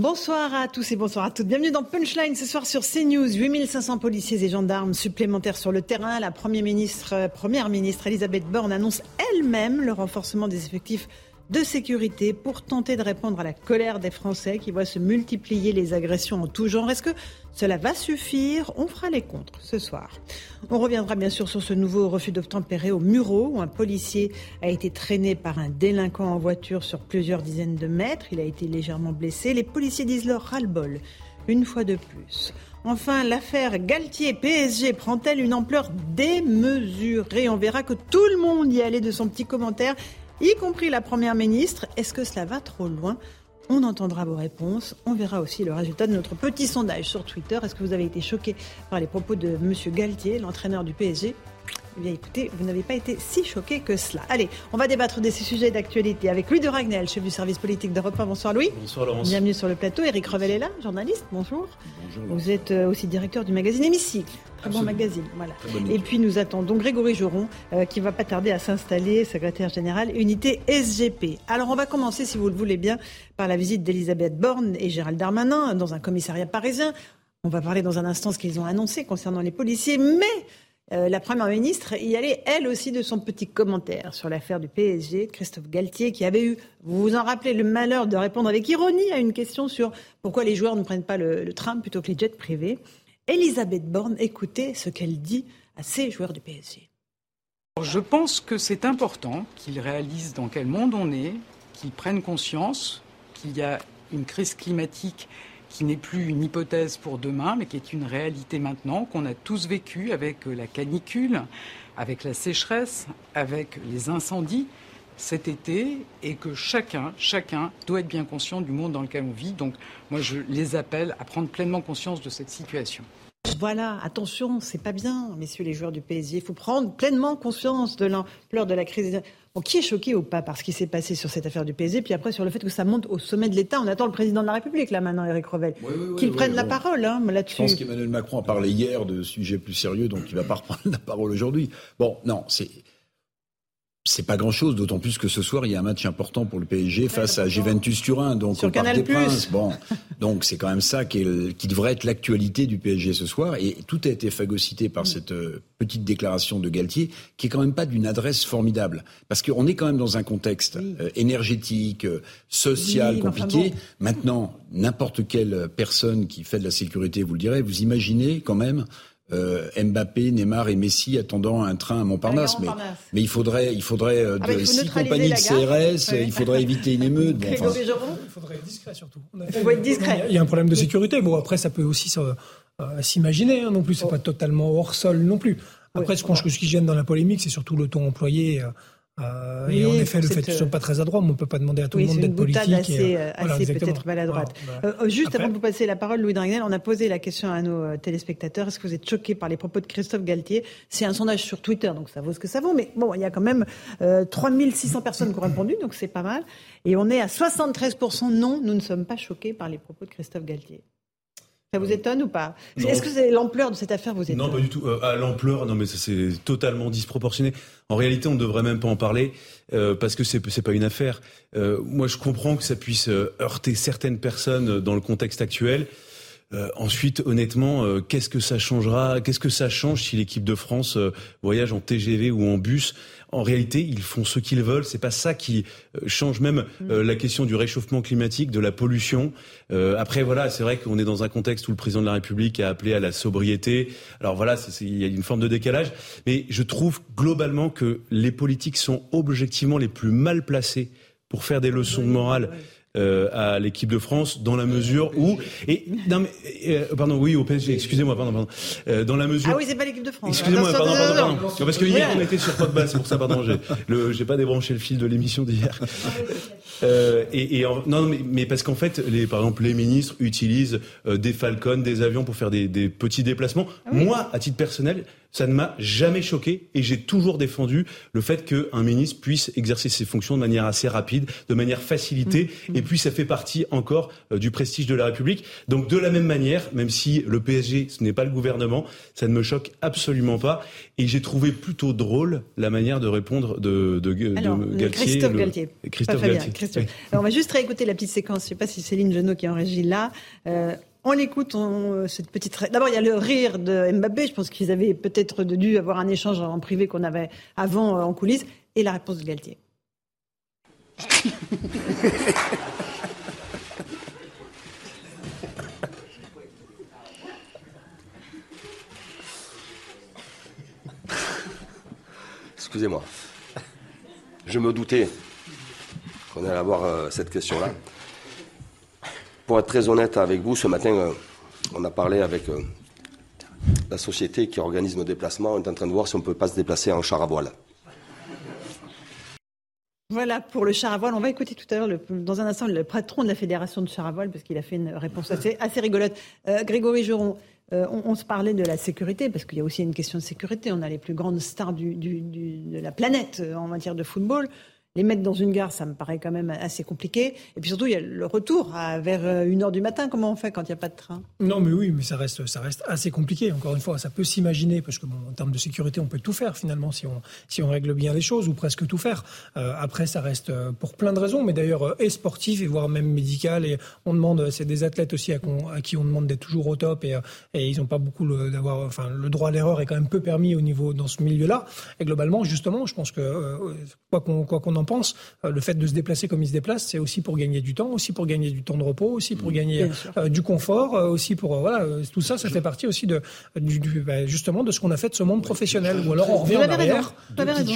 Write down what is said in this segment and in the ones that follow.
Bonsoir à tous et bonsoir à toutes. Bienvenue dans Punchline ce soir sur CNews. 8500 policiers et gendarmes supplémentaires sur le terrain. La première ministre, première ministre Elisabeth Borne annonce elle-même le renforcement des effectifs de sécurité pour tenter de répondre à la colère des Français qui voient se multiplier les agressions en tout genre. Est-ce que cela va suffire On fera les contres ce soir. On reviendra bien sûr sur ce nouveau refus d'obtempérer au Muro où un policier a été traîné par un délinquant en voiture sur plusieurs dizaines de mètres. Il a été légèrement blessé. Les policiers disent leur ras-le-bol une fois de plus. Enfin, l'affaire Galtier-PSG prend-elle une ampleur démesurée? On verra que tout le monde y allait de son petit commentaire y compris la Première ministre. Est-ce que cela va trop loin? On entendra vos réponses. On verra aussi le résultat de notre petit sondage sur Twitter. Est-ce que vous avez été choqué par les propos de M. Galtier, l'entraîneur du PSG eh bien écoutez, vous n'avez pas été si choqué que cela. Allez, on va débattre de ces sujets d'actualité avec Louis de Ragnel, chef du service politique d'Europe 1. Bonsoir Louis. Bonsoir Laurence. Bienvenue sur le plateau. Eric Revel est là, journaliste. Bonjour. Bonjour. Vous êtes euh, aussi directeur du magazine Hémicycle. Très bon magazine, voilà. Et puis nous attendons Grégory Joron, euh, qui va pas tarder à s'installer, secrétaire général, unité SGP. Alors on va commencer, si vous le voulez bien, par la visite d'Elisabeth Borne et Gérald Darmanin dans un commissariat parisien. On va parler dans un instant ce qu'ils ont annoncé concernant les policiers, mais euh, la Première ministre y allait, elle aussi, de son petit commentaire sur l'affaire du PSG, Christophe Galtier, qui avait eu, vous vous en rappelez, le malheur de répondre avec ironie à une question sur pourquoi les joueurs ne prennent pas le, le train plutôt que les jets privés. Elisabeth Borne, écoutez ce qu'elle dit à ces joueurs du PSG. Je pense que c'est important qu'ils réalisent dans quel monde on est, qu'ils prennent conscience qu'il y a une crise climatique qui n'est plus une hypothèse pour demain, mais qui est une réalité maintenant, qu'on a tous vécu avec la canicule, avec la sécheresse, avec les incendies cet été, et que chacun, chacun doit être bien conscient du monde dans lequel on vit. Donc moi, je les appelle à prendre pleinement conscience de cette situation. Voilà, attention, c'est pas bien, messieurs les joueurs du PSG. Il faut prendre pleinement conscience de l'ampleur de la crise. Bon, qui est choqué ou pas par ce qui s'est passé sur cette affaire du PSG, puis après sur le fait que ça monte au sommet de l'État On attend le président de la République, là maintenant, Eric Revel, Oui, oui, oui, qu'il oui, prenne la bon. parole hein, Je là-dessus. pense qu'Emmanuel Macron a parlé hier de sujets plus sérieux, donc il va pas reprendre la parole aujourd'hui. Bon, non, c'est c'est pas grand-chose, d'autant plus que ce soir il y a un match important pour le PSG face à Juventus Turin, donc Sur au Parc Canal+. des Princes. Bon, donc c'est quand même ça qui, est le- qui devrait être l'actualité du PSG ce soir, et tout a été phagocyté Mm. par cette euh, petite déclaration de Galtier, qui est quand même pas d'une adresse formidable, parce qu'on est quand même dans un contexte Oui. euh, énergétique, euh, social Oui, mais enfin compliqué. bon. Maintenant, n'importe quelle personne qui fait de la sécurité vous le dirait. Vous imaginez quand même euh, Mbappé, Neymar et Messi attendant un train à Montparnasse. Mais, Montparnasse. mais il faudrait, il faudrait euh, Ah bah, il six compagnies de. CRS. Ouais. Il faudrait éviter une émeute. Bon, enfin, Il faudrait être discret surtout. On a Il fait- faut être discret. Il y a un problème de sécurité. Bon, après, ça peut aussi euh, s'imaginer hein, non plus. C'est pas totalement hors sol non plus. Après, Ouais, ce, qu'on- ce qui gêne dans la polémique, c'est surtout le ton employé. euh, euh, Oui, et en effet, le fait qu'ils ne sont pas très adroits, mais on ne peut pas demander à tout Oui, le monde c'est une d'être politique. boutade assez, et, euh, voilà, assez exactement. peut-être maladroite. Voilà, Euh, juste Après- avant de vous passer la parole, Louis Dragnel, on a posé la question à nos euh, téléspectateurs. Est-ce que vous êtes choqués par les propos de Christophe Galtier? C'est un sondage sur Twitter, donc ça vaut ce que ça vaut. Mais bon, il y a quand même euh, 3600 personnes qui ont répondu, donc c'est pas mal. Et on est à 73% non, nous ne sommes pas choqués par les propos de Christophe Galtier. Ça vous étonne ou pas. Est-ce que c'est l'ampleur de cette affaire vous étonne Non, pas du tout. Euh, à l'ampleur, non, mais ça c'est totalement disproportionné. En réalité, on ne devrait même pas en parler euh, parce que c'est c'est pas une affaire. Euh, moi, je comprends que ça puisse euh, heurter certaines personnes dans le contexte actuel. Euh, ensuite, honnêtement, euh, qu'est-ce que ça changera Qu'est-ce que ça change si l'équipe de France euh, voyage en TGV ou en bus? En réalité, ils font ce qu'ils veulent. C'est pas ça qui euh, change même euh, la question du réchauffement climatique, de la pollution. Euh, après, voilà, c'est vrai qu'on est dans un contexte où le président de la République a appelé à la sobriété. Alors voilà, il y a une forme de décalage, mais je trouve globalement que les politiques sont objectivement les plus mal placés pour faire des leçons de morale euh, à l'équipe de France dans la mesure où et non mais euh, pardon oui au PSG excusez-moi pardon pardon. Euh, dans la mesure ah oui c'est pas l'équipe de France. Excusez-moi pardon, pardon, pardon, Non, parce que hier on était sur Podbas c'est pour ça pardon j'ai le j'ai pas débranché le fil de l'émission d'hier euh, et, et en, non mais, mais parce qu'en fait les par exemple les ministres utilisent euh, des Falcons des avions pour faire des, des petits déplacements Ah oui. moi à titre personnel ça ne m'a jamais choqué et j'ai toujours défendu le fait qu'un ministre puisse exercer ses fonctions de manière assez rapide, de manière facilitée. Mmh, Et puis ça fait partie encore euh, du prestige de la République. Donc de la même manière, même si le PSG ce n'est pas le gouvernement, ça ne me choque absolument pas. Et j'ai trouvé plutôt drôle la manière de répondre de, de, de Alors, Galtier. Christophe le- Galtier. Christophe Galtier. Christophe. Oui. Alors, on va juste réécouter la petite séquence. Je ne sais pas si Céline Genot qui est en régie là. Euh, on l'écoute, on- cette petite. D'abord, il y a le rire de Mbappé. Je pense qu'ils avaient peut-être dû avoir un échange en privé qu'on avait avant euh, en coulisses. Et la réponse de Galtier. Excusez-moi. Je me doutais qu'on allait avoir euh, cette question-là. Pour être très honnête avec vous, ce matin, euh, on a parlé avec euh, la société qui organise nos déplacements. On est en train de voir si on ne peut pas se déplacer en char à voile. Voilà pour le char à voile. On va écouter tout à l'heure, dans un instant, le patron de la fédération de char à voile, parce qu'il a fait une réponse assez, assez rigolote. Euh, Grégory Geron, euh, on, on se parlait de la sécurité, parce qu'il y a aussi une question de sécurité. On a les plus grandes stars du- du- du- de la planète en matière de football. Les mettre dans une gare, ça me paraît quand même assez compliqué. Et puis surtout, il y a le retour à, vers euh, 1h du matin. Comment on fait quand il n'y a pas de train? Non, mais oui, mais ça reste, ça reste assez compliqué. Encore une fois, ça peut s'imaginer parce que bon, en termes de sécurité, on peut tout faire finalement si on si on règle bien les choses ou presque tout faire. Euh, après, ça reste euh, pour plein de raisons, mais d'ailleurs euh, et sportif et voire même médical. Et on demande, c'est des athlètes aussi à, qui on demande d'être toujours au top et, euh, ils n'ont pas beaucoup d'avoir, enfin le droit à l'erreur est quand même peu permis au niveau dans ce milieu-là. Et globalement, justement, je pense que euh, quoi qu'on quoi qu'on en pense, euh, le fait de se déplacer comme il se déplace, c'est aussi pour gagner du temps, aussi pour gagner du temps de repos, aussi pour gagner euh, du confort, euh, aussi pour euh, voilà tout ça, ça fait partie aussi de du, du- bah, justement de ce qu'on a fait de ce monde professionnel. Ou alors on revient en arrière.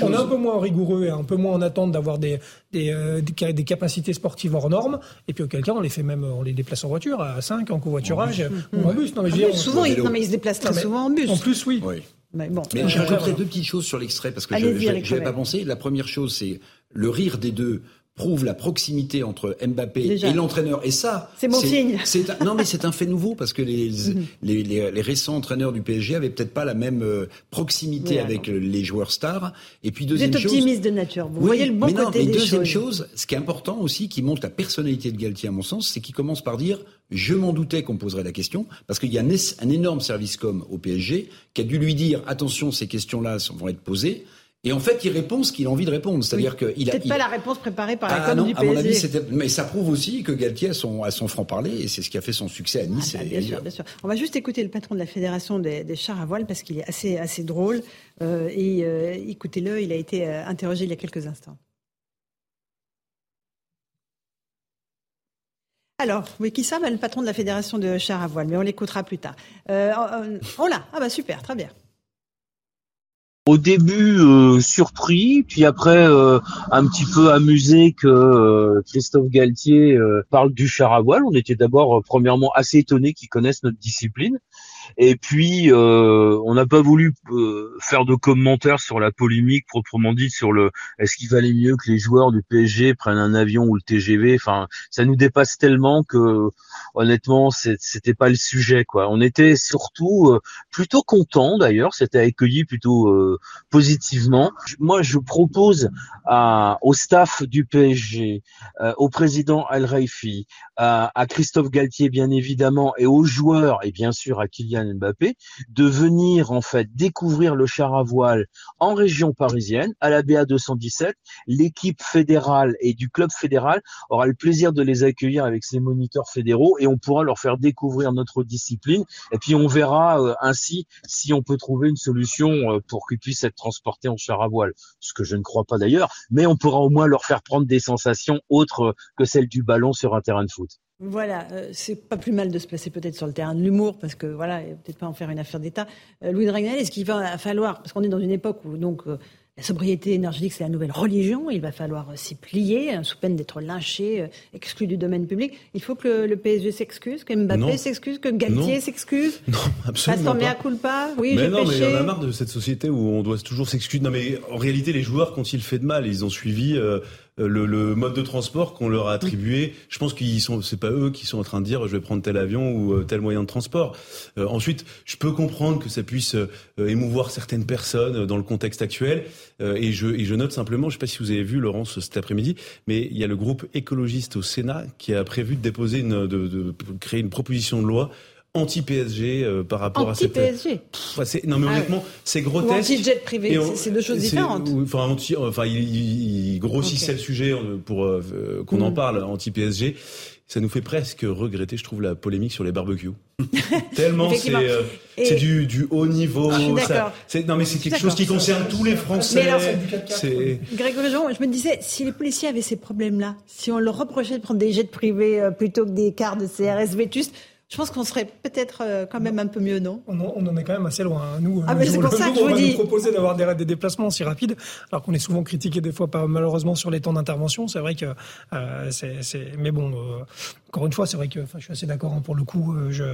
On est un peu moins rigoureux et un peu moins en attente d'avoir des des, euh, des ca- des capacités sportives hors normes. Et puis auquel cas on les fait même, on les déplace en voiture à 5 en covoiturage ou en bus. Non mais je veux dire, on- Souvent, ils, vélo. non, mais ils se déplacent très souvent en bus. En plus, oui. Oui. Mais bon, Mais euh, deux petites choses sur l'extrait parce que je n'avais pas pensé. La première chose, c'est le rire des deux prouve la proximité entre Mbappé Déjà. et l'entraîneur. Et ça, C'est bon signe. c'est un- non, mais c'est un fait nouveau parce que les, les, les- les récents entraîneurs du PSG avaient peut-être pas la même euh, proximité Oui, avec les joueurs stars. Et puis vous deuxième êtes chose, optimiste de nature. Vous oui, voyez le bon mais non, côté mais des deuxième choses. chose, ce qui est important aussi, qui montre la personnalité de Galtier à mon sens, c'est qu'il commence par dire je m'en doutais qu'on poserait la question, parce qu'il y a un, un énorme service com au PSG qui a dû lui dire attention, ces questions-là vont être posées. Et en fait, il répond ce qu'il a envie de répondre. C'est-à-dire qu'il a. Peut-être il- pas la réponse préparée par la Ah com non, du à mon avis, c'était. Mais ça prouve aussi que Galtier a son, a son franc-parler, et c'est ce qui a fait son succès à Nice. Ah, et bien sûr, bien sûr. On va juste écouter le patron de la fédération des, des chars à voile parce qu'il est assez, assez drôle. Euh, et euh, écoutez-le, il a été euh, interrogé il y a quelques instants. Alors, oui, qui ça bah, Le patron de la fédération de chars à voile, mais on l'écoutera plus tard. Euh, on l'a Ah bah super, très bien. Au début euh, surpris, puis après euh, un petit peu amusé que euh, Christophe Galtier parle du char à voile. On était d'abord premièrement assez étonnés qu'ils connaissent notre discipline. Et puis euh, on n'a pas voulu euh, faire de commentaires sur la polémique proprement dite sur le est-ce qu'il valait mieux que les joueurs du PSG prennent un avion ou le TGV. Enfin, ça nous dépasse tellement que honnêtement c'était pas le sujet quoi. On était surtout euh, plutôt content d'ailleurs, c'était accueilli plutôt euh, positivement. Moi, je propose à, au staff du PSG, euh, au président Al Raifi, à, à Christophe Galtier bien évidemment, et aux joueurs et bien sûr à Kylian Mbappé, de venir en fait découvrir le char à voile en région parisienne, à la BA 217. L'équipe fédérale et du club fédéral aura le plaisir de les accueillir avec ses moniteurs fédéraux et on pourra leur faire découvrir notre discipline. Et puis on verra euh, ainsi si on peut trouver une solution euh, pour qu'ils puissent être transportés en char à voile, ce que je ne crois pas d'ailleurs, mais on pourra au moins leur faire prendre des sensations autres que celles du ballon sur un terrain de foot. Voilà, euh, c'est pas plus mal de se placer peut-être sur le terrain de l'humour, parce que voilà, peut-être pas en faire une affaire d'État. Euh, Louis Dragnel, est-ce qu'il va falloir, parce qu'on est dans une époque où donc euh, la sobriété énergétique, c'est la nouvelle religion. Il va falloir s'y plier, sous peine d'être lynché, exclu du domaine public. Il faut que le, PSG s'excuse, que Mbappé s'excuse, que Galtier s'excuse. Non, absolument pas. culpa. Oui, mais non, mais il y en a marre de cette société où on doit toujours s'excuser. Non, mais en réalité, les joueurs, quand ils fait de mal, ils ont suivi. Euh, le, le, mode de transport qu'on leur a attribué. Je pense qu'ils sont, c'est pas eux qui sont en train de dire je vais prendre tel avion ou euh, tel moyen de transport. Euh, ensuite, je peux comprendre que ça puisse euh, émouvoir certaines personnes dans le contexte actuel. et, je, et je note simplement, je sais pas si vous avez vu Laurence cet après-midi, mais il y a le groupe écologiste au Sénat qui a prévu de déposer une, de, de créer une proposition de loi anti-PSG euh, par rapport anti -PSG. à cette. non mais ah honnêtement, c'est grotesque. Anti-jet privé, c'est deux choses différentes. Enfin, anti, enfin, il, il grossissait le sujet euh, pour euh, qu'on en mm. parle anti-PSG. Ça nous fait presque regretter, je trouve, la polémique sur les barbecues. Tellement c'est c'est du, du haut niveau. Ça, non mais c'est quelque chose qui concerne tous les Français. Mais Grégory Jean, je me disais, si les policiers avaient ces problèmes-là, si on leur reprochait de prendre des jets privés plutôt que des cars de CRS vétustes, je pense qu'on serait peut-être euh, quand même un peu mieux, non? On, en est quand même assez loin. Hein. Nous, ah, mais c'est pour ça que je vous dis. nous proposer d'avoir des, des, déplacements aussi rapides, alors qu'on est souvent critiqué des fois, malheureusement, sur les temps d'intervention. C'est vrai que euh, c'est, mais bon, euh, encore une fois, c'est vrai que, je suis assez d'accord hein, pour le coup. Euh, je,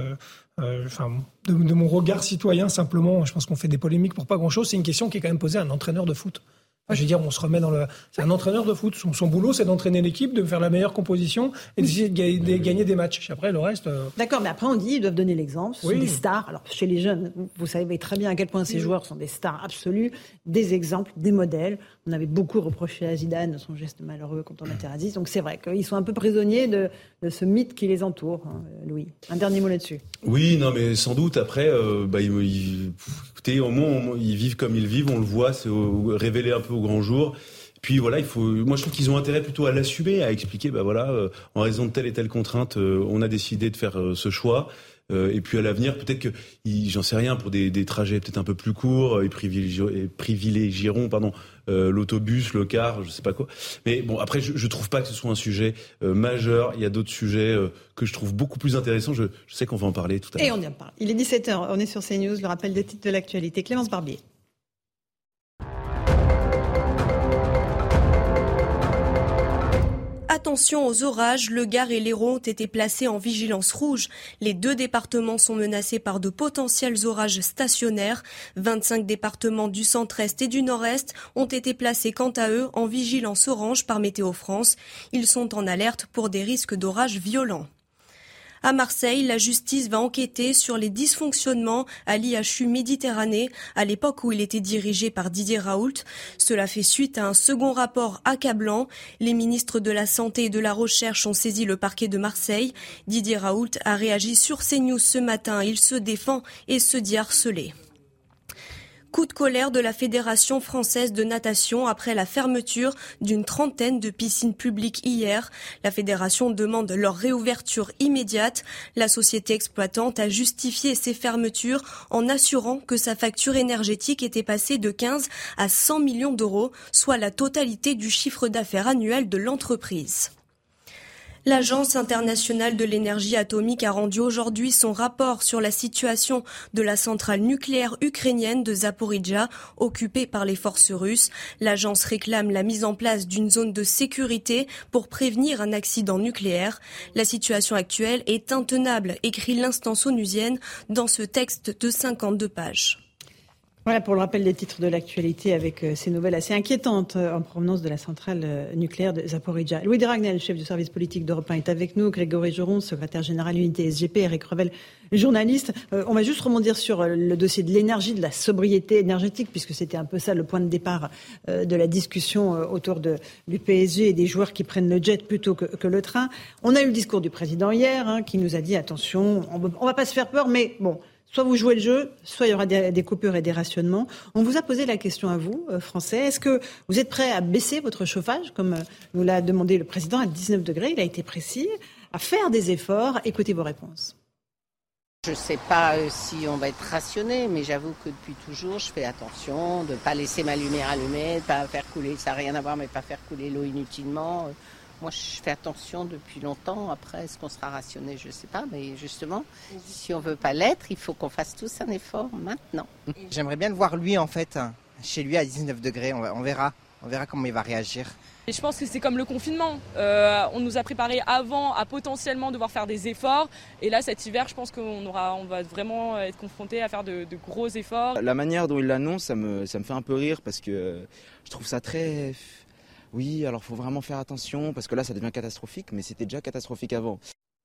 enfin, de, de, mon regard citoyen, simplement, je pense qu'on fait des polémiques pour pas grand-chose. C'est une question qui est quand même posée à un entraîneur de foot. Je veux dire, on se remet dans le. C'est un entraîneur de foot. Son, boulot, c'est d'entraîner l'équipe, de faire la meilleure composition et d'essayer de, gagner des matchs. Après, le reste. Euh, D'accord, mais après, on dit ils doivent donner l'exemple. Ce sont des stars. Alors, chez les jeunes, vous savez très bien à quel point ces joueurs sont des stars absolues, des exemples, des modèles. On avait beaucoup reproché à Zidane son geste malheureux contre Materazzi. Donc, c'est vrai qu'ils sont un peu prisonniers de, ce mythe qui les entoure, hein, Louis. Un dernier mot là-dessus. Oui, non, mais sans doute. Après, euh, bah, écoutez, au moins, ils vivent comme ils vivent. On le voit, c'est révéler un peu au grand jour. Puis voilà, il faut. Moi, je trouve qu'ils ont intérêt plutôt à l'assumer, à expliquer. Bah voilà, euh, en raison de telle et telle contrainte, euh, on a décidé de faire ce choix. Et puis à l'avenir, peut-être que, j'en sais rien, pour des, trajets peut-être un peu plus courts, ils privilégieront, pardon, euh, l'autobus, le car, je sais pas quoi. Mais bon, après, je, je trouve pas que ce soit un sujet euh, majeur. Il y a d'autres sujets que je trouve beaucoup plus intéressants. Je, je sais qu'on va en parler tout à l'heure. Et on y en parle. Il est 17h, on est sur CNews, le rappel des titres de l'actualité. Clémence Barbier. Attention aux orages, le Gard et l'Hérault ont été placés en vigilance rouge. Les deux départements sont menacés par de potentiels orages stationnaires. 25 départements du centre-est et du nord-est ont été placés quant à eux en vigilance orange par Météo France. Ils sont en alerte pour des risques d'orages violents. À Marseille, la justice va enquêter sur les dysfonctionnements à l'IHU Méditerranée à l'époque où il était dirigé par Didier Raoult. Cela fait suite à un second rapport accablant. Les ministres de la Santé et de la Recherche ont saisi le parquet de Marseille. Didier Raoult a réagi sur CNews ce matin. Il se défend et se dit harcelé. Coup de colère de la Fédération française de natation après la fermeture d'une trentaine de piscines publiques hier. La fédération demande leur réouverture immédiate. La société exploitante a justifié ces fermetures en assurant que sa facture énergétique était passée de 15 à 100 millions d'euros, soit la totalité du chiffre d'affaires annuel de l'entreprise. L'Agence internationale de l'énergie atomique a rendu aujourd'hui son rapport sur la situation de la centrale nucléaire ukrainienne de Zaporizhia, occupée par les forces russes. L'agence réclame la mise en place d'une zone de sécurité pour prévenir un accident nucléaire. La situation actuelle est intenable, écrit l'instance onusienne dans ce texte de 52 pages. Voilà pour le rappel des titres de l'actualité avec euh, ces nouvelles assez inquiétantes euh, en provenance de la centrale euh, nucléaire de Zaporizhia. Louis Dragnel, chef du service politique d'Europe 1, est avec nous. Grégory Joron, secrétaire général unité SGP. Eric Revel, journaliste. on va juste remonter sur le dossier de l'énergie, de la sobriété énergétique, puisque c'était un peu ça le point de départ de la discussion autour de, du PSG et des joueurs qui prennent le jet plutôt que, le train. On a eu le discours du président hier, hein, qui nous a dit attention, on ne va pas se faire peur, mais bon. Soit vous jouez le jeu, soit il y aura des, coupures et des rationnements. On vous a posé la question à vous, euh, Français. Est-ce que vous êtes prêt à baisser votre chauffage, comme euh, nous l'a demandé le président, à 19 degrés Il a été précis. À faire des efforts. Écoutez vos réponses. Je ne sais pas euh, si on va être rationné, mais j'avoue que depuis toujours, je fais attention de ne pas laisser ma lumière allumée, de ne pas faire couler, ça n'a rien à voir, mais pas faire couler l'eau inutilement. Moi, je fais attention depuis longtemps. Après, est-ce qu'on sera rationné Je ne sais pas. Mais justement, si on ne veut pas l'être, il faut qu'on fasse tous un effort maintenant. J'aimerais bien le voir lui, en fait, chez lui à 19 degrés. On, verra. On verra comment il va réagir. Et je pense que c'est comme le confinement. Euh, on nous a préparé avant à potentiellement devoir faire des efforts. Et là, cet hiver, je pense qu'on aura, on va vraiment être confronté à faire de, gros efforts. La manière dont il l'annonce, ça me, ça me fait un peu rire parce que je trouve ça très. Oui, alors il faut vraiment faire attention parce que là, ça devient catastrophique, mais c'était déjà catastrophique avant.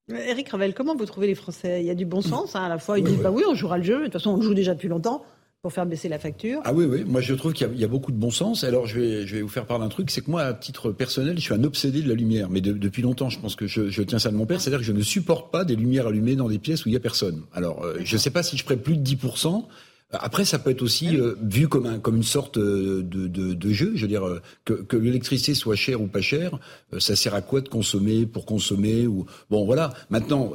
Eric Ravel, comment vous trouvez les Français? Il y a du bon sens. Hein, à la fois, ils disent bah oui, on jouera le jeu. De toute façon, on le joue déjà depuis longtemps pour faire baisser la facture. Ah oui, oui. Moi, je trouve qu'il y, a beaucoup de bon sens. Alors, je vais, je vais vous faire part d'un truc. C'est que moi, à titre personnel, je suis un obsédé de la lumière. Mais depuis longtemps, je pense que je, tiens ça de mon père. C'est-à-dire que je ne supporte pas des lumières allumées dans des pièces où il y a personne. Alors, euh, je ne sais pas si je ferai plus de 10%. Après, ça peut être aussi euh, vu comme, un, comme une sorte euh, de, de, de jeu. Je veux dire, que, que l'électricité soit chère ou pas chère, ça sert à quoi de consommer pour consommer ou Bon, voilà. Maintenant,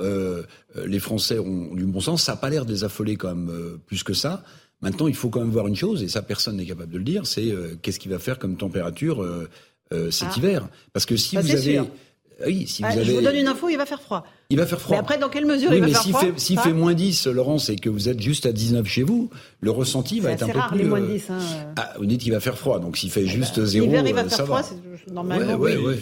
les Français ont du bon sens. Ça n'a pas l'air désaffolé quand même plus que ça. Maintenant, il faut quand même voir une chose, et ça personne n'est capable de le dire, c'est euh, qu'est-ce qu'il va faire comme température euh, euh, cet ah. hiver? Parce que si vous avez... Oui, si vous avez... Je vous donne une info, il va faire froid. Il va faire froid. Mais après, dans quelle mesure il va faire froid S'il fait, moins 10, Laurence, et que vous êtes juste à 19 chez vous, le ressenti va être un peu rare, plus... les moins 10. Hein. Ah, vous dites qu'il va faire froid, donc s'il fait juste 0, L'hiver, il va faire froid, normalement. Ouais, ouais,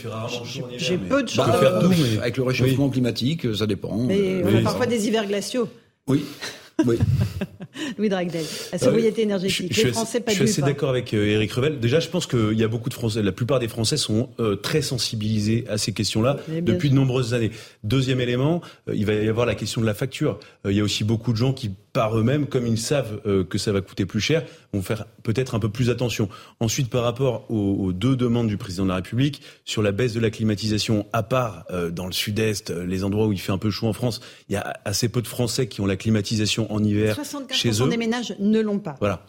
J'ai peu de chance. Bah, avec le réchauffement climatique, ça dépend. Mais on a parfois des hivers glaciaux. Oui. Oui. Louis Dragdel, la sobriété énergétique. Je, les Français pas Je suis assez d'accord avec euh, Éric Revel. Déjà, je pense qu'il y a beaucoup de Français, la plupart des Français sont euh, très sensibilisés à ces questions-là depuis de nombreuses années. Deuxième élément, euh, il va y avoir la question de la facture. il y a aussi beaucoup de gens qui par eux-mêmes, comme ils savent que ça va coûter plus cher, vont faire peut-être un peu plus attention. Ensuite, par rapport aux, deux demandes du président de la République sur la baisse de la climatisation, à part dans le sud-est, les endroits où il fait un peu chaud en France, il y a assez peu de Français qui ont la climatisation en hiver chez eux. des ménages ne l'ont pas. Voilà.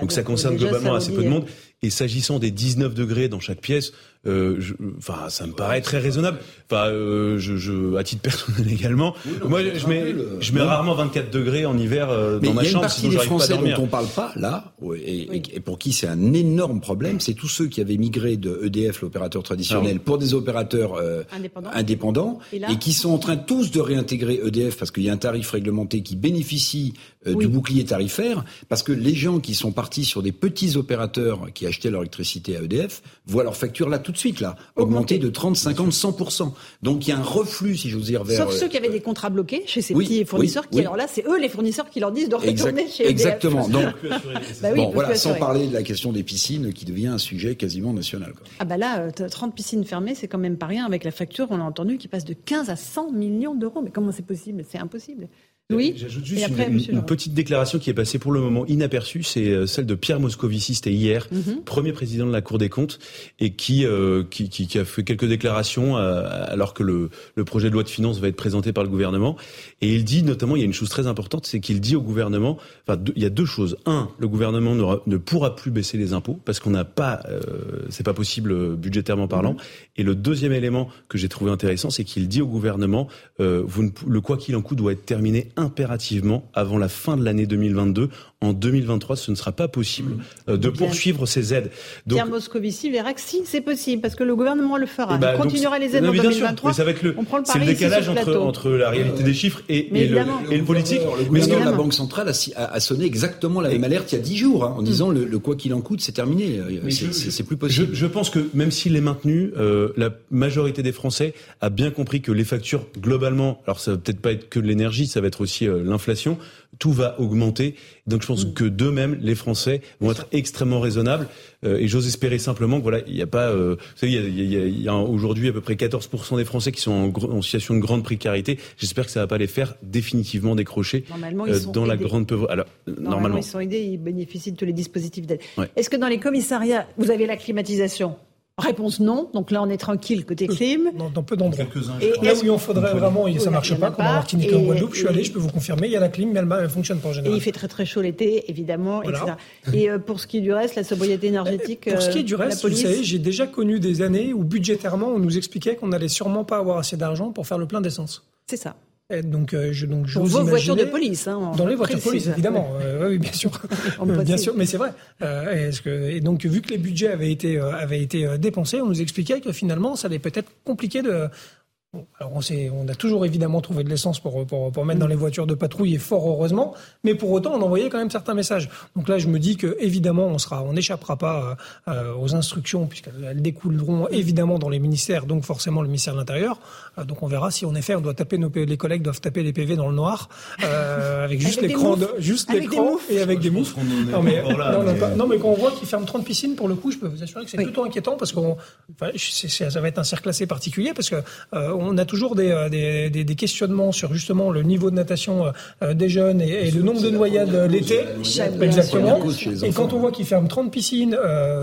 Donc, ça concerne globalement assez peu de monde. Et s'agissant des 19 degrés dans chaque pièce, euh, enfin, ça me paraît très raisonnable. Enfin, euh, je, je, à titre personnel également. Moi, je mets, je mets rarement 24 degrés en hiver euh, dans ma chambre. Il y a une partie des Français dont on parle pas là, et, et pour qui c'est un énorme problème, c'est tous ceux qui avaient migré de EDF, l'opérateur traditionnel, ah pour des opérateurs euh, indépendants, et, qui sont en train tous de réintégrer EDF parce qu'il y a un tarif réglementé qui bénéficie euh, du bouclier tarifaire, parce que les gens qui sont partis sur des petits opérateurs qui achetaient leur électricité à EDF voient leur facture là tout de suite là augmenter de 30, 50, 100 Donc il y a un reflux, si j'ose dire, vers sauf ceux qui avaient des contrats bloqués chez ces petits fournisseurs, qui alors là c'est eux les fournisseurs qui leur disent de retourner chez EDF. Exactement. Donc bah bon, voilà, sans parler de la question des piscines qui devient un sujet quasiment national. Quoi. Ah bah là, 30 euh, piscines fermées, c'est quand même pas rien avec la facture. On a entendu qui passe de 15 à 100 millions d'euros. Mais comment c'est possible? C'est impossible. Oui. J'ajoute juste une, petite déclaration qui est passée pour le moment inaperçue, c'est euh, celle de Pierre Moscovici, c'était hier, mhm. premier président de la Cour des comptes, et qui, euh, qui, qui, qui, a fait quelques déclarations euh, alors que le, le, projet de loi de finances va être présenté par le gouvernement. Et il dit notamment, il y a une chose très importante, c'est qu'il dit au gouvernement, enfin, il y a deux choses. Un, le gouvernement ne pourra plus baisser les impôts parce qu'on n'a pas, euh, c'est pas possible budgétairement parlant. Mhm. Et le deuxième élément que j'ai trouvé intéressant, c'est qu'il dit au gouvernement, ne, le quoi qu'il en coûte doit être terminé impérativement avant la fin de l'année 2022. En 2023, ce ne sera pas possible euh, de poursuivre ces aides. Donc, Pierre Moscovici verra que si, c'est possible, parce que le gouvernement le fera. Eh ben, il continuera les aides en 2023. ça va être le, on prend le c'est le décalage entre, entre, la réalité des chiffres et, et, le, et le, politique. le gouvernement de la Banque centrale a, a, sonné exactement la même alerte il y a dix jours, hein, en disant mmh. le, quoi qu'il en coûte, c'est terminé. C'est plus possible. Je, je, pense que même s'il est maintenu, euh, la majorité des Français a bien compris que les factures, globalement, alors ça va peut-être pas être que de l'énergie, ça va être aussi euh, l'inflation, tout va augmenter. Donc je pense mm. que d'eux-mêmes, les Français vont être extrêmement raisonnables. Euh, et j'ose espérer simplement que voilà, il n'y a pas. Euh, vous savez, il y a, aujourd'hui à peu près 14% des Français qui sont en, situation de grande précarité. J'espère que ça va pas les faire définitivement décrocher euh, dans la grande pauvreté. Alors normalement, ils sont aidés, ils bénéficient de tous les dispositifs d'aide. Est-ce que dans les commissariats, vous avez la climatisation? Réponse non. Donc là, on est tranquille côté clim. Dans, peu d'endroits. Et là où il en faudrait vraiment, ça marche pas, comme en Martinique et en Guadeloupe, je suis allé, je peux vous confirmer, il y a la clim, mais elle ne fonctionne pas en général. Et il fait très très chaud l'été, évidemment, etc. Et euh, pour ce qui est du reste, la sobriété énergétique. Pour ce qui est du euh, reste, vous savez, j'ai déjà connu des années où budgétairement, on nous expliquait qu'on n'allait sûrement pas avoir assez d'argent pour faire le plein d'essence. C'est ça. Donc, euh, je, donc, Dans vos voitures de police, hein, Dans les voitures de police, évidemment. Euh, oui, bien sûr. bien sûr, mais c'est vrai. Euh, est-ce que, et donc, vu que les budgets avaient été, avaient été dépensés, on nous expliquait que finalement, ça allait peut-être compliqué de, alors on, on, a toujours évidemment trouvé de l'essence pour, pour, pour, mettre dans les voitures de patrouille et fort heureusement, mais pour autant on envoyait quand même certains messages. Donc là je me dis que évidemment on sera, on n'échappera pas euh, aux instructions puisqu'elles découleront évidemment dans les ministères, donc forcément le ministère de l'Intérieur. Euh, donc on verra si en effet on doit taper nos les collègues doivent taper les PV dans le noir euh, avec juste l'écran, juste l'écran et avec des moufles. Non mais, non, mais... quand on voit qu'ils ferment 30 piscines pour le coup, je peux vous assurer que c'est plutôt inquiétant parce que enfin, ça va être un cercle assez particulier parce que euh, on a toujours euh, des, des, des, questionnements sur justement le niveau de natation euh, des jeunes et, le nombre de noyades l'été. Exactement. Et quand on voit qu'ils ferment 30 piscines,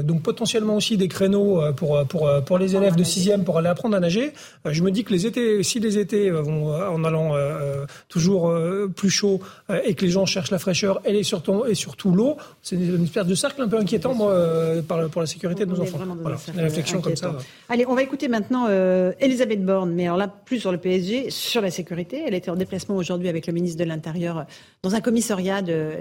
donc potentiellement aussi des créneaux pour, pour, pour les élèves de 6e pour aller apprendre à nager, je me dis que les étés, si les étés vont en allant toujours plus chaud et que les gens cherchent la fraîcheur et, surtout, et surtout l'eau, c'est une espèce de cercle un peu inquiétant moi, pour la sécurité de nos enfants. Voilà, une réflexion comme ça. Allez, on va écouter maintenant Elisabeth Borne, mais alors là, plus sur le PSG, sur la sécurité. Elle était en déplacement aujourd'hui avec le ministre de l'Intérieur dans un commissariat de,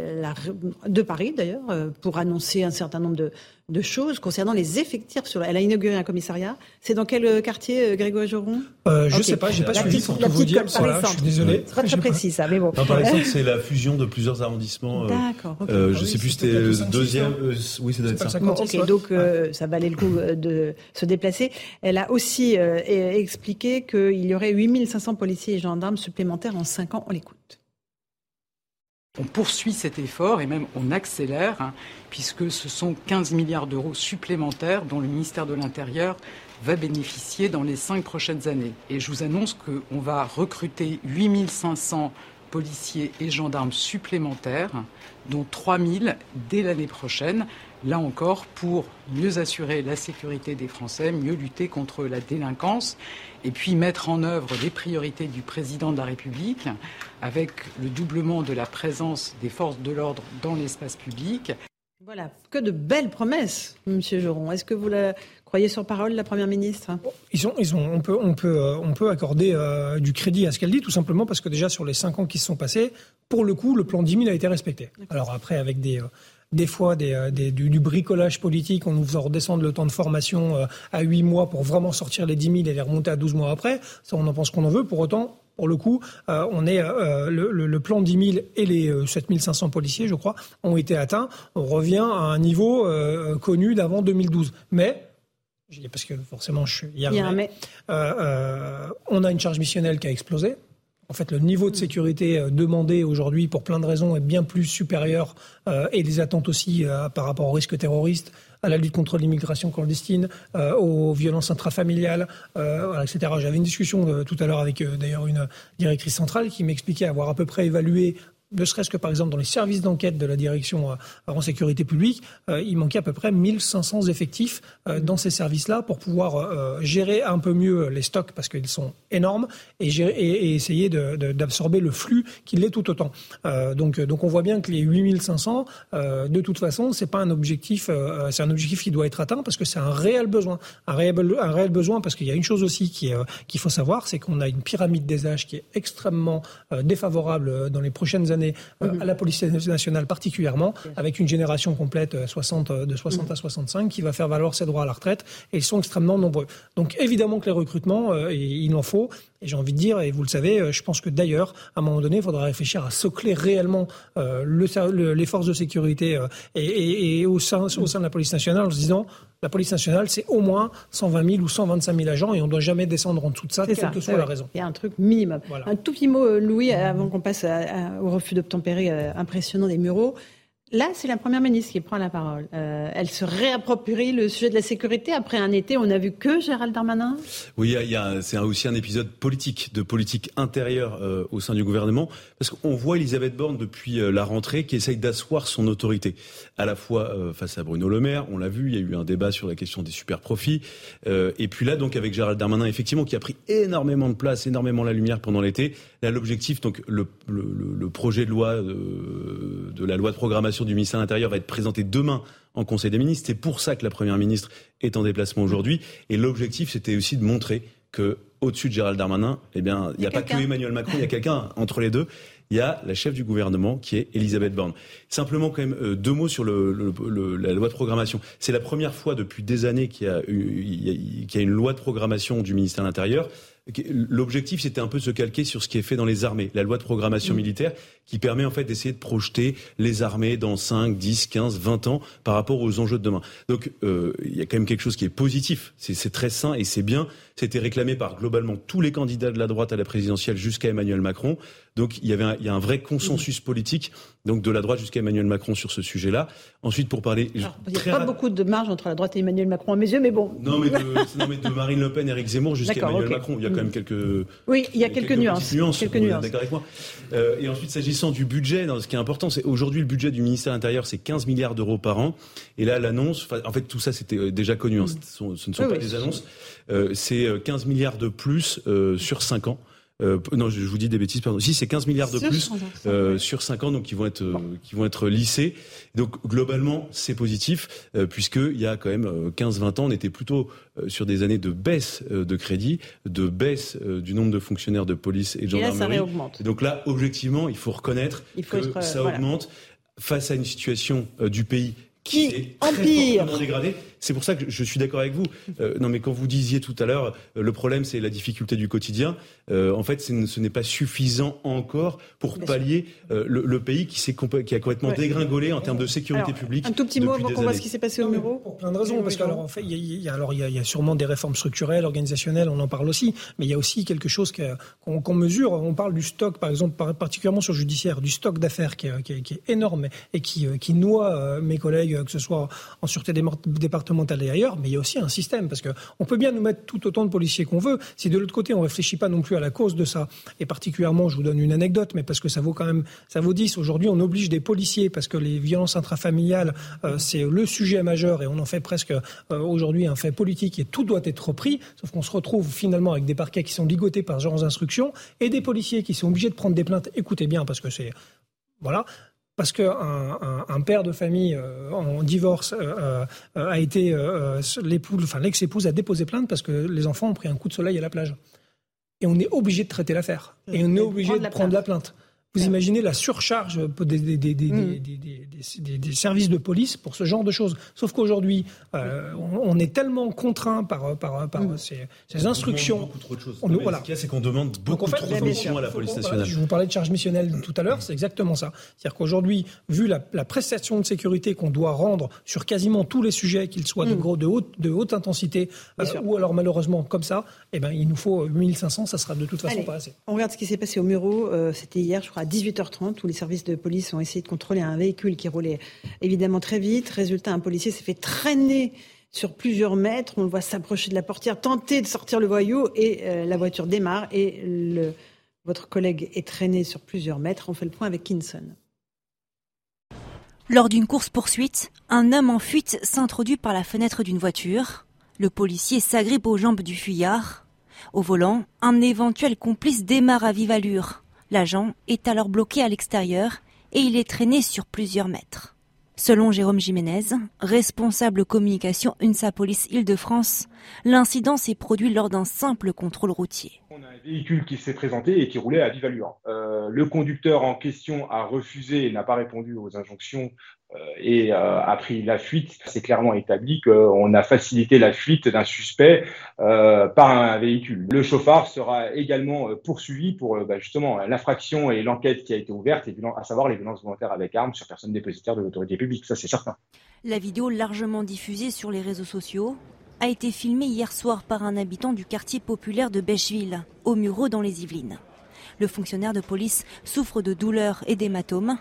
de Paris, d'ailleurs, euh, pour annoncer un certain nombre de, de choses concernant les effectifs. Sur, elle a inauguré un commissariat. C'est dans quel euh, quartier, euh, Grégoire Joron? Euh, Je ne sais pas, j'ai pas suivi pour tout vous dire. je suis désolé. C'est pas très précis ça, mais bon. par exemple, c'est la fusion de plusieurs arrondissements. D'accord. je ne sais plus, c'était le deuxième. oui, c'est doit être ça. ok, donc ça valait le coup de se déplacer. Elle a aussi expliqué qu'il y aurait 8500 policiers et gendarmes supplémentaires en 5 ans. On l'écoute. On poursuit cet effort et même on accélère, hein, puisque ce sont 15 milliards d'euros supplémentaires dont le ministère de l'Intérieur va bénéficier dans les cinq prochaines années. Et je vous annonce qu'on va recruter 8500 policiers et gendarmes supplémentaires, dont 3000 dès l'année prochaine, là encore pour mieux assurer la sécurité des Français, mieux lutter contre la délinquance et puis mettre en œuvre les priorités du président de la République avec le doublement de la présence des forces de l'ordre dans l'espace public. Voilà, que de belles promesses, Monsieur Joron. Est-ce que vous la croyez sur parole, la Première ministre? Ils ont, ils ont, on, peut, on, peut, euh, on peut accorder euh, du crédit à ce qu'elle dit, tout simplement parce que déjà sur les cinq ans qui se sont passés, pour le coup, le plan 10 000 a été respecté. Alors après, avec des, euh, des fois des, du, bricolage politique, on nous faisant redescendre le temps de formation à 8 mois pour vraiment sortir les 10 000 et les remonter à 12 mois après. Ça, on en pense qu'on en veut. Pour autant, pour le coup, euh, on est euh, le, le, plan 10 000 et les 7 euh, 500 policiers, je crois, ont été atteints. On revient à un niveau connu d'avant 2012. Mais parce que forcément, je suis. Il y a un mais. on a une charge missionnelle qui a explosé. En fait, le niveau de sécurité demandé aujourd'hui, pour plein de raisons, est bien plus supérieur et les attentes aussi par rapport au risque terroriste à la lutte contre l'immigration clandestine, euh, aux violences intrafamiliales, euh, etc. J'avais une discussion euh, tout à l'heure avec d'ailleurs une directrice centrale qui m'expliquait avoir à peu près évalué ne serait-ce que par exemple dans les services d'enquête de la direction euh, en sécurité publique, euh, il manquait à peu près 1500 effectifs euh, dans ces services-là pour pouvoir gérer un peu mieux les stocks parce qu'ils sont énormes et, essayer d'absorber le flux qui l'est tout autant. donc, donc on voit bien que les 8500, de toute façon, c'est pas un objectif, c'est un objectif qui doit être atteint parce que c'est un réel besoin, un réel, besoin parce qu'il y a une chose aussi qui qu'il faut savoir, c'est qu'on a une pyramide des âges qui est extrêmement défavorable dans les prochaines années euh, mhm. à la police nationale particulièrement, avec une génération complète 60, euh, euh, de 60 à 65 qui va faire valoir ses droits à la retraite, et ils sont extrêmement nombreux. Donc évidemment que les recrutements, il en faut, et j'ai envie de dire, et vous le savez, je pense que d'ailleurs, à un moment donné, il faudra réfléchir à socler réellement le, les forces de sécurité et, au, sein, au sein de la police nationale en se disant la police nationale, c'est au moins 120 000 ou 125 000 agents et on ne doit jamais descendre en dessous de ça, quelle que soit la raison. Il y a un truc minimum. Un tout petit mot, Louis, avant qu'on passe au refus d'obtempérer euh, impressionnant des Mureaux. Là, c'est la Première ministre qui prend la parole. Euh, elle se réapproprie le sujet de la sécurité. Après un été, on a vu que Gérald Darmanin? Oui, c'est aussi un épisode politique, de politique intérieure euh, au sein du gouvernement. Parce qu'on voit Elisabeth Borne depuis euh, la rentrée qui essaye d'asseoir son autorité. À la fois face à Bruno Le Maire, on l'a vu, il y a eu un débat sur la question des super profits. et puis là, donc avec Gérald Darmanin, effectivement, qui a pris énormément de place, énormément la lumière pendant l'été. Là, l'objectif, donc le, le, projet de loi de la loi de programmation du ministère de l'Intérieur va être présenté demain en Conseil des ministres. C'est pour ça que la Première ministre est en déplacement aujourd'hui. Et l'objectif, c'était aussi de montrer que au-dessus de Gérald Darmanin, eh bien, il n'y a, pas que Emmanuel Macron, il y a quelqu'un entre les deux. Il y a la chef du gouvernement qui est Elisabeth Borne. Simplement quand même euh, deux mots sur le, la loi de programmation. C'est la première fois depuis des années qu'il y, a, une loi de programmation du ministère de l'Intérieur. L'objectif, c'était un peu de se calquer sur ce qui est fait dans les armées, la loi de programmation mm. militaire, qui permet en fait d'essayer de projeter les armées dans 5, 10, 15, 20 ans par rapport aux enjeux de demain. Donc, euh, il y a quand même quelque chose qui est positif. C'est très sain et c'est bien. C'était réclamé par globalement tous les candidats de la droite à la présidentielle jusqu'à Emmanuel Macron. Donc il y avait un, il y a un vrai consensus politique, donc de la droite jusqu'à Emmanuel Macron sur ce sujet-là. Ensuite, pour parler, il n'y a pas beaucoup de marge entre la droite et Emmanuel Macron à mes yeux, mais bon. Non, mais de, non, mais de Marine Le Pen, Eric Zemmour jusqu'à Emmanuel Macron, il y a quand même quelques. Oui, il y a quelques, nuances. Quelques nuances. D'accord avec moi. Euh, et ensuite, s'agissant du budget, ce qui est important, c'est aujourd'hui le budget du ministère de l'Intérieur, c'est 15 milliards d'euros par an. Et là, l'annonce, en fait, tout ça, c'était euh, déjà connu. Hein, ce, ne sont pas des annonces. Euh, c'est 15 milliards de plus euh, sur 5 ans. Euh, non, je, vous dis des bêtises, pardon. Si c'est 15 milliards de plus euh, sur 5 ans, donc qui vont être euh, qui vont être lissés. Donc globalement, c'est positif euh, puisqu'il y a quand même 15-20 ans, on était plutôt sur des années de baisse de crédit, de baisse du nombre de fonctionnaires de police et de gendarmerie. Et donc là, objectivement, il faut reconnaître que ça augmente face à une situation du pays qui, qui est empire. dégradée. C'est pour ça que je suis d'accord avec vous. Euh, non, mais quand vous disiez tout à l'heure, euh, le problème c'est la difficulté du quotidien. Euh, en fait, ce n'est pas suffisant encore pour pallier euh, le, le, pays qui, qui a complètement dégringolé en termes de sécurité publique. Un tout petit mot avant qu'on voit ce qui s'est passé au Muro. Pour plein de raisons, parce qu'alors en fait, il y, a, alors il y, a, sûrement des réformes structurelles, organisationnelles, on en parle aussi, mais il y a aussi quelque chose qu'on mesure. On parle du stock, par exemple, particulièrement sur le judiciaire, du stock d'affaires qui, qui, qui, est énorme et qui, qui noie mes collègues, que ce soit en sûreté départementale et ailleurs, mais il y a aussi un système, parce qu'on peut bien nous mettre tout autant de policiers qu'on veut, si de l'autre côté on réfléchit pas non plus à la cause de ça, et particulièrement, je vous donne une anecdote, mais parce que ça vaut quand même, ça vaut 10, aujourd'hui on oblige des policiers, parce que les violences intrafamiliales, euh, c'est le sujet majeur, et on en fait presque euh, aujourd'hui un fait politique, et tout doit être repris, sauf qu'on se retrouve finalement avec des parquets qui sont ligotés par genre d'instructions, et des policiers qui sont obligés de prendre des plaintes, écoutez bien, parce que c'est... Voilà, parce qu'un un, père de famille euh, en divorce euh, euh, a été l'épouse, enfin l'ex-épouse a déposé plainte parce que les enfants ont pris un coup de soleil à la plage. Et on est obligé de traiter l'affaire. Et on est obligé de prendre la plainte. Vous imaginez la surcharge des, des, des, mm. des, services de police pour ce genre de choses. Sauf qu'aujourd'hui, euh, on, est tellement contraint par, par, par mm. ces, ces, instructions. beaucoup trop de choses. On, voilà. Ce qu'il y a, c'est qu'on demande beaucoup trop de missions à la police nationale. je vous parlais de charge missionnelle tout à l'heure, c'est exactement ça. C'est-à-dire qu'aujourd'hui, vu la, la, prestation de sécurité qu'on doit rendre sur quasiment tous les sujets, qu'ils soient de, mm. gros, de, haute, de haute intensité, euh, ou alors malheureusement comme ça, eh ben, il nous faut 1500, ça sera de toute façon pas assez. On regarde ce qui s'est passé au Muro, euh, c'était hier, je crois, à 18h30 où les services de police ont essayé de contrôler un véhicule qui roulait évidemment très vite. Résultat, un policier s'est fait traîner sur plusieurs mètres. On le voit s'approcher de la portière, tenter de sortir le voyou et euh, la voiture démarre et votre collègue est traîné sur plusieurs mètres. On fait le point avec Kinson. Lors d'une course-poursuite, un homme en fuite s'introduit par la fenêtre d'une voiture. Le policier s'agrippe aux jambes du fuyard. Au volant, un éventuel complice démarre à vive allure. L'agent est alors bloqué à l'extérieur et il est traîné sur plusieurs mètres. Selon Jérôme Jiménez, responsable communication UNSA Police Île-de-France, l'incident s'est produit lors d'un simple contrôle routier. On a un véhicule qui s'est présenté et qui roulait à vive allure. Euh, le conducteur en question a refusé et n'a pas répondu aux injonctions et euh, a pris la fuite. C'est clairement établi qu'on a facilité la fuite d'un suspect euh, par un véhicule. Le chauffard sera également poursuivi pour bah, justement l'infraction et l'enquête qui a été ouverte, à savoir les violences volontaires avec armes sur personne dépositaire de l'autorité publique. Ça, c'est certain. La vidéo largement diffusée sur les réseaux sociaux a été filmée hier soir par un habitant du quartier populaire de Bêcheville, au Mureau dans les Yvelines. Le fonctionnaire de police souffre de douleurs et d'hématomes.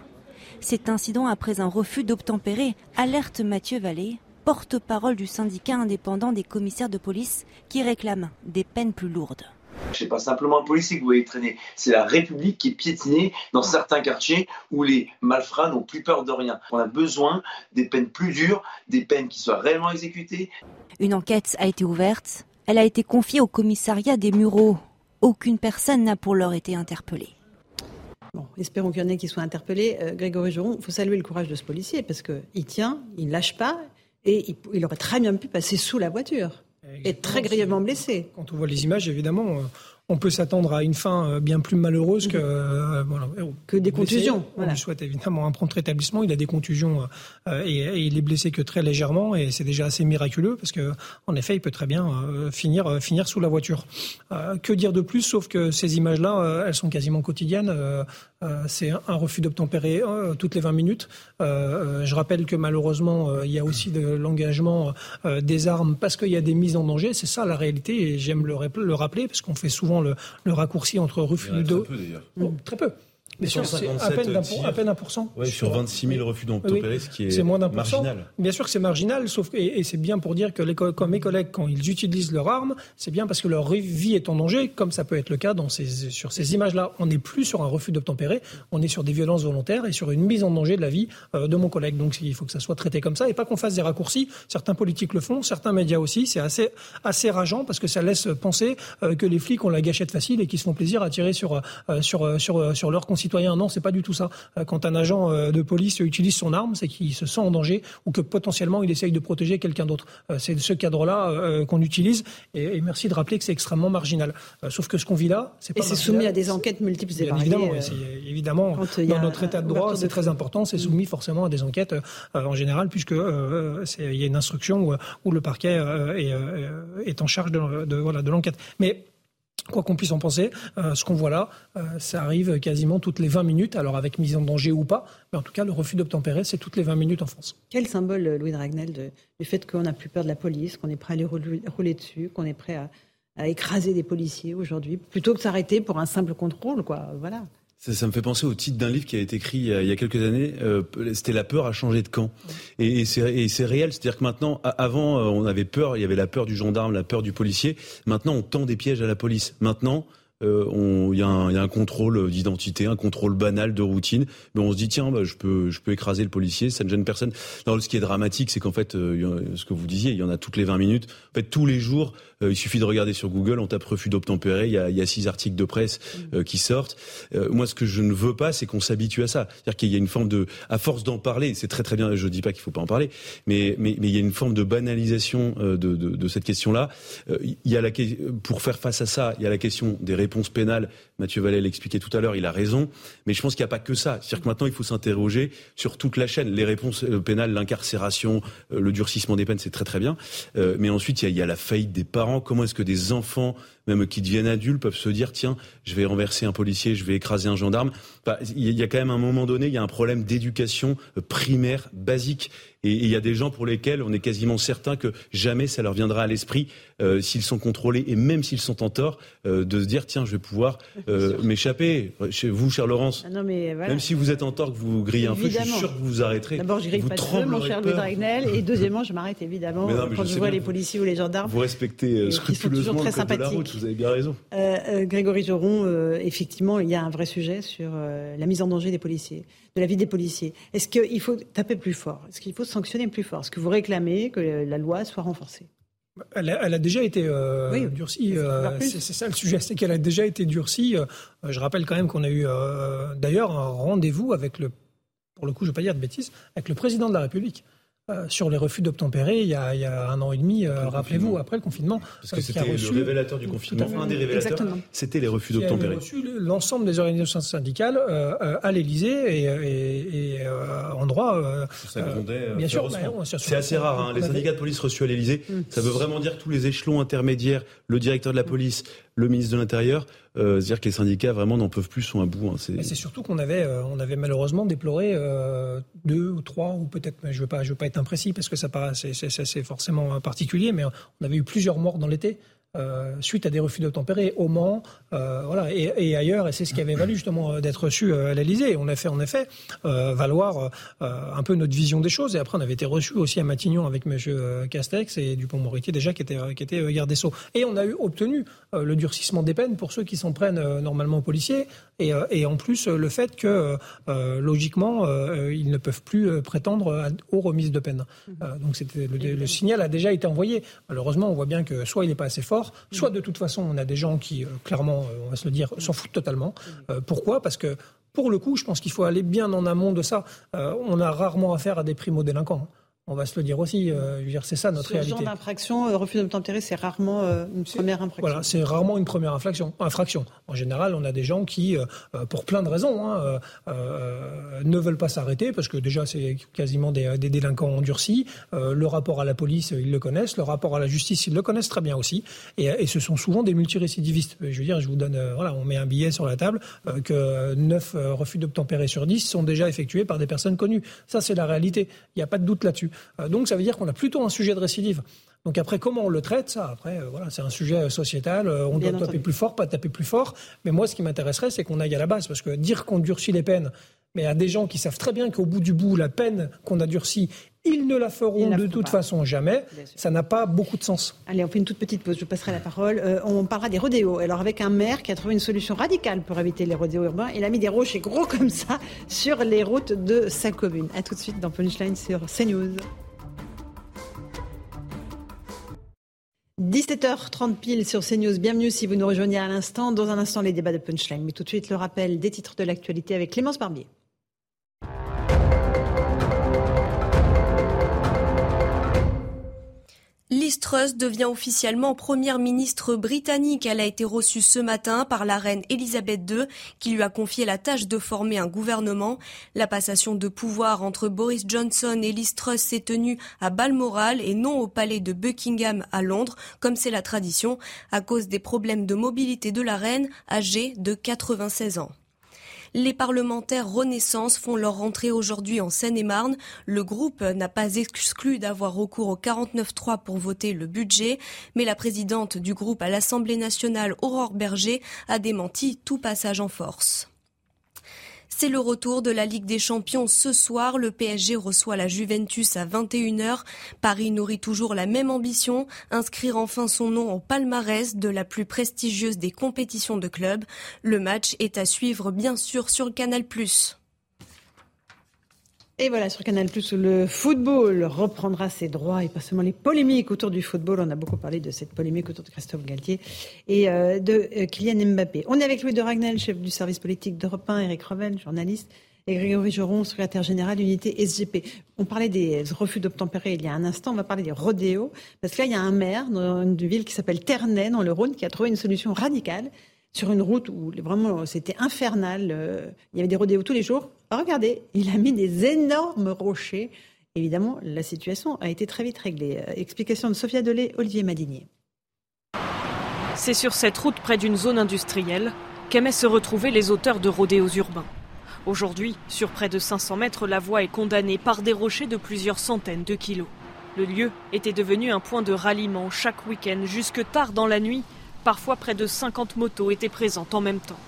Cet incident après un refus d'obtempérer alerte Mathieu Vallée, porte-parole du syndicat indépendant des commissaires de police qui réclame des peines plus lourdes. C'est pas simplement un policier que vous voyez traîner, c'est la République qui est piétinée dans certains quartiers où les malfrats n'ont plus peur de rien. On a besoin des peines plus dures, des peines qui soient réellement exécutées. Une enquête a été ouverte. Elle a été confiée au commissariat des Mureaux. Aucune personne n'a pour l'heure été interpellée. Bon, espérons qu'il y en ait qui soient interpellés. Euh, Grégory Joron, il faut saluer le courage de ce policier parce qu'il tient, il lâche pas et il, aurait très bien pu passer sous la voiture. Et très grièvement blessé. Quand on voit les images, évidemment, on peut s'attendre à une fin euh, bien plus malheureuse que, euh, que des contusions. On lui souhaite évidemment un prompt rétablissement. Il a des contusions euh, et, il est blessé que très légèrement et c'est déjà assez miraculeux parce que en effet, il peut très bien finir finir sous la voiture. que dire de plus sauf que ces images-là, elles sont quasiment quotidiennes. C'est un refus d'obtempérer toutes les 20 minutes. je rappelle que malheureusement, il y a aussi de l'engagement des armes parce qu'il y a des mises en danger. C'est ça la réalité et j'aime le, le rappeler parce qu'on fait souvent le, raccourci entre refus de... Très peu Mais c'est à peine, à peine 1%. Ouais, sur 26 000 refus d'obtempérer, ce qui est, moins marginal. Bien sûr que c'est marginal, sauf et, c'est bien pour dire que les, comme mes collègues, quand ils utilisent leur arme, c'est bien parce que leur vie est en danger, comme ça peut être le cas dans ces, sur ces images-là. On n'est plus sur un refus d'obtempérer, on est sur des violences volontaires et sur une mise en danger de la vie euh, de mon collègue. Donc il faut que ça soit traité comme ça et pas qu'on fasse des raccourcis. Certains politiques le font, certains médias aussi. C'est assez, assez rageant parce que ça laisse penser euh, que les flics ont la gâchette facile et qu'ils se font plaisir à tirer sur, euh, sur, sur, sur leurs concitoyens non, c'est pas du tout ça. Euh, quand un agent euh, de police utilise son arme, c'est qu'il se sent en danger ou que potentiellement il essaye de protéger quelqu'un d'autre. Euh, c'est ce cadre-là qu'on utilise. Et, merci de rappeler que c'est extrêmement marginal. Sauf que ce qu'on vit là, c'est pas. Et c'est soumis à des enquêtes multiples et variées. Évidemment, évidemment dans notre état de droit, c'est très important. C'est soumis forcément à des enquêtes en général, puisque il y a une instruction où, le parquet est, en charge de, de voilà de l'enquête. Mais Quoi qu'on puisse en penser, euh, ce qu'on voit là, euh, ça arrive quasiment toutes les 20 minutes, alors avec mise en danger ou pas, mais en tout cas, le refus d'obtempérer, c'est toutes les 20 minutes en France. Quel symbole, Louis Dragnel, du fait qu'on n'a plus peur de la police, qu'on est prêt à les rouler, dessus, qu'on est prêt à, à écraser des policiers aujourd'hui, plutôt que s'arrêter pour un simple contrôle, quoi. Voilà. Ça, me fait penser au titre d'un livre qui a été écrit il y a, quelques années. Euh, C'était la peur à changer de camp. Et, et c'est réel, c'est-à-dire que maintenant, avant, euh, on avait peur, il y avait la peur du gendarme, la peur du policier. Maintenant, on tend des pièges à la police. Maintenant, euh, il y, y, a un contrôle d'identité, un contrôle banal de routine, mais on se dit tiens, bah, je peux, je peux écraser le policier, ça ne gêne personne. Non, ce qui est dramatique, c'est qu'en fait, euh, ce que vous disiez, il y en a toutes les 20 minutes. En fait, tous les jours, euh, il suffit de regarder sur Google, on tape refus d'obtempérer, il y a, y a six articles de presse mmh. qui sortent. moi, ce que je ne veux pas, c'est qu'on s'habitue à ça. C'est-à-dire qu'il y a une forme de, à force d'en parler, c'est très très bien. Je dis pas qu'il faut pas en parler, mais mais, mais il y a une forme de banalisation de, de, de cette question-là. il y a la pour faire face à ça, il y a la question des réponses réponse pénale, Mathieu Vallet l'expliquait tout à l'heure, il a raison, mais je pense qu'il n'y a pas que ça. C'est-à-dire que maintenant, il faut s'interroger sur toute la chaîne. Les réponses euh, pénales, l'incarcération, euh, le durcissement des peines, c'est très très bien. Euh, mais ensuite, il y, a, la faillite des parents. Comment est-ce que des enfants, même qui deviennent adultes, peuvent se dire, tiens, je vais renverser un policier, je vais écraser un gendarme? Il y a quand même un moment donné, il y a un problème d'éducation primaire, basique. Et il y a des gens pour lesquels on est quasiment certain que jamais ça leur viendra à l'esprit, s'ils sont contrôlés et même s'ils sont en tort, de se dire tiens, je vais pouvoir euh, m'échapper. Chez vous, cher Laurence, ah même si vous êtes en tort, que vous grillez un feu, je suis sûr que vous vous arrêterez. D'abord, je grille pas de mon cher Louis Dragnel, et deuxièmement, je m'arrête évidemment quand je vois les policiers ou les gendarmes. Vous respectez euh, scrupuleusement le code de la route, vous avez bien raison. Euh, Grégory Joron, effectivement, il y a un vrai sujet sur la mise en danger des policiers, de la vie des policiers. Est-ce qu'il faut taper plus fort? Est-ce qu'il faut sanctionner plus fort? Est-ce que vous réclamez que la loi soit renforcée? Elle a, déjà été euh, durcie. Euh, c'est ça le sujet, c'est qu'elle a déjà été durcie. Euh, je rappelle quand même qu'on a eu d'ailleurs un rendez-vous avec le, pour le coup, je ne vais pas dire de bêtises, avec le président de la République. Euh, sur les refus d'obtempérer il, y a un an et demi, euh, rappelez-vous, après le confinement. Parce que c'était le révélateur du confinement, un des révélateurs, c'était les refus d'obtempérer. reçu l'ensemble des organisations syndicales euh, à l'Élysée et, et en droit. Ça bien sûr, bah, c'est assez rare. Hein. Les syndicats de police reçus à l'Élysée, mm. ça veut vraiment dire tous les échelons intermédiaires, le directeur de la police, le ministre de l'Intérieur, euh, dire que les syndicats vraiment n'en peuvent plus, sont à bout. Hein, c'est surtout qu'on avait, euh, on avait malheureusement déploré euh, deux ou trois, ou peut-être, je ne veux, pas, veux pas être imprécis parce que ça c'est forcément particulier, mais on avait eu plusieurs morts dans l'été. Euh, suite à des refus d'obtempérer au Mans, euh, voilà, et, et, ailleurs, et c'est ce qui avait valu justement euh, d'être reçu à l'Elysée. On a fait en effet valoir un peu notre vision des choses, et après on avait été reçu aussi à Matignon avec M. Castex et Dupont-Moretti déjà qui était qui était garde des Sceaux. Et on a eu obtenu le durcissement des peines pour ceux qui s'en prennent normalement aux policiers, et, et en plus le fait que logiquement ils ne peuvent plus prétendre aux remises de peine. donc c'était le, le signal a déjà été envoyé. Malheureusement, on voit bien que soit il n'est pas assez fort soit de toute façon on a des gens qui, euh, clairement, euh, on va se le dire, s'en foutent totalement. Euh, pourquoi? Parce que pour le coup, je pense qu'il faut aller bien en amont de ça. on a rarement affaire à des primo-délinquants. On va se le dire aussi. Euh, c'est ça notre Ce réalité. Ce genre d'infraction, euh, refus d'obtempérer, c'est rarement euh, une première infraction. Voilà, c'est rarement une première infraction. infraction. En général, on a des gens qui, pour plein de raisons, hein, ne veulent pas s'arrêter parce que déjà c'est quasiment des, des, délinquants endurcis. le rapport à la police, ils le connaissent. Le rapport à la justice, ils le connaissent très bien aussi. Et, et ce sont souvent des multirécidivistes. Je veux dire, je vous donne, voilà, on met un billet sur la table que 9 refus d'obtempérer sur 10 sont déjà effectués par des personnes connues. Ça, c'est la réalité. Il n'y a pas de doute là-dessus. Euh, donc ça veut dire qu'on a plutôt un sujet de récidive. Donc après, comment on le traite, ça, après, euh, voilà, c'est un sujet euh, sociétal. on doit taper plus fort, pas taper plus fort. Mais moi, ce qui m'intéresserait, c'est qu'on aille à la base. Parce que dire qu'on durcit les peines, mais à des gens qui savent très bien qu'au bout du bout, la peine qu'on a durcie, ils ne la feront de toute façon jamais. Ça n'a pas beaucoup de sens. Allez, on fait une toute petite pause. Je passerai la parole. on parlera des rodéos. Alors, avec un maire qui a trouvé une solution radicale pour éviter les rodéos urbains, il a mis des rochers gros comme ça sur les routes de sa commune. A tout de suite dans Punchline sur CNews. 17h30 pile sur CNews. Bienvenue si vous nous rejoignez à l'instant. Dans un instant, les débats de Punchline. Mais tout de suite, le rappel des titres de l'actualité avec Clémence Barbier. Liz Truss devient officiellement première ministre britannique. Elle a été reçue ce matin par la reine Elisabeth II qui lui a confié la tâche de former un gouvernement. La passation de pouvoir entre Boris Johnson et Liz Truss s'est tenue à Balmoral et non au palais de Buckingham à Londres, comme c'est la tradition, à cause des problèmes de mobilité de la reine âgée de 96 ans. Les parlementaires Renaissance font leur rentrée aujourd'hui en Seine-et-Marne. Le groupe n'a pas exclu d'avoir recours au 49-3 pour voter le budget, mais la présidente du groupe à l'Assemblée nationale, Aurore Berger, a démenti tout passage en force. C'est le retour de la Ligue des Champions ce soir. Le PSG reçoit la Juventus à 21h. Paris nourrit toujours la même ambition, inscrire enfin son nom au palmarès de la plus prestigieuse des compétitions de club. Le match est à suivre bien sûr sur Canal+. Et voilà, sur Canal+, le football reprendra ses droits et pas seulement les polémiques autour du football. On a beaucoup parlé de cette polémique autour de Christophe Galtier et euh, de euh, Kylian Mbappé. On est avec Louis de Ragnel, chef du service politique d'Europe 1, Eric Revel, journaliste, et Grégory Joron, secrétaire général d'unité SGP. On parlait des refus d'obtempérer il y a un instant, on va parler des rodéos, parce que là, il y a un maire dans une ville qui s'appelle Ternay, dans le Rhône, qui a trouvé une solution radicale sur une route où vraiment c'était infernal. Euh, il y avait des rodéos tous les jours. Regardez, il a mis des énormes rochers. Évidemment, la situation a été très vite réglée. Euh, explication de Sophia Delay, Olivier Madinier. C'est sur cette route près d'une zone industrielle qu'aimaient se retrouver les auteurs de rodéos urbains. Aujourd'hui, sur près de 500 mètres, la voie est condamnée par des rochers de plusieurs centaines de kilos. Le lieu était devenu un point de ralliement chaque week-end jusque tard dans la nuit Parfois, près de 50 motos étaient présentes en même temps.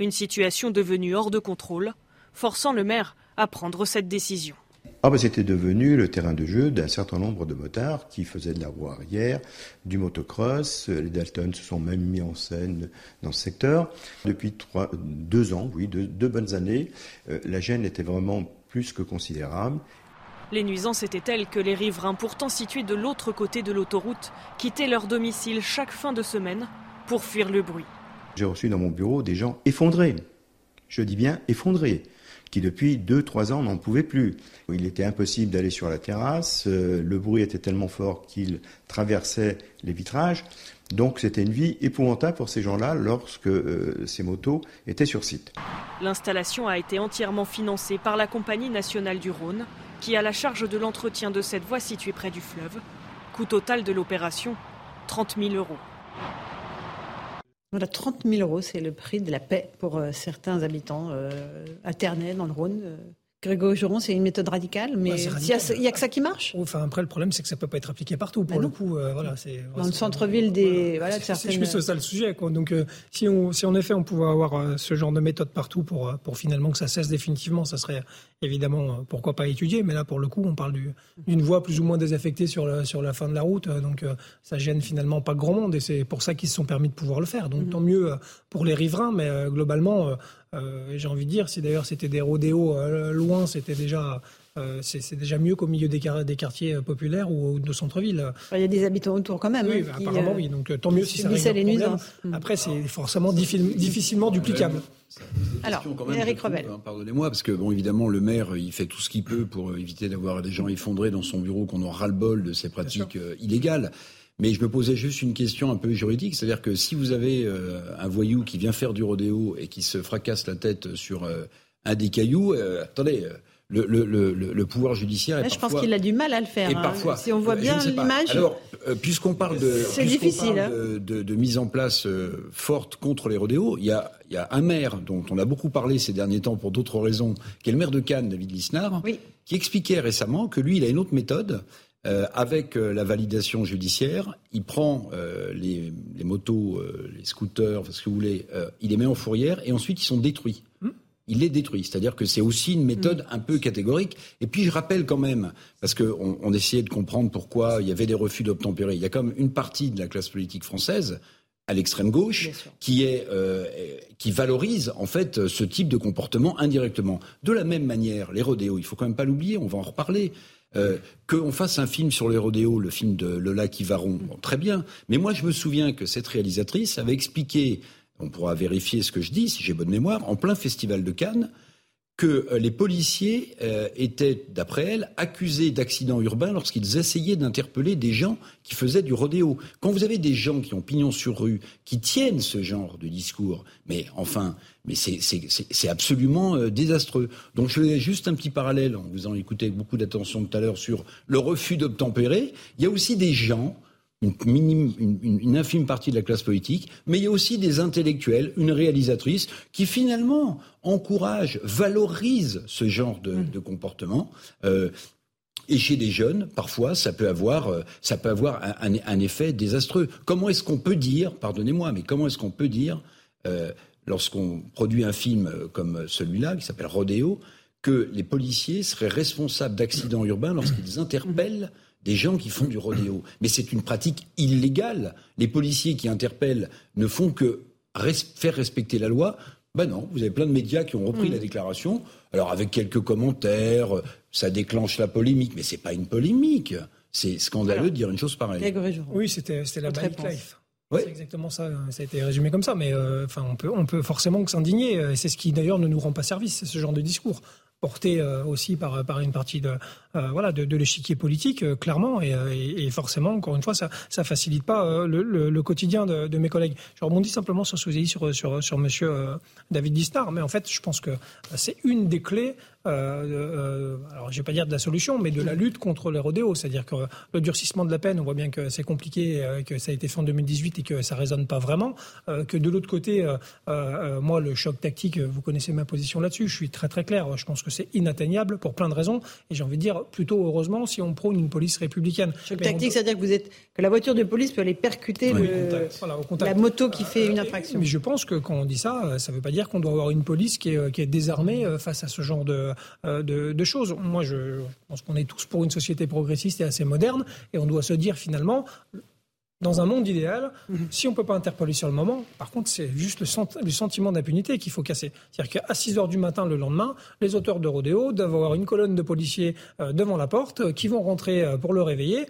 Une situation devenue hors de contrôle, forçant le maire à prendre cette décision. Ah C'était devenu le terrain de jeu d'un certain nombre de motards qui faisaient de la roue arrière, du motocross. Les Dalton se sont même mis en scène dans ce secteur. Depuis deux ans, oui, deux, bonnes années, euh, la gêne était vraiment plus que considérable. Les nuisances étaient telles que les riverains, pourtant situés de l'autre côté de l'autoroute, quittaient leur domicile chaque fin de semaine pour fuir le bruit. J'ai reçu dans mon bureau des gens effondrés, je dis bien effondrés, qui depuis 2-3 ans n'en pouvaient plus. Il était impossible d'aller sur la terrasse, euh, le bruit était tellement fort qu'il traversait les vitrages, donc c'était une vie épouvantable pour ces gens-là lorsque euh, ces motos étaient sur site. L'installation a été entièrement financée par la Compagnie nationale du Rhône, qui a la charge de l'entretien de cette voie située près du fleuve. Coût total de l'opération 30 000 euros. Voilà, 30 000 euros, c'est le prix de la paix pour euh, certains habitants euh, à Ternay, dans le Rhône. Euh. Grégory Joron, c'est une méthode radicale, mais il n'y a, que ça qui marche. Enfin, après, le problème, c'est que ça ne peut pas être appliqué partout. Pour bah le coup, euh, voilà, c'est dans le centre-ville des voilà, C'est juste ça le sujet. Quoi. Donc, euh, si, on, si en effet on pouvait avoir euh, ce genre de méthode partout pour pour finalement que ça cesse définitivement, ça serait évidemment pourquoi pas étudier. Mais là, pour le coup, on parle d'une voie plus ou moins désaffectée sur la, sur la fin de la route, donc ça gêne finalement pas grand monde, et c'est pour ça qu'ils se sont permis de pouvoir le faire. Donc, mm-hmm. tant mieux pour les riverains, mais globalement euh, j'ai envie de dire, si d'ailleurs c'était des rodéos euh, loin, c'était déjà euh, c'est déjà mieux qu'au milieu des, des, quartiers populaires ou de centre-ville. Il y a des habitants autour quand même. Oui, hein, apparemment oui. Donc tant mieux si ça règle le problème. Après, c'est forcément difficilement duplicable. Alors, question quand même. Eric Revel. hein, Pardonnez-moi, parce que bon, évidemment, le maire, il fait tout ce qu'il peut pour éviter d'avoir des gens effondrés dans son bureau, qu'on en ras-le-bol de ces pratiques euh, illégales. Mais je me posais juste une question un peu juridique, c'est-à-dire que si vous avez euh, un voyou qui vient faire du rodéo et qui se fracasse la tête sur euh, un des cailloux, euh, attendez, le, le, le, le- le pouvoir judiciaire est Là, je pense qu'il a du mal à le faire. Et hein. parfois, Si on voit bien l'image. Alors, puisqu'on parle de, C'est puisqu'on difficile, parle hein. de, de- de mise en place euh, forte contre les rodéos, il y a, il y a un maire dont on a beaucoup parlé ces derniers temps pour d'autres raisons, qui est le maire de Cannes, David Lisnard, qui expliquait récemment que lui, il a une autre méthode. Euh, avec euh, la validation judiciaire, il prend euh, les, les motos, les scooters, ce que vous voulez, il les met en fourrière et ensuite ils sont détruits il les détruit. C'est-à-dire que c'est aussi une méthode un peu catégorique. Et puis je rappelle quand même, parce qu'on on essayait de comprendre pourquoi il y avait des refus d'obtempérer, il y a quand même une partie de la classe politique française à l'extrême gauche qui est euh, qui valorise en fait ce type de comportement indirectement. De la même manière, les rodéos, il faut quand même pas l'oublier, on va en reparler. Euh, qu'on fasse un film sur les rodéos, le film de Lola Kivaron, bon, très bien. Mais moi, je me souviens que cette réalisatrice avait expliqué, on pourra vérifier ce que je dis si j'ai bonne mémoire, en plein festival de Cannes, que euh, les policiers euh, étaient, d'après elle, accusés d'accidents urbains lorsqu'ils essayaient d'interpeller des gens qui faisaient du rodéo. Quand vous avez des gens qui ont pignon sur rue, qui tiennent ce genre de discours, mais enfin, mais c'est- absolument euh, désastreux. Donc je fais juste un petit parallèle, en vous en écouté avec beaucoup d'attention tout à l'heure, sur le refus d'obtempérer. Il y a aussi des gens une, minime, une, une- une infime partie de la classe politique, mais il y a aussi des intellectuels, une réalisatrice, qui finalement encouragent, valorisent ce genre de, de comportement. Euh, et chez des jeunes, parfois, ça peut avoir, euh, ça peut avoir un, un- un effet désastreux. Comment est-ce qu'on peut dire, pardonnez-moi, mais comment est-ce qu'on peut dire, euh, lorsqu'on produit un film comme celui-là, qui s'appelle Rodéo, que les policiers seraient responsables d'accidents urbains lorsqu'ils interpellent des gens qui font du rodéo. Mais c'est une pratique illégale. Les policiers qui interpellent ne font que res- faire respecter la loi. Ben non, vous avez plein de médias qui ont repris Mm. la déclaration. Alors avec quelques commentaires, ça déclenche la polémique, mais c'est pas une polémique. C'est scandaleux de dire une chose pareille. Oui, c'était la bike life. C'est exactement ça. Ça a été résumé comme ça. Mais euh, enfin, on peut, on peut forcément s'indigner. Et c'est ce qui d'ailleurs ne nous rend pas service, ce genre de discours porté euh, aussi par, une partie de, euh, voilà, de, l'échiquier politique, euh, clairement. Et, forcément, encore une fois, ça ça facilite pas le, quotidien de, mes collègues. Je rebondis simplement sur ce que vous avez dit sur, sur, sur euh, David Disnard. Mais en fait, je pense que c'est une des clés euh, euh, alors je vais pas dire de la solution, mais de la lutte contre les rodéos. C'est-à-dire que le durcissement de la peine, on voit bien que c'est compliqué, euh, que ça a été fait en 2018 et que ça résonne pas vraiment. Que de l'autre côté, moi, le choc tactique, vous connaissez ma position là-dessus, je suis très très clair. Je pense que c'est inatteignable pour plein de raisons. Et j'ai envie de dire, plutôt heureusement, si on prône une police républicaine. Choc tactique, c'est-à-dire que vous êtes que la voiture de police peut aller percuter Oui, le- contact. Voilà, contact. la moto qui fait une infraction. Mais je pense que quand on dit ça, ça ne veut pas dire qu'on doit avoir une police qui est, qui est désarmée face à ce genre de, de, de choses. Moi, je pense qu'on est tous pour une société progressiste et assez moderne, et on doit se dire finalement, dans un monde idéal, si on ne peut pas interpeller sur le moment, par contre, c'est juste le, sent- le sentiment d'impunité qu'il faut casser. C'est-à-dire qu'à 6 heures du matin le lendemain, les auteurs de rodéo doivent avoir une colonne de policiers euh, devant la porte euh, qui vont rentrer euh, pour le réveiller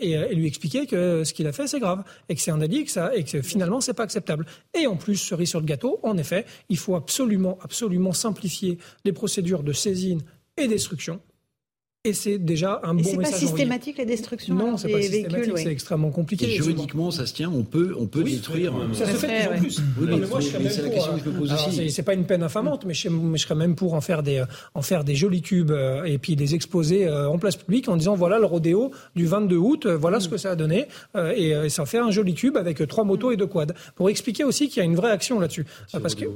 et, et lui expliquer que ce qu'il a fait, c'est grave et que c'est un délit et que, ça, et que finalement, c'est pas acceptable. Et en plus, cerise sur le gâteau, en effet, il faut absolument, absolument simplifier les procédures de saisine et destruction. Et c'est déjà un Et bon c'est pas message envoyé. systématique la destruction Non, c'est des pas véhicules, systématique, c'est extrêmement compliqué. Et juridiquement, ça se tient, on peut, on peut Oui, détruire. Ça se fait de plus en plus. Oui, Non, mais, mais moi, je serais mais même c'est la pour, question que je me pose alors, aussi. c'est- pas une peine infamante, mais je, mais je serais même pour en faire des, euh, en faire des jolis cubes euh, et puis les exposer euh, en place publique en disant voilà le rodéo du 22 août, euh, voilà ce que ça a donné, euh, et, euh, et ça fait un joli cube avec euh, trois motos et deux quads. Pour expliquer aussi qu'il y a une vraie action là-dessus. Euh, Parce que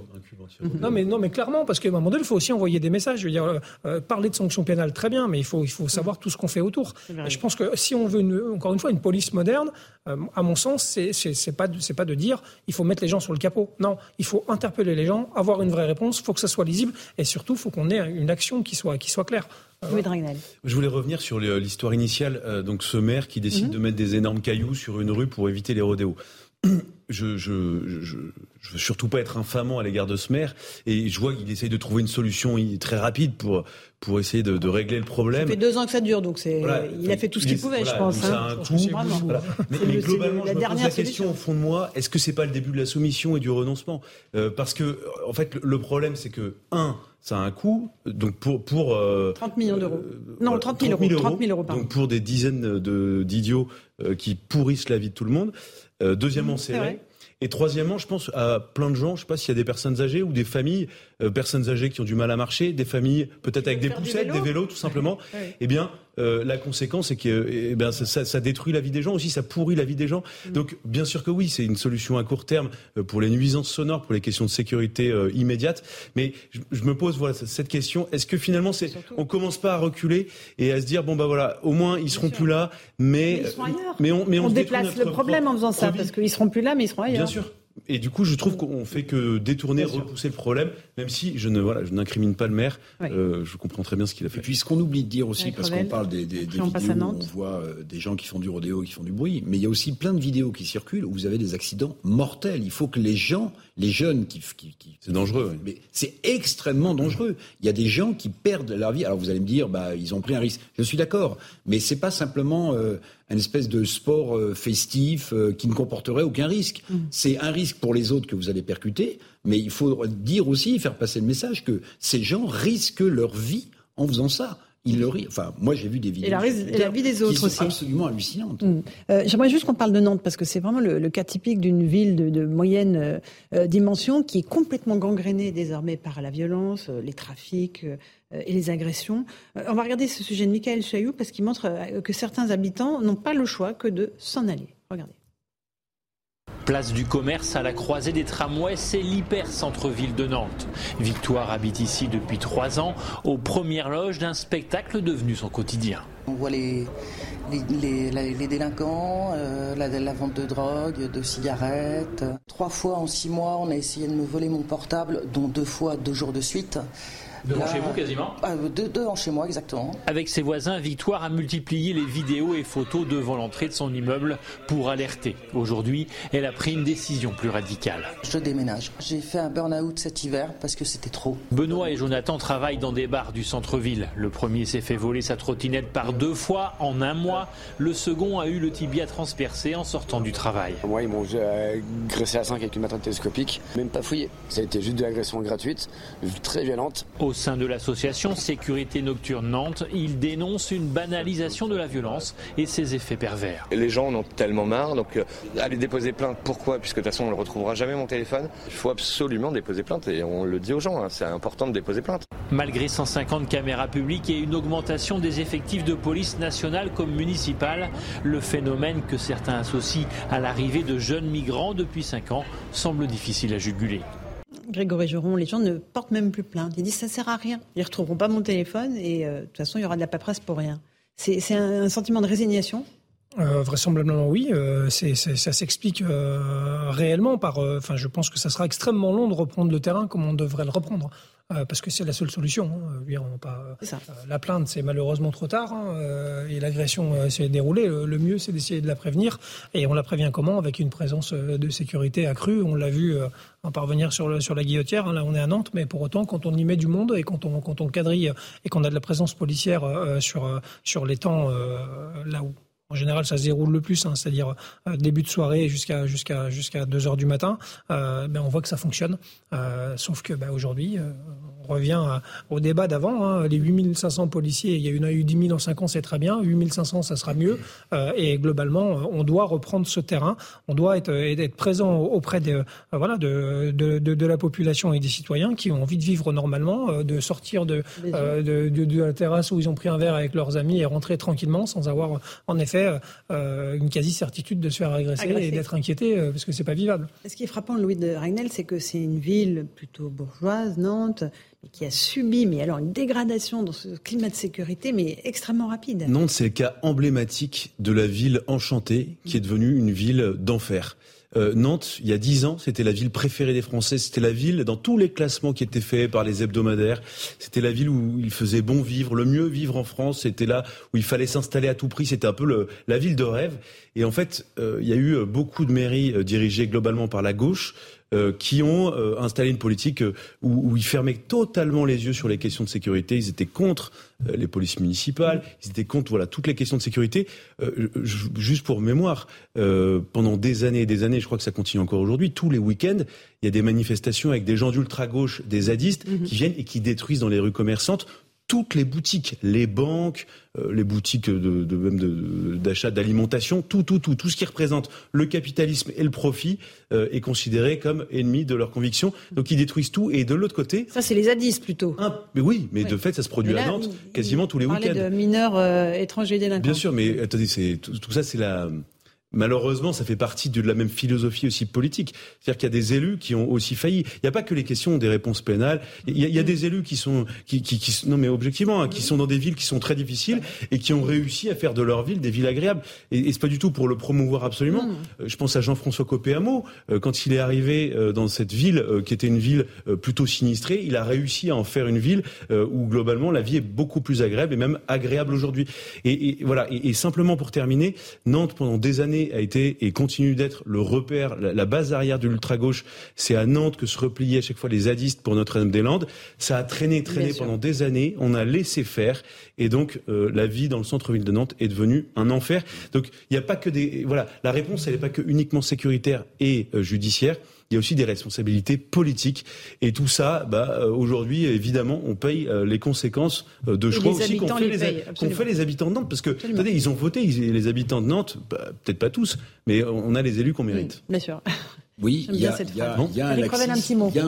non mais non mais clairement parce qu'à un moment donné il faut aussi envoyer des messages. Je veux dire euh, euh, parler de sanctions pénales très bien, mais il faut il faut savoir tout ce qu'on fait autour. Et je pense que si on veut une- encore une fois une police moderne, euh, à mon sens c'est c'est c'est pas de- c'est pas de dire il faut mettre les gens sur le capot. Non, il faut interpeller les gens, avoir une vraie réponse, il faut que ça soit lisible et surtout il faut qu'on ait une action qui soit qui soit claire. Euh, Dragnel. Je voulais revenir sur l'histoire initiale. euh, donc, ce maire qui décide Mhm. de mettre des énormes cailloux sur une rue pour éviter les rodéos. Je, je, je, je veux surtout pas être infamant à l'égard de ce maire, et je vois qu'il essaye de trouver une solution très rapide pour pour essayer de, de, régler le problème. Ça fait deux ans que ça dure, donc c'est il a fait tout ce qu'il pouvait, je pense. Hein. Mais, mais globalement, la je me pose la question au fond de moi est-ce que c'est pas le début de la soumission et du renoncement? Euh, Parce que en fait, le problème, c'est que un, ça a un coût. Donc pour pour 30 euh, millions d'euros. non, 30 000, 000 euros. 30 000 euros donc pour des dizaines de d'idiots euh, qui pourrissent la vie de tout le monde. Deuxièmement, c'est vrai. Et troisièmement, je pense à plein de gens, je sais pas s'il y a des personnes âgées ou des familles, euh, personnes âgées qui ont du mal à marcher, des familles peut-être avec des poussettes, des vélos tout simplement. Eh bien, euh, la conséquence, c'est que eh bien, ça, ça, détruit la vie des gens aussi, ça pourrit la vie des gens. Mm. Donc, bien sûr que oui, c'est une solution à court terme euh, pour les nuisances sonores, pour les questions de sécurité euh, immédiate. Mais je, je, me pose voilà cette question est-ce que finalement, c'est, on commence pas à reculer et à se dire bon bah voilà, au moins ils seront plus là, mais mais, on, mais on, on déplace le problème en faisant ça parce qu'ils seront plus là, mais ils seront ailleurs. Bien sûr. Et du coup, je trouve qu'on fait que détourner, repousser le problème, même si je ne voilà, je n'incrimine pas le maire. Euh, je comprends très bien ce qu'il a fait. Et puis, ce qu'on oublie de dire aussi, parce qu'on parle des, des, des vidéos où on voit euh, des gens qui font du rodéo, qui font du bruit, mais il y a aussi plein de vidéos qui circulent où vous avez des accidents mortels. Il faut que les gens, les jeunes qui, qui, qui c'est dangereux. Mais c'est extrêmement dangereux. Il y a des gens qui perdent leur vie. Alors vous allez me dire, bah ils ont pris un risque. Je suis d'accord, mais c'est pas simplement euh, un espèce de sport euh, festif euh, qui ne comporterait aucun risque. Mm. C'est un risque pour les autres que vous allez percuter, mais il faut dire aussi, faire passer le message que ces gens risquent leur vie en faisant ça. Ils le Enfin, moi, j'ai vu des vidéos. Et la, vie des autres qui sont absolument hallucinantes. Mm. Euh, j'aimerais juste qu'on parle de Nantes parce que c'est vraiment le, cas typique d'une ville de, moyenne dimension qui est complètement gangrénée désormais par la violence, les trafics, euh, et les agressions. Euh, on va regarder ce sujet de Michael Chailloux parce qu'il montre euh, que certains habitants n'ont pas le choix que de s'en aller. Regardez. Place du commerce à la croisée des tramways, c'est l'hyper centre-ville de Nantes. Victoire habite ici depuis trois ans, aux premières loges d'un spectacle devenu son quotidien. On voit les, délinquants, la, la, vente de drogue, de cigarettes. Trois fois en six mois, on a essayé de me voler mon portable, dont deux fois deux jours de suite. Devant chez vous quasiment ah, Devant chez moi exactement. Avec ses voisins, Victoire a multiplié les vidéos et photos devant l'entrée de son immeuble pour alerter. Aujourd'hui, elle a pris une décision plus radicale. Je déménage. J'ai fait un burn-out cet hiver parce que c'était trop. Benoît et Jonathan travaillent dans des bars du centre-ville. Le premier s'est fait voler sa trottinette par deux fois en un mois. Le second a eu le tibia transpercé en sortant du travail. Moi, ils m'ont agressé à 5 avec une matraque télescopique, même pas fouillé. Ça a été juste de l'agression gratuite, très violente. Au sein de l'association Sécurité Nocturne Nantes, il dénonce une banalisation de la violence et ses effets pervers. Les gens en ont tellement marre, donc euh, aller déposer plainte, pourquoi? Puisque de toute façon on ne retrouvera jamais mon téléphone. Il faut absolument déposer plainte et on le dit aux gens, hein, c'est important de déposer plainte. Malgré 150 caméras publiques et une augmentation des effectifs de police nationale comme municipale, le phénomène que certains associent à l'arrivée de jeunes migrants depuis 5 ans semble difficile à juguler. Grégory Geron, les gens ne portent même plus plainte. Ils disent ça sert à rien. Ils ne retrouveront pas mon téléphone et euh, de toute façon, il y aura de la paperasse pour rien. C'est un, sentiment de résignation euh, vraisemblablement oui, euh, ça s'explique réellement par. Enfin, je pense que ça sera extrêmement long de reprendre le terrain comme on devrait le reprendre. Euh, parce que c'est la seule solution. Hein. pas, euh, la plainte, c'est malheureusement trop tard, hein, euh, et l'agression s'est déroulée. Le, mieux, c'est d'essayer de la prévenir, et on la prévient comment? Avec une présence de sécurité accrue. On l'a vu en parvenir sur, le, sur la guillotière. Hein. là, on est à Nantes, mais pour autant, quand on y met du monde et quand on, quand on quadrille et qu'on a de la présence policière sur, sur les temps là où en général, ça se déroule le plus, hein, c'est-à-dire euh, début de soirée jusqu'à jusqu'à jusqu'à 2 heures du matin. Euh, ben on voit que ça fonctionne. Euh, sauf que ben, aujourd'hui, euh, revient au débat d'avant. Hein, les 8500 policiers, il y en a eu 10 000 en 5 ans, c'est très bien. 8500, ça sera mieux. et globalement, on doit reprendre ce terrain. On doit être, être présent auprès de voilà de, de, de, de, la population et des citoyens qui ont envie de vivre normalement, de sortir de, de la terrasse où ils ont pris un verre avec leurs amis et rentrer tranquillement sans avoir en effet euh, une quasi-certitude de se faire agresser, et d'être inquiété euh, parce que c'est pas vivable. Ce qui est frappant, Louis de Ragnel, c'est que c'est une ville plutôt bourgeoise, Nantes, qui a subi, mais alors une dégradation dans ce climat de sécurité, mais extrêmement rapide. Nantes, c'est le cas emblématique de la ville enchantée qui est devenue une ville d'enfer. Euh, Nantes, il y a dix ans, c'était la ville préférée des Français. C'était la ville, dans tous les classements qui étaient faits par les hebdomadaires, c'était la ville où il faisait bon vivre, le mieux vivre en France. C'était là où il fallait s'installer à tout prix. C'était un peu la ville de rêve. Et en fait, euh, il y a eu beaucoup de mairies euh, dirigées globalement par la gauche euh, qui ont euh, installé une politique euh, où, où, ils fermaient totalement les yeux sur les questions de sécurité. Ils étaient contre les polices municipales, ils étaient contre voilà toutes les questions de sécurité. juste pour mémoire, pendant des années et des années, je crois que ça continue encore aujourd'hui, tous les week-ends, il y a des manifestations avec des gens d'ultra gauche, des zadistes, mhm. qui viennent et qui détruisent dans les rues commerçantes toutes les boutiques, les banques, les boutiques de, de même d'achat d'alimentation, tout, tout, tout, tout ce qui représente le capitalisme et le profit euh, est considéré comme ennemi de leurs convictions. Donc ils détruisent tout. Et de l'autre côté, ça c'est les zadistes plutôt. mais oui, mais de fait ça se produit à Nantes quasiment tous les week-ends. de mineurs euh, étrangers délinquants. Bien sûr, mais attendez, tout, tout ça c'est la Malheureusement, ça fait partie de la même philosophie aussi politique. C'est-à-dire qu'il y a des élus qui ont aussi failli. Il n'y a pas que les questions des réponses pénales. Il y a, des élus qui sont, qui, qui, qui non mais objectivement, hein, qui sont dans des villes qui sont très difficiles et qui ont réussi à faire de leur ville des villes agréables. Et, et c'est pas du tout pour le promouvoir absolument. Euh, je pense à Jean-François Copéamo euh, quand il est arrivé euh, dans cette ville qui était une ville plutôt sinistrée, il a réussi à en faire une ville où globalement la vie est beaucoup plus agréable et même agréable aujourd'hui. Et, et, voilà. Et, simplement pour terminer, Nantes pendant des années a été et continue d'être le repère, la, base arrière de l'ultra-gauche. C'est à Nantes que se repliaient à chaque fois les zadistes pour Notre-Dame-des-Landes. Ça a traîné, traîné pendant des années. On a laissé faire. Et donc, euh, la vie dans le centre-ville de Nantes est devenue un enfer. Donc, il n'y a pas que des... Voilà, la réponse, elle n'est pas que uniquement sécuritaire et euh, judiciaire il y a aussi des responsabilités politiques. Et tout ça, bah, euh, aujourd'hui, évidemment, on paye euh, les conséquences euh, de choix aussi qu'ont fait, les, fait les habitants de Nantes. Parce que, attendez, ils ont voté, les habitants de Nantes, bah, peut-être pas tous, mais on a les élus qu'on mérite. bien sûr. Oui, y, y, y, il y a un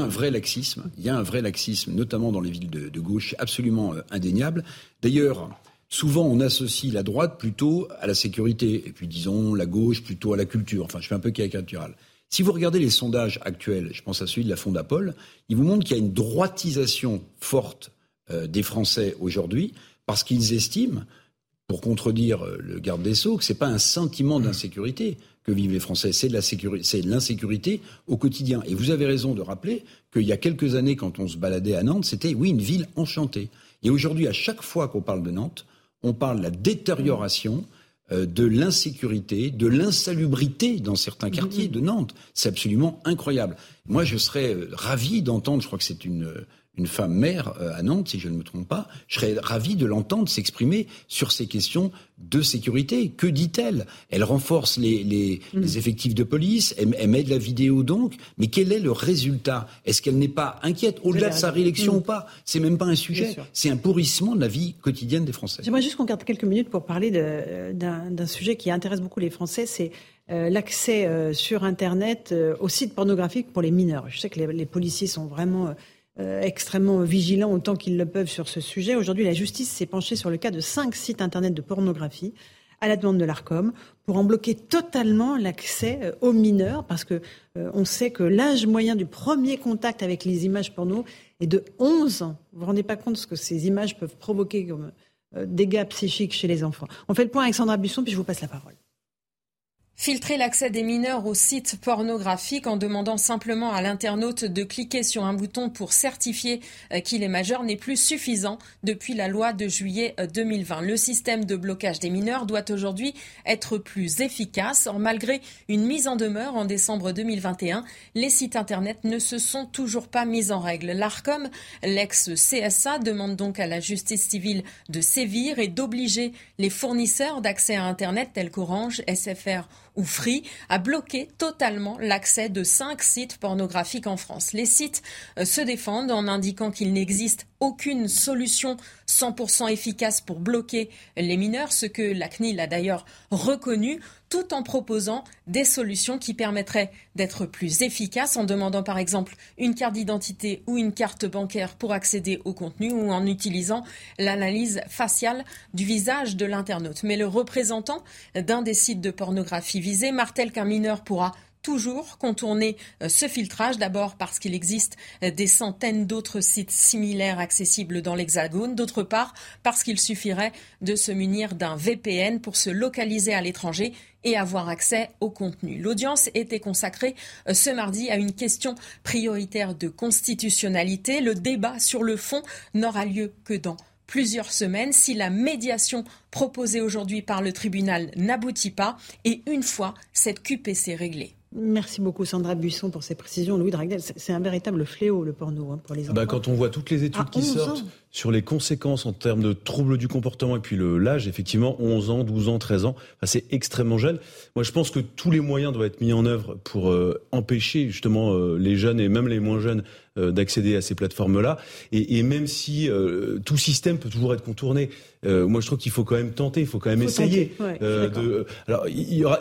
vrai laxisme, il y a un vrai laxisme, notamment dans les villes de, de gauche, absolument indéniable. D'ailleurs, souvent on associe la droite plutôt à la sécurité, et puis disons la gauche plutôt à la culture. Enfin, je fais un peu caricatural. Si vous regardez les sondages actuels, je pense à celui de la Fondapol, il vous montre qu'il y a une droitisation forte euh, des Français aujourd'hui parce qu'ils estiment, pour contredire euh, le garde des Sceaux, que ce n'est pas un sentiment d'insécurité que vivent les Français, c'est de l'insécurité au quotidien. Et vous avez raison de rappeler qu'il y a quelques années, quand on se baladait à Nantes, c'était oui une ville enchantée. Et aujourd'hui, à chaque fois qu'on parle de Nantes, on parle de la détérioration de l'insécurité, de l'insalubrité dans certains quartiers de Nantes. C'est absolument incroyable. Moi, je serais euh, ravi d'entendre, je crois que c'est une une femme mère euh, à Nantes, si je ne me trompe pas, je serais ravi de l'entendre s'exprimer sur ces questions de sécurité. Que dit-elle? Elle renforce les, les, mm. les, effectifs de police, elle, elle, met de la vidéo donc, mais quel est le résultat? Est-ce qu'elle n'est pas inquiète au-delà de sa réélection ou pas? C'est même pas un sujet, c'est un pourrissement de la vie quotidienne des Français. J'aimerais juste qu'on garde quelques minutes pour parler d'un sujet qui intéresse beaucoup les Français, c'est euh, l'accès euh, sur Internet aux sites pornographiques pour les mineurs. Je sais que les, les policiers sont vraiment euh, extrêmement vigilants autant qu'ils le peuvent sur ce sujet. Aujourd'hui, la justice s'est penchée sur le cas de cinq sites internet de pornographie à la demande de l'ARCOM pour en bloquer totalement l'accès euh, aux mineurs parce que euh, on sait que l'âge moyen du premier contact avec les images porno est de 11 ans. Vous vous rendez pas compte ce que ces images peuvent provoquer comme dégâts psychiques chez les enfants. On fait le point avec Sandra Busson puis je vous passe la parole. Filtrer l'accès des mineurs aux sites pornographiques en demandant simplement à l'internaute de cliquer sur un bouton pour certifier euh, qu'il est majeur n'est plus suffisant depuis la loi de juillet 2020. Euh, Le système de blocage des mineurs doit aujourd'hui être plus efficace. Or, malgré une mise en demeure en décembre 2021, les sites Internet ne se sont toujours pas mis en règle. L'ARCOM, l'ex-CSA, demande donc à la justice civile de sévir et d'obliger les fournisseurs d'accès à Internet tels qu'Orange, SFR ou Free a bloqué totalement l'accès de cinq sites pornographiques en France. Les sites euh, se défendent en indiquant qu'il n'existe aucune solution 100% efficace pour bloquer les mineurs, ce que la CNIL a d'ailleurs reconnu, tout en proposant des solutions qui permettraient d'être plus efficaces en demandant par exemple une carte d'identité ou une carte bancaire pour accéder au contenu ou en utilisant l'analyse faciale du visage de l'internaute. Mais le représentant d'un des sites de pornographie visé martèle qu'un mineur pourra toujours contourner euh, ce filtrage, d'abord parce qu'il existe euh, des centaines d'autres sites similaires accessibles dans l'Hexagone, d'autre part parce qu'il suffirait de se munir d'un VPN pour se localiser à l'étranger et avoir accès au contenu. L'audience était consacrée euh, ce mardi à une question prioritaire de constitutionnalité. Le débat sur le fond n'aura lieu que dans plusieurs semaines si la médiation proposée aujourd'hui par le tribunal n'aboutit pas et une fois cette QPC réglée. Merci beaucoup Sandra Buisson pour ces précisions. Louis Dragnel, c'est un véritable fléau le porno hein, pour les ah bah, enfants. quand on voit toutes les études qui sortent sur les conséquences en termes de troubles du comportement et puis l'âge, effectivement, 11 ans, 12 ans, 13 ans, c'est extrêmement jeune. Moi, je pense que tous les moyens doivent être mis en œuvre pour euh, empêcher justement euh, les jeunes et même les moins jeunes d'accéder à ces plateformes-là. Et, et, même si tout système peut toujours être contourné, moi je trouve qu'il faut quand même tenter, il faut quand même essayer. de, alors, il y aura,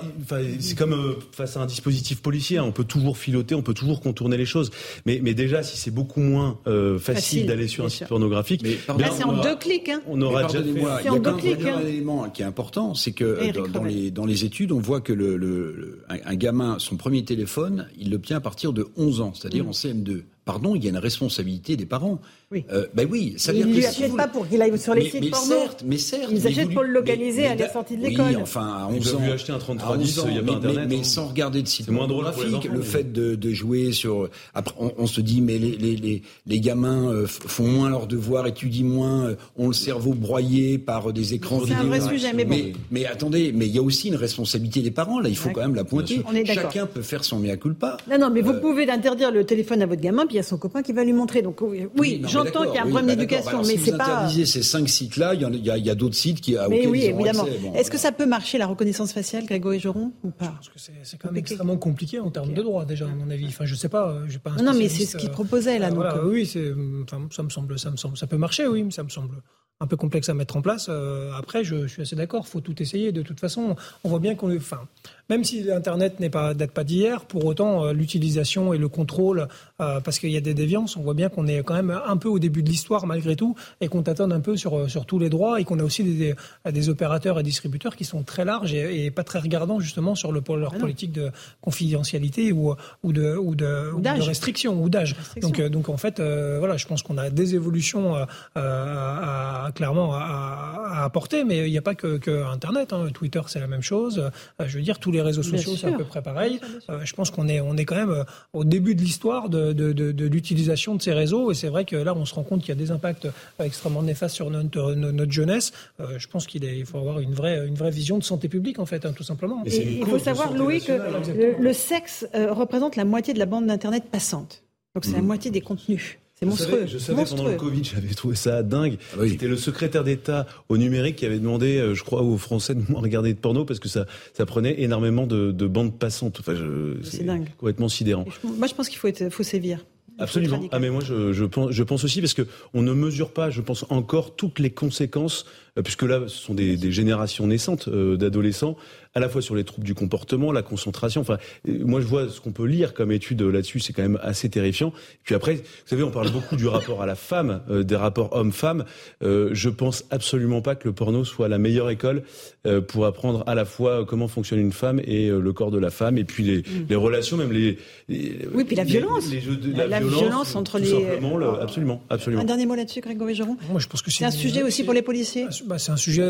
c'est comme face à un dispositif policier, hein, on peut toujours filoter, on peut toujours contourner les choses. Mais, mais déjà, si c'est beaucoup moins facile, facile d'aller sur un site pornographique mais Là, c'est en deux clics. Hein. On aura déjà fait. Il y a un hein. élément qui est important, c'est que euh, dans, les, dans les études, on voit que le, le, un, gamin, son premier téléphone, il l'obtient à partir de 11 ans, c'est-à-dire mm. en CM2 pardon, il y a une responsabilité des parents. Oui. Euh, ben oui, ça veut dire Ils ne lui pas pour qu'il aille sur les sites mais porno. Certes, mais certes. Ils achètent pour le localiser à la sortie de l'école. Oui, enfin, à 11 ans. lui acheter un 3310, il n'y a pas Internet. Mais, sans regarder de site pornographique, le fait de, de, jouer sur... Après, on, se dit, mais les, les, les, les gamins euh, font moins leurs devoirs, étudient moins, euh, ont le cerveau broyé par des écrans C'est un vrai sujet, mais bon. Mais, attendez, mais il y a aussi une responsabilité des parents, là, il faut quand même la pointer. Chacun peut faire son mea culpa. Non, non, mais vous pouvez interdire le téléphone à votre gamin, puis y a son copain qui va lui montrer. Donc oui, j'entends qu'il y a un problème bah, d'éducation, mais c'est pas. Si vous interdisez ces cinq sites-là, il y a, y a d'autres sites qui. Mais oui, évidemment. Est-ce que ça peut marcher la reconnaissance faciale, Grégory Joron, ou pas Je pense que c'est quand même extrêmement compliqué en termes de droit déjà, à mon avis. Enfin, je sais pas, j'ai pas. Un non, mais c'est ce qu'il proposait là. Euh, voilà, oui, c'est, enfin, ça me semble, ça me semble, ça peut marcher, oui, mais ça me semble un peu complexe à mettre en place. Euh, après, je, je, suis assez d'accord, faut tout essayer. De toute façon, on voit bien qu'on, enfin, même si Internet n'est pas date pas d'hier, pour autant euh, l'utilisation et le contrôle, euh, parce qu'il y a des déviances, on voit bien qu'on est quand même un peu au début de l'histoire malgré tout, et qu'on tâtonne un peu sur euh, sur tous les droits, et qu'on a aussi des, des, opérateurs et distributeurs qui sont très larges et, pas très regardants justement sur le, leur ah politique de confidentialité ou ou de ou de, ou de restriction ou d'âge. Donc donc en fait, voilà, je pense qu'on a des évolutions à, clairement à, apporter, mais il n'y a pas que, que Internet. Hein. Twitter, c'est la même chose. je veux dire tous les les réseaux sociaux, c'est à peu près pareil. Euh, je pense qu'on est, on est quand même euh, au début de l'histoire de, de, de, l'utilisation de ces réseaux. Et c'est vrai que là, on se rend compte qu'il y a des impacts euh, extrêmement néfastes sur notre, notre jeunesse. je pense qu'il il faut avoir une vraie, une vraie vision de santé publique, en fait, hein, tout simplement. il faut savoir, Louis, que le, sexe représente la moitié de la bande d'Internet passante. Donc c'est la mmh. moitié des contenus. C'est monstrueux. je savais pendant le Covid, j'avais trouvé ça dingue. Ah C'était le secrétaire d'État au numérique qui avait demandé, euh, je crois, aux Français de moins regarder de porno parce que ça, ça prenait énormément de, de bandes passantes. Enfin, c'est dingue. Complètement sidérant. moi, je pense qu'il faut, faut sévir. Absolument. Ah mais moi je, je, pense, je pense aussi parce que on ne mesure pas, je pense encore toutes les conséquences, euh, puisque là ce sont des, des générations naissantes euh, d'adolescents à la fois sur les troubles du comportement, la concentration. Enfin, euh, moi, je vois ce qu'on peut lire comme étude là-dessus, c'est quand même assez terrifiant. puis après, vous savez, on parle beaucoup du rapport à la femme, euh, des rapports homme-femme. Euh, je pense absolument pas que le porno soit la meilleure école euh, pour apprendre à la fois comment fonctionne une femme et le corps de la femme, et puis les, mm. les relations, même les, oui, puis la violence, les, jeux de, la, violence, entre les. Simplement, absolument, absolument. Un dernier mot là-dessus, Grégory Geron. Moi, je pense que c'est un sujet aussi pour les policiers. Bah, c'est un sujet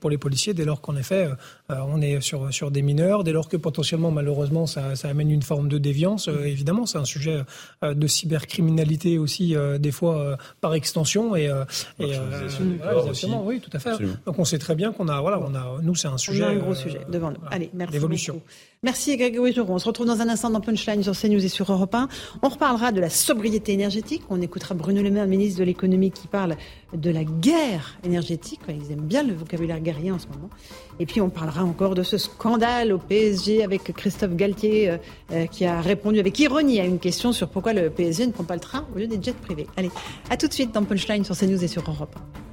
pour les policiers dès lors qu'en effet, on est sur, sur des mineurs, dès lors que potentiellement, malheureusement, ça, ça amène une forme de déviance. Euh, évidemment, c'est un sujet euh, de cybercriminalité aussi, euh, des fois par extension. Et, et exactement, oui, tout à fait. Donc on sait très bien qu'on a, voilà, on a, nous, c'est un sujet. On a un gros sujet devant nous. Allez, merci. L'évolution. Merci Grégory Joron. On se retrouve dans un instant dans Punchline sur CNews et sur Europe 1. On reparlera de la sobriété énergétique. On écoutera Bruno Le Maire, ministre de l'économie, qui parle de la guerre énergétique. Ils aiment bien le vocabulaire guerrier en ce moment. Et puis on parlera encore de ce scandale au PSG avec Christophe Galtier euh, euh, qui a répondu avec ironie à une question sur pourquoi le PSG ne prend pas le train au lieu des jets privés. Allez, à tout de suite dans Punchline sur CNews et sur Europe 1.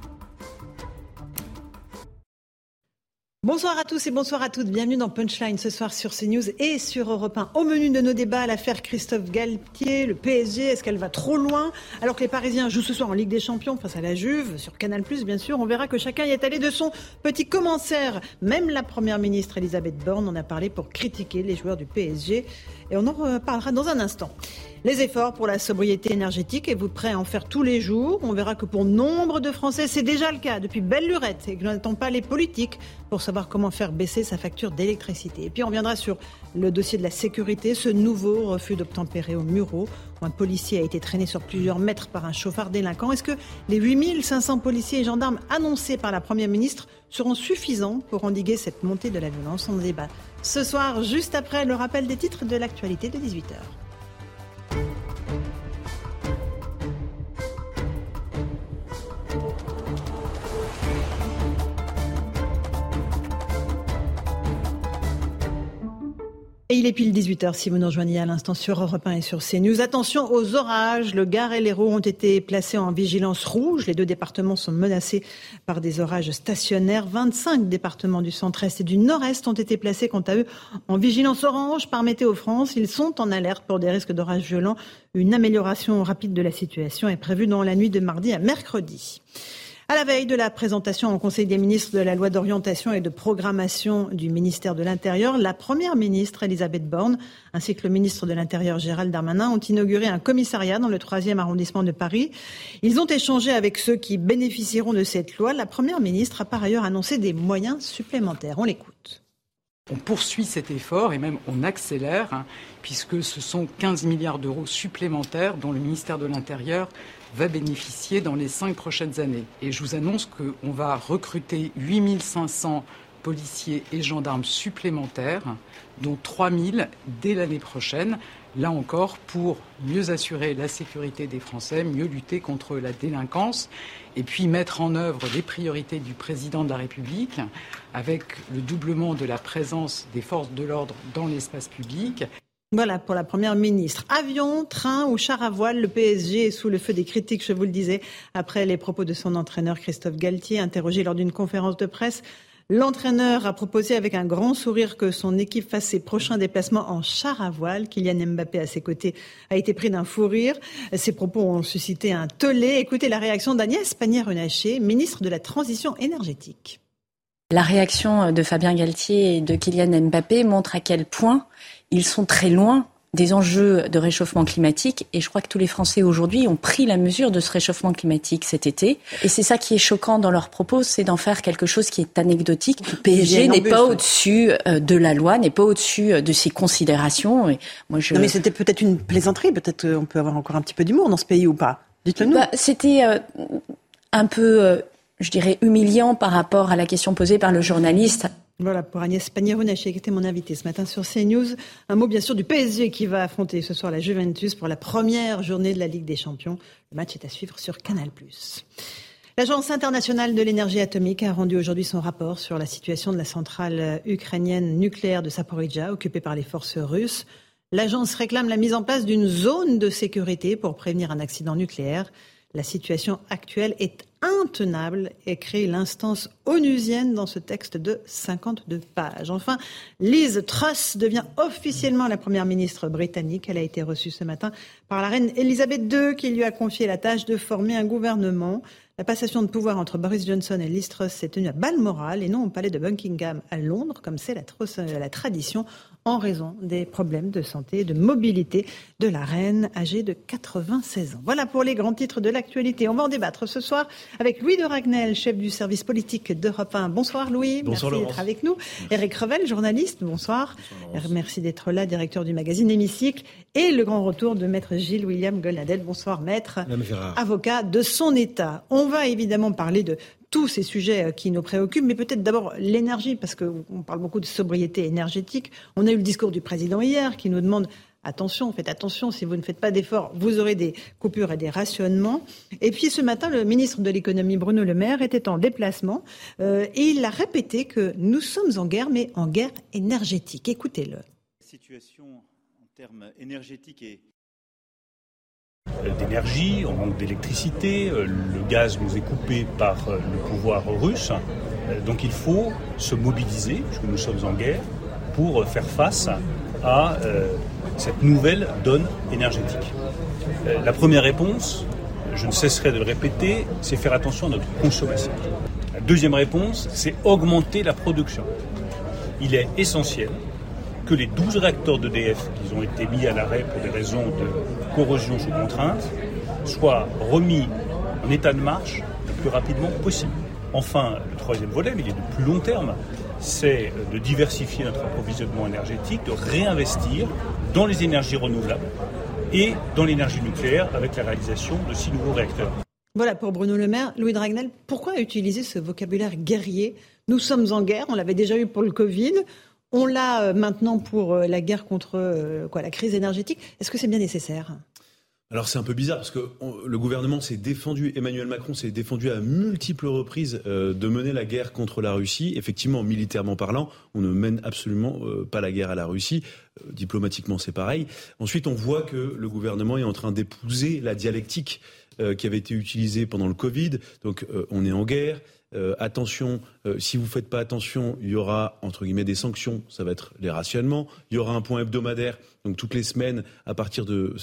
Bonsoir à tous et bonsoir à toutes. Bienvenue dans Punchline ce soir sur CNews et sur Europe 1. Au menu de nos débats, l'affaire Christophe Galtier, le PSG, est-ce qu'elle va trop loin? Alors que les Parisiens jouent ce soir en Ligue des Champions face à la Juve, sur Canal+, bien sûr, on verra que chacun y est allé de son petit commensaire. Même la Première ministre Elisabeth Borne en a parlé pour critiquer les joueurs du PSG et on en reparlera dans un instant. Les efforts pour la sobriété énergétique, et vous prêt à en faire tous les jours? On verra que pour nombre de Français, c'est déjà le cas depuis belle lurette et que nous n'attendons pas les politiques pour savoir comment faire baisser sa facture d'électricité. Et puis on reviendra sur le dossier de la sécurité, ce nouveau refus d'obtempérer au Murau, où un policier a été traîné sur plusieurs mètres par un chauffard délinquant. Est-ce que les 8500 policiers et gendarmes annoncés par la Première ministre seront suffisants pour endiguer cette montée de la violence On débat ce soir, juste après le rappel des titres de l'actualité de 18h. Et il est pile 18h si vous nous rejoignez à l'instant sur Europe 1 et sur CNews. Attention aux orages. Le Gard et l'Hérault ont été placés en vigilance rouge. Les deux départements sont menacés par des orages stationnaires. 25 départements du centre-est et du nord-est ont été placés quant à eux en vigilance orange par Météo France. Ils sont en alerte pour des risques d'orages violents. Une amélioration rapide de la situation est prévue dans la nuit de mardi à mercredi. À la veille de la présentation au Conseil des ministres de la loi d'orientation et de programmation du ministère de l'Intérieur, la première ministre Elisabeth Borne ainsi que le ministre de l'Intérieur Gérald Darmanin ont inauguré un commissariat dans le troisième arrondissement de Paris. Ils ont échangé avec ceux qui bénéficieront de cette loi. La première ministre a par ailleurs annoncé des moyens supplémentaires. On l'écoute. On poursuit cet effort et même on accélère, hein, puisque ce sont 15 milliards d'euros supplémentaires dont le ministère de l'Intérieur va bénéficier dans les cinq prochaines années. Et je vous annonce qu'on va recruter 8500 policiers et gendarmes supplémentaires, dont 3000 dès l'année prochaine, là encore pour mieux assurer la sécurité des Français, mieux lutter contre la délinquance et puis mettre en œuvre les priorités du président de la République avec le doublement de la présence des forces de l'ordre dans l'espace public. Voilà pour la première ministre. Avion, train ou char à voile, le PSG est sous le feu des critiques, je vous le disais, après les propos de son entraîneur Christophe Galtier, interrogé lors d'une conférence de presse. L'entraîneur a proposé avec un grand sourire que son équipe fasse ses prochains déplacements en char à voile. Kylian Mbappé à ses côtés a été pris d'un fou rire. Ses propos ont suscité un tollé. Écoutez la réaction d'Agnès Pannier-Runacher, ministre de la Transition énergétique. La réaction de Fabien Galtier et de Kylian Mbappé montre à quel point ils sont très loin des enjeux de réchauffement climatique et je crois que tous les Français aujourd'hui ont pris la mesure de ce réchauffement climatique cet été et c'est ça qui est choquant dans leurs propos, c'est d'en faire quelque chose qui est anecdotique. Le PSG n'est pas au-dessus euh, de la loi, n'est pas au-dessus euh, de ses considérations. Et moi je... Non mais c'était peut-être une plaisanterie, peut-être qu'on peut avoir encore un petit peu d'humour dans ce pays ou pas. Dites-le nous. Bah, c'était euh, un peu, je dirais, humiliant par rapport à la question posée par le journaliste. Voilà pour Agnès Pannier-Runacher qui était mon invité ce matin sur CNews. Un mot bien sûr du PSG qui va affronter ce soir la Juventus pour la première journée de la Ligue des Champions. Le match est à suivre sur Canal+. L'Agence internationale de l'énergie atomique a rendu aujourd'hui son rapport sur la situation de la centrale ukrainienne nucléaire de Saporidja occupée par les forces russes. L'agence réclame la mise en place d'une zone de sécurité pour prévenir un accident nucléaire. La situation actuelle est intenable, écrit l'instance onusienne dans ce texte de 52 pages. Enfin, Liz Truss devient officiellement la première ministre britannique. Elle a été reçue ce matin par la reine Elisabeth II qui lui a confié la tâche de former un gouvernement. La passation de pouvoir entre Boris Johnson et Liz Truss s'est tenue à Balmoral et non au palais de Buckingham à Londres, comme c'est la, la, tradition, en raison des problèmes de santé et de mobilité de la reine âgée de 96 ans. Voilà pour les grands titres de l'actualité. On va en débattre ce soir avec Louis de Ragnel, chef du service politique d'Europe 1. Bonsoir Louis, bonsoir merci d'être avec nous. Eric Revel, journaliste, bonsoir. merci d'être là, directeur du magazine Hémicycle. Et le grand retour de maître Gilles William Golnadel. Bonsoir maître, avocat de son État. On va évidemment parler de tous ces sujets euh, qui nous préoccupent, mais peut-être d'abord l'énergie, parce qu'on parle beaucoup de sobriété énergétique. On a eu le discours du président hier qui nous demande Attention, faites attention, si vous ne faites pas d'efforts, vous aurez des coupures et des rationnements. Et puis ce matin, le ministre de l'économie, Bruno Le Maire, était en déplacement euh, et il a répété que nous sommes en guerre, mais en guerre énergétique. Écoutez-le. Situation en termes énergétiques est d'énergie, on manque d'électricité, euh, le gaz nous est coupé par euh, le pouvoir russe. Donc il faut se mobiliser, puisque nous sommes en guerre, pour faire face à cette nouvelle donne énergétique. Euh, la première réponse, je ne cesserai de le répéter, c'est faire attention à notre consommation. La deuxième réponse, c'est augmenter la production. Il est essentiel que les 12 réacteurs d'EDF qui ont été mis à l'arrêt pour des raisons de corrosion sous contrainte soient remis en état de marche le plus rapidement possible. Enfin, le troisième volet, mais il est de plus long terme, c'est de diversifier notre approvisionnement énergétique, de réinvestir dans les énergies renouvelables et dans l'énergie nucléaire avec la réalisation de six nouveaux réacteurs. Voilà pour Bruno Le Maire. Louis Dragnel, pourquoi utiliser ce vocabulaire guerrier? Nous sommes en guerre, on l'avait déjà eu pour le Covid, on l'a euh, maintenant pour euh, la guerre contre euh, quoi, la crise énergétique. Est-ce que c'est bien nécessaire? Alors c'est un peu bizarre parce que le gouvernement s'est défendu, Emmanuel Macron s'est défendu à multiples reprises de mener la guerre contre la Russie. Effectivement, militairement parlant, on ne mène absolument pas la guerre à la Russie. diplomatiquement, c'est pareil. Ensuite, on voit que le gouvernement est en train d'épouser la dialectique qui avait été utilisée pendant le Covid. Donc on est en guerre. Euh, attention, euh, si vous ne faites pas attention, il y aura entre guillemets des sanctions, ça va être les rationnements, il y aura un point hebdomadaire, donc toutes les semaines, à partir de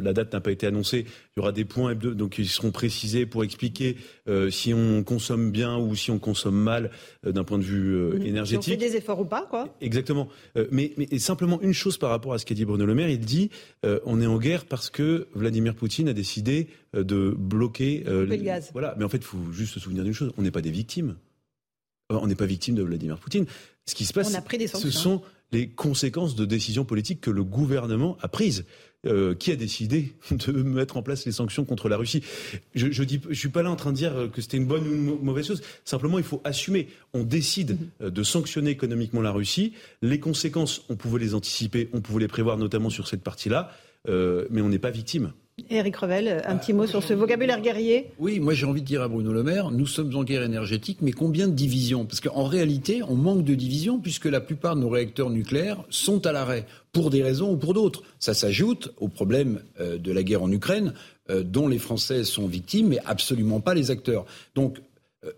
la date n'a pas été annoncée, il y aura des points donc ils seront précisés pour expliquer euh, si on consomme bien ou si on consomme mal d'un point de vue énergétique. Si on fait des efforts ou pas, quoi. Exactement. mais, mais simplement une chose par rapport à ce qu'a dit Bruno Le Maire, il dit on est en guerre parce que Vladimir Poutine a décidé de bloquer le gaz. Voilà, mais en fait, il faut juste se souvenir d'une chose on n'est pas des victimes. Euh, on n'est pas victime de Vladimir Poutine. Ce qui se passe, ce sont les conséquences de décisions politiques que le gouvernement a prises. Euh, qui a décidé de mettre en place les sanctions contre la Russie Je ne je suis pas là en train de dire que c'était une bonne ou une mauvaise chose. Simplement, il faut assumer. On décide mhm. euh, de sanctionner économiquement la Russie. Les conséquences, on pouvait les anticiper, on pouvait les prévoir, notamment sur cette partie-là, mais on n'est pas victime. Éric Revel, un petit mot sur ce vocabulaire guerrier Oui, moi j'ai envie de dire à Bruno Le Maire, nous sommes en guerre énergétique, mais combien de divisions? Parce qu'en réalité, on manque de divisions puisque la plupart de nos réacteurs nucléaires sont à l'arrêt, pour des raisons ou pour d'autres. Ça s'ajoute au problème euh, de la guerre en Ukraine, euh, dont les Français sont victimes, mais absolument pas les acteurs. Donc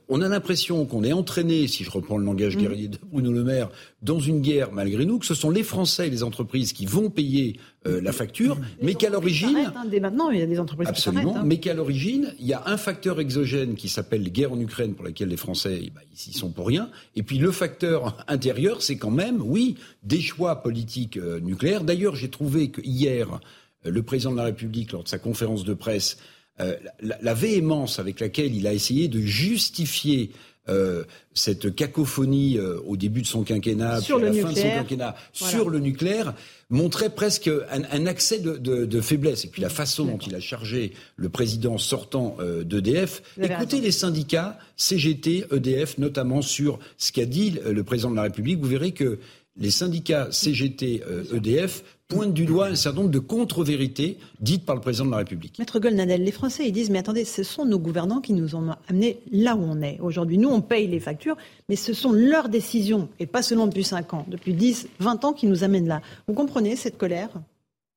on a l'impression qu'on est entraîné, si je reprends le langage mm. guerrier de Bruno Le Maire, dans une guerre malgré nous, que ce sont les Français et les entreprises qui vont payer euh, la facture, mais qu'à l'origine... Hein, dès maintenant, il y a des entreprises absolument, qui hein. mais qu'à l'origine, il y a un facteur exogène qui s'appelle guerre en Ukraine, pour laquelle les Français, eh ben, ils sont pour rien, et puis le facteur intérieur, c'est quand même, oui, des choix politiques euh, nucléaires. D'ailleurs, j'ai trouvé que hier, le président de la République, lors de sa conférence de presse, euh, la, véhémence avec laquelle il a essayé de justifier euh, cette cacophonie euh, au début de son quinquennat, sur puis à la fin de son quinquennat, sur le nucléaire, montrait presque un, accès de, faiblesse. Et puis la façon dont il a chargé le président sortant d'EDF. Écoutez les syndicats, CGT, EDF, notamment sur ce qu'a dit le président de la République. Vous verrez que les syndicats CGT, EDF pointe du doigt un certain nombre de contre-vérités dites par le président de la République. Maître Golnadel, les Français ils disent mais attendez, ce sont nos gouvernants qui nous ont amenés là où on est aujourd'hui. Nous on paye les factures, mais ce sont leurs décisions et pas seulement depuis 5 ans, depuis 10, 20 ans qui nous amènent là. Vous comprenez cette colère?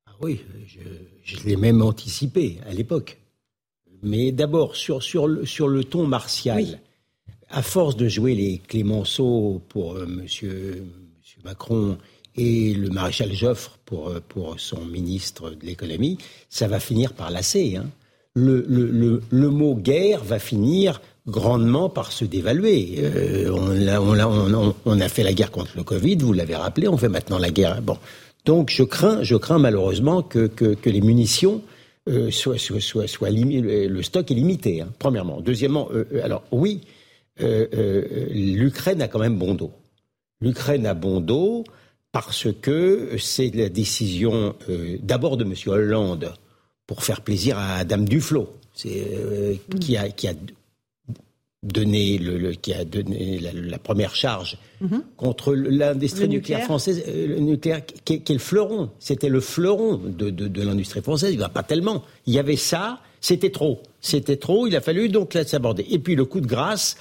Ah Oui, je, l'ai même anticipé à l'époque. Mais d'abord sur, sur, le, sur le ton martial. À force de jouer les Clémenceau pour euh, monsieur Macron et le maréchal Joffre pour, euh, pour son ministre de l'économie, ça va finir par lasser. Hein. Le, le, le, mot guerre va finir grandement par se dévaluer. Euh, on, a, on, on, a fait la guerre contre le Covid, vous l'avez rappelé, on fait maintenant la guerre. Bon. Donc je crains, je crains malheureusement que, que, les munitions euh, soient, soient, soient, le stock est limité, hein, premièrement. Deuxièmement, alors oui, l'Ukraine a quand même bon dos. L'Ukraine a bon dos parce que c'est la décision euh, d'abord de M. Hollande pour faire plaisir à Dame Duflo, euh, qui, a, qui a donné, le, qui a donné la, première charge mhm. contre l'industrie nucléaire. française, euh, le nucléaire, qui, est le fleuron. C'était le fleuron de, de, l'industrie française. Il va pas tellement. Il y avait ça, c'était trop. C'était trop. Il a fallu donc s'aborder. Et puis le coup de grâce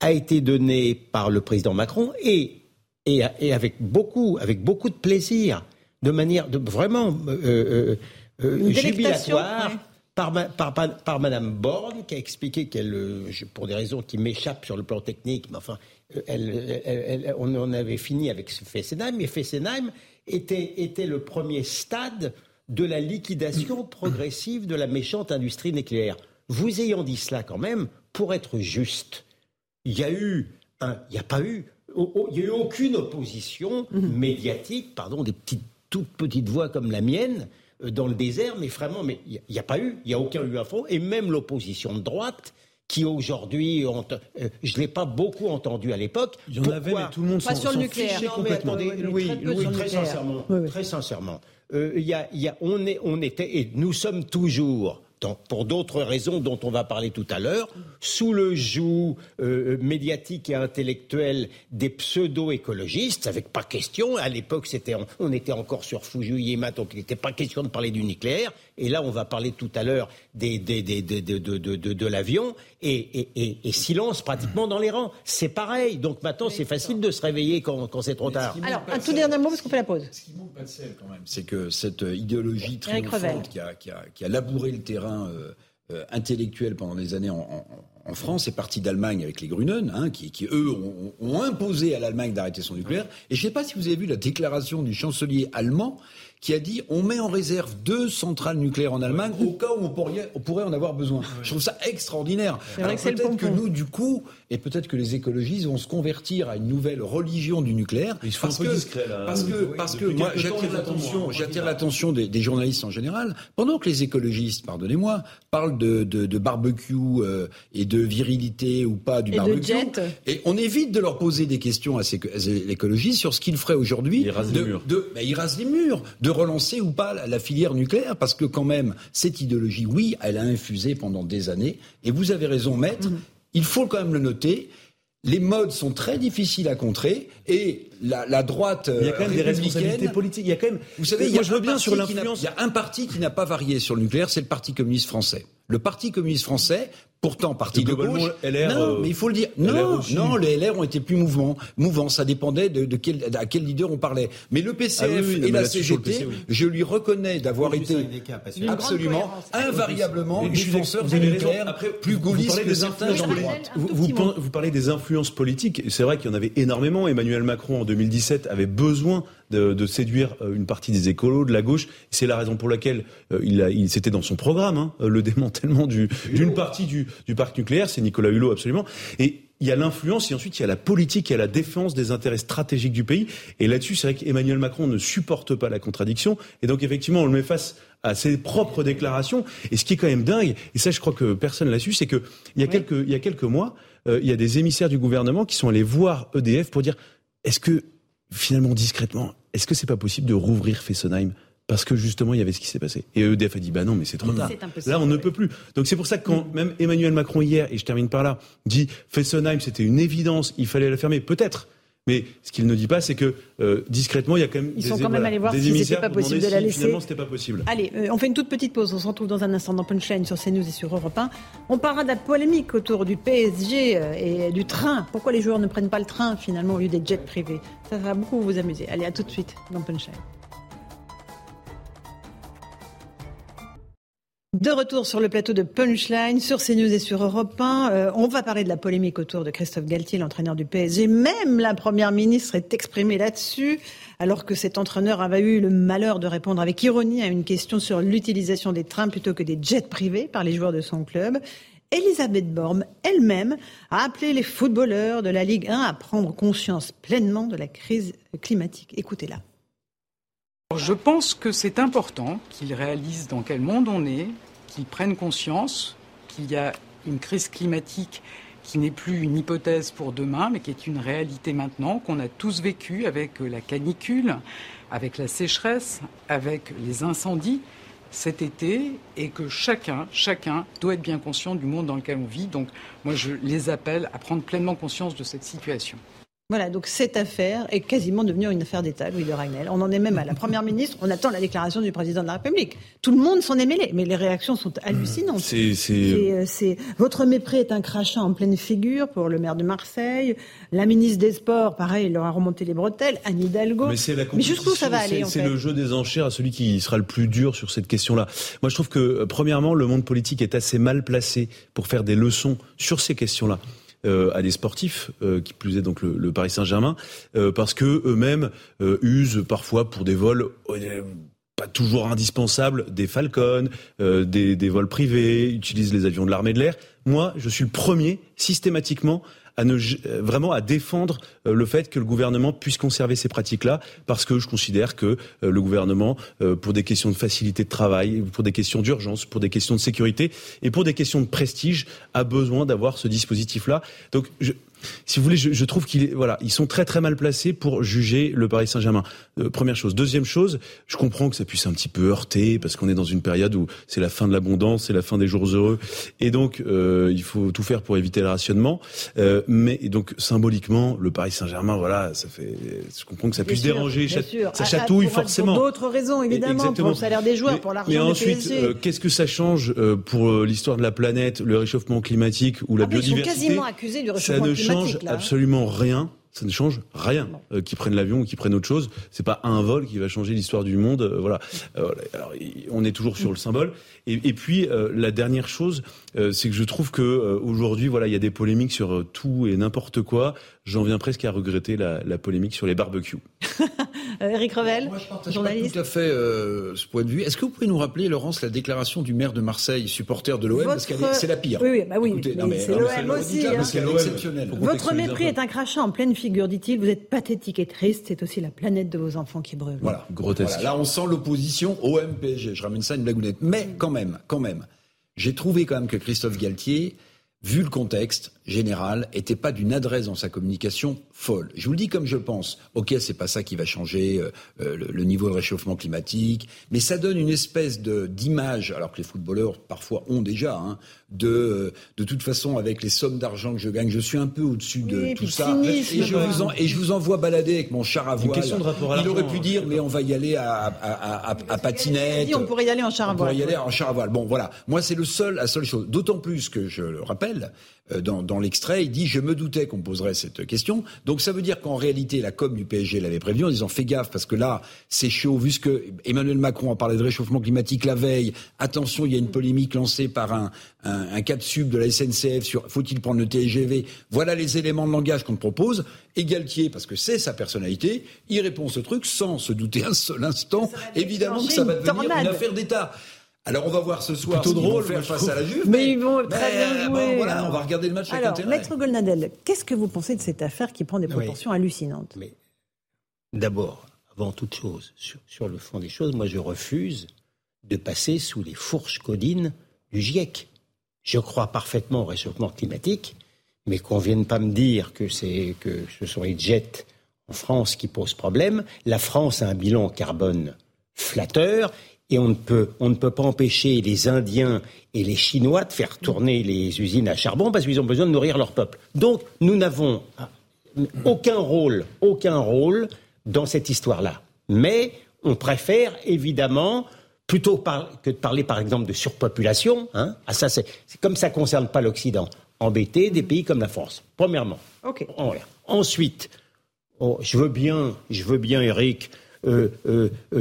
a été donné par le président Macron et et, avec beaucoup, avec beaucoup de plaisir, de manière de, vraiment euh, euh, euh jubilatoire. Par, par, par, Madame Borne, qui a expliqué qu'elle, pour des raisons qui m'échappent sur le plan technique, mais enfin, elle, on en avait fini avec Fessenheim, mais Fessenheim était, était le premier stade de la liquidation progressive de la méchante industrie nucléaire. Vous ayant dit cela quand même, pour être juste, il y a eu, il n'y a pas eu il n'y a eu aucune opposition mhm. médiatique, pardon, des petites, toutes petites voix comme la mienne euh, dans le désert, mais vraiment, mais il n'y a, pas eu, il n'y a aucun eu info, et même l'opposition de droite qui aujourd'hui ont. Euh, je ne l'ai pas beaucoup entendu à l'époque. Il y en avait, mais tout le monde Pas sur le nucléaire. complètement. oui, oui, très sincèrement. Très sincèrement. Euh, y a, y a, on, est, on était, et nous sommes toujours pour d'autres raisons dont on va parler tout à l'heure, sous le joug euh, médiatique et intellectuel des pseudo-écologistes, avec pas question, à l'époque c'était, on, était encore sur Fujiyama, donc il n'était pas question de parler du nucléaire, et là on va parler tout à l'heure des, des, des, de, de, de, de l'avion, et, et, et, silence pratiquement dans les rangs. C'est pareil, donc maintenant c'est facile de se réveiller quand, quand c'est trop tard. Alors, un tout dernier mot parce qu'on fait la pause. Ce qui manque pas de sel quand même, c'est que cette idéologie triomphante qui a, qui, a, qui a labouré le terrain euh, euh, intellectuels pendant des années en, France est parti d'Allemagne avec les Grünen, hein, qui, eux ont, imposé à l'Allemagne d'arrêter son nucléaire. Et je ne sais pas si vous avez vu la déclaration du chancelier allemand qui a dit on met en réserve deux centrales nucléaires en Allemagne au cas où on pourrait, on pourrait en avoir besoin. Je trouve ça extraordinaire. Alors peut-être que nous, du coup, et peut-être que les écologistes vont se convertir à une nouvelle religion du nucléaire. Ils sont un peu discrets là. Parce que, parce que moi, j'attire l'attention, j'attire l'attention des, des, journalistes en général. Pendant que les écologistes, pardonnez-moi, parlent de, de, de barbecue euh, et de virilité ou pas du et barbecue, et on évite de leur poser des questions à ces, écologistes sur ce qu'ils feraient aujourd'hui. Ils rasent les murs. De, ben, ils rasent les murs. De relancer ou pas la, filière nucléaire, parce que quand même, cette idéologie, oui, elle a infusé pendant des années. Et vous avez raison, maître. Mhm. Il faut quand même le noter. Les modes sont très difficiles à contrer et la, la droite. Il y a quand même des responsabilités politiques. Il y a quand même. Vous savez, il y a, je veux bien sur l'influence. Il y a un parti qui n'a pas varié sur le nucléaire, c'est le Parti communiste français. Le Parti communiste français pourtant parti de gauche. LR, non, mais il faut le dire. Non, non, les LR ont été plus mouvants. Mouvants, ça dépendait de, de quel, à quel leader on parlait. Mais le PCF ah et la CGT, je lui reconnais d'avoir été absolument, invariablement défenseur du nucléaire, plus gaulliste que certains gens de droite. Vous, vous parlez des influences politiques. C'est vrai qu'il y en avait énormément. Emmanuel Macron, en 2017, avait besoin de, de, séduire euh, une partie des écolos de la gauche. C'est la raison pour laquelle euh, il, a, il c'était dans son programme, hein, le démantèlement d'une partie du, du parc nucléaire, c'est Nicolas Hulot absolument. Et il y a l'influence et ensuite il y a la politique, il y a la défense des intérêts stratégiques du pays. Et là-dessus, c'est vrai qu'Emmanuel Macron ne supporte pas la contradiction. Et donc effectivement, on le met face à ses propres déclarations. Et ce qui est quand même dingue, et ça je crois que personne l'a su, c'est que il y a quelques il y a quelques mois, euh, il y a des émissaires du gouvernement qui sont allés voir EDF pour dire est-ce que finalement discrètement, est-ce que c'est pas possible de rouvrir Fessenheim parce que justement il y avait ce qui s'est passé? Et EDF a dit bah non mais c'est trop tard. Là on ne peut plus. Donc c'est pour ça que quand même Emmanuel Macron hier et je termine par là dit Fessenheim c'était une évidence, il fallait la fermer peut-être. Mais ce qu'il ne dit pas, c'est que euh, discrètement, il y a quand même Ils des, sont quand même allés voir si c'était pas possible de la laisser. Finalement, c'était pas possible. Allez, euh, on fait une toute petite pause. On se retrouve dans un instant dans Punchline sur CNews et sur Europe 1. On parlera de la polémique autour du PSG euh, et du train. Pourquoi les joueurs ne prennent pas le train finalement au lieu des jets privés? Ça va beaucoup vous amuser. Allez, à tout de suite dans Punchline. De retour sur le plateau de Punchline, sur CNews et sur Europe 1, euh, on va parler de la polémique autour de Christophe Galtier, l'entraîneur du PSG. Même la première ministre est exprimée là-dessus, alors que cet entraîneur avait eu le malheur de répondre avec ironie à une question sur l'utilisation des trains plutôt que des jets privés par les joueurs de son club. Elisabeth Borne elle-même a appelé les footballeurs de la Ligue 1 à prendre conscience pleinement de la crise climatique. Écoutez-la. Je pense que c'est important qu'ils réalisent dans quel monde on est, qu'ils prennent conscience qu'il y a une crise climatique qui n'est plus une hypothèse pour demain, mais qui est une réalité maintenant, qu'on a tous vécu avec la canicule, avec la sécheresse, avec les incendies cet été, et que chacun, chacun doit être bien conscient du monde dans lequel on vit. Donc moi, je les appelle à prendre pleinement conscience de cette situation. Voilà, donc cette affaire est quasiment devenue une affaire d'État, Louis de Ragnel. On en est même à la Première ministre, on attend la déclaration du président de la République. Tout le monde s'en est mêlé, mais les réactions sont hallucinantes. C'est, euh, Votre mépris est un crachat en pleine figure pour le maire de Marseille. La ministre des Sports, pareil, il leur a remonté les bretelles. Anne Hidalgo. Mais, c'est la mais jusqu'où ça va aller C'est le jeu des enchères à celui qui sera le plus dur sur cette question-là. Moi, je trouve que, euh, premièrement, le monde politique est assez mal placé pour faire des leçons sur ces questions-là. Euh, à des sportifs, euh, qui plus est donc le, Paris Saint-Germain, euh, parce que eux-mêmes usent parfois pour des vols pas toujours indispensables des Falcons, des, des vols privés, utilisent les avions de l'armée de l'air. Moi, je suis le premier systématiquement à ne vraiment à défendre le fait que le gouvernement puisse conserver ces pratiques-là, parce que je considère que le gouvernement, pour des questions de facilité de travail, pour des questions d'urgence, pour des questions de sécurité et pour des questions de prestige, a besoin d'avoir ce dispositif-là. Donc, si vous voulez, je, je trouve qu'ils voilà, ils sont très très mal placés pour juger le Paris Saint-Germain. Euh, première chose. Deuxième chose, je comprends que ça puisse un petit peu heurter parce qu'on est dans une période où c'est la fin de l'abondance, c'est la fin des jours heureux, et donc euh, il faut tout faire pour éviter le rationnement. Euh, mais et donc symboliquement, le Paris Saint-Germain, voilà, ça fait. Je comprends que ça puisse déranger, ça ah, chatouille pour, forcément. Pour d'autres raisons, évidemment, Exactement. pour le salaire des joueurs, pour l'argent Mais ensuite, euh, qu'est-ce que ça change euh, pour l'histoire de la planète, le réchauffement climatique ou la Ah oui, ils sont biodiversité? quasiment accusés du Ça réchauffement ne climatique, change là, absolument rien. Ça ne change rien. Euh, qu'ils prennent l'avion ou qu'ils prennent autre chose, c'est pas un vol qui va changer l'histoire du monde. euh, voilà. Euh. Alors, on est toujours sur le symbole. Et, et puis euh, la dernière chose, euh, c'est que je trouve que euh, aujourd'hui, voilà, il y a des polémiques sur tout et n'importe quoi. J'en viens presque à regretter la, la polémique sur les barbecues. Euh, Eric Revel, Pas journaliste. tout à fait euh, ce point de vue. Est-ce que vous pouvez nous rappeler, Laurence, la déclaration du maire de Marseille, supporter de l'OM, parce qu'elle est- c'est la pire. Oui, oui, bah oui. Écoutez, mais non, mais- c'est l'OM aussi. hein. parce exceptionnelle. Votre mépris est un crachat en pleine figure, dit-il. Vous êtes pathétique et triste. C'est aussi la planète de vos enfants qui brûle. Voilà, grotesque. Voilà, là, on sent l'opposition OM PSG. Je ramène ça à une blagounette. Mais quand même, quand même, j'ai trouvé quand même que Christophe Galtier, vu le contexte général, était pas d'une adresse dans sa communication folle. Je vous le dis comme je pense. Ok, c'est pas ça qui va changer euh, euh, le, le niveau de réchauffement climatique, mais ça donne une espèce de d'image, alors que les footballeurs parfois ont déjà, hein, de euh, de toute façon avec les sommes d'argent que je gagne, je suis un peu au-dessus de Oui, tout ça. et je vous en, et je vous envoie balader avec mon char à Une voile. question de rapport à Il aurait pu hein, dire, mais on va y aller à, à, à, à, à patinette. dit, on pourrait y aller en char à On pourrait voile. y aller en char à voile. Bon, voilà. Moi, c'est le seul, la seule chose. D'autant plus que je le rappelle, dans, dans l'extrait, il dit je me doutais qu'on poserait cette question. Donc ça veut dire qu'en réalité, la com du PSG l'avait prévenu en disant fais gaffe parce que là, c'est chaud. Vu ce que Emmanuel Macron a parlé de réchauffement climatique la veille. Attention, il y a une polémique lancée par un, un, un cap sub de la SNCF sur faut-il prendre le TGV. Voilà les éléments de langage qu'on te propose. Et Galtier, parce que c'est sa personnalité, il répond ce truc sans se douter un seul instant, évidemment que ça va devenir une affaire d'État. Alors on va voir ce soir Plutôt ce qu'ils vont drôle, faire face trouve. à la Juve. Mais ils vont très mais, bien bon, jouer. voilà, on va regarder le match avec Alors, intérêt. Maître Golnadel, qu'est-ce que vous pensez de cette affaire qui prend des Oui. proportions hallucinantes Mais d'abord, avant toute chose, sur, sur le fond des choses, moi je refuse de passer sous les fourches codines du GIEC. Je crois parfaitement au réchauffement climatique, mais qu'on vienne pas me dire que, c'est, que ce sont les jets en France qui posent problème. La France a un bilan carbone flatteur et on ne peut, on ne peut pas empêcher les Indiens et les Chinois de faire tourner les usines à charbon parce qu'ils ont besoin de nourrir leur peuple. Donc nous n'avons aucun rôle, aucun rôle dans cette histoire-là. Mais on préfère évidemment plutôt par- que de parler par exemple de surpopulation, hein, ah, ça c'est comme ça ne concerne pas l'Occident, embêter des pays comme la France. Premièrement. Ok. Voilà. Ensuite, oh, je veux bien, je veux bien, Eric,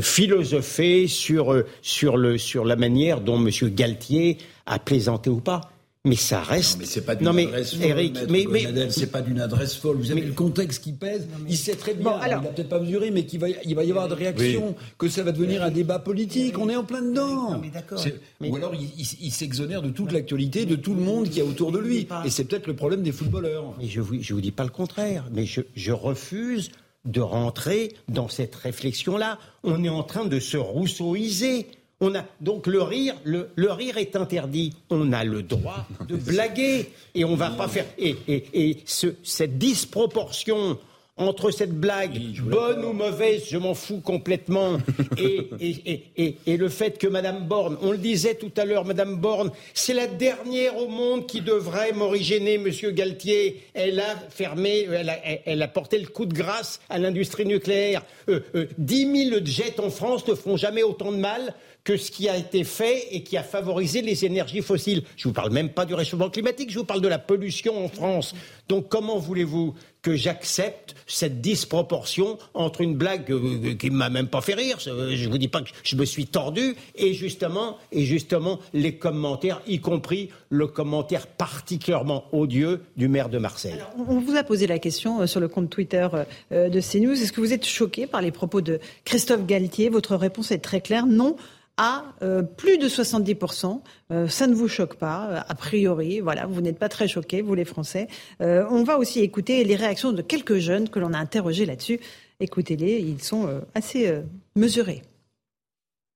philosopher sur, euh, sur, le, sur la manière dont M. Galtier a plaisanté ou pas. Mais ça reste. Non, mais c'est pas d'une Non, mais, adresse folle, Eric, mais, mais- c'est pas d'une adresse folle. Vous avez le contexte qui pèse. Il sait très bien. Bon, alors- Il n'a peut-être pas mesuré, mais qu'il va, il va y avoir des réactions, que ça va devenir un débat politique. On est en plein dedans. C'est- Ou alors il, il- il s'exonère de toute l'actualité, de tout le monde qui a autour de lui. Et c'est peut-être le problème des footballeurs. Mais je vous, je vous dis pas le contraire, mais je, je refuse de rentrer dans cette réflexion-là. On est en train de se rousseauiser. On a donc le rire, le, le rire est interdit. On a le droit de blaguer et on va pas faire et, et, et ce, cette disproportion entre cette blague bonne ou mauvaise, je m'en fous complètement, et, et, et, et, et le fait que Madame Borne, on le disait tout à l'heure, Madame Borne, c'est la dernière au monde qui devrait m'originer, Monsieur Galtier. Elle a fermé, elle a, elle- elle a porté le coup de grâce à l'industrie nucléaire. Euh, euh, 10 000 jets en France ne feront jamais autant de mal que ce qui a été fait et qui a favorisé les énergies fossiles. Je ne vous parle même pas du réchauffement climatique, je vous parle de la pollution en France. Donc comment voulez-vous que j'accepte cette disproportion entre une blague euh, qui ne m'a même pas fait rire, euh, je vous dis pas que je me suis tordu, et justement, et justement les commentaires, y compris le commentaire particulièrement odieux du maire de Marseille. On vous a posé la question euh, sur le compte Twitter euh, de CNews. Est-ce que vous êtes choqué par les propos de Christophe Galtier? Votre réponse est très claire. Non. À euh, plus de 70%. Euh, ça ne vous choque pas, euh, a priori. Voilà, vous n'êtes pas très choqués, vous les Français. on va aussi écouter les réactions de quelques jeunes que l'on a interrogés là-dessus. Écoutez-les, ils sont assez mesurés.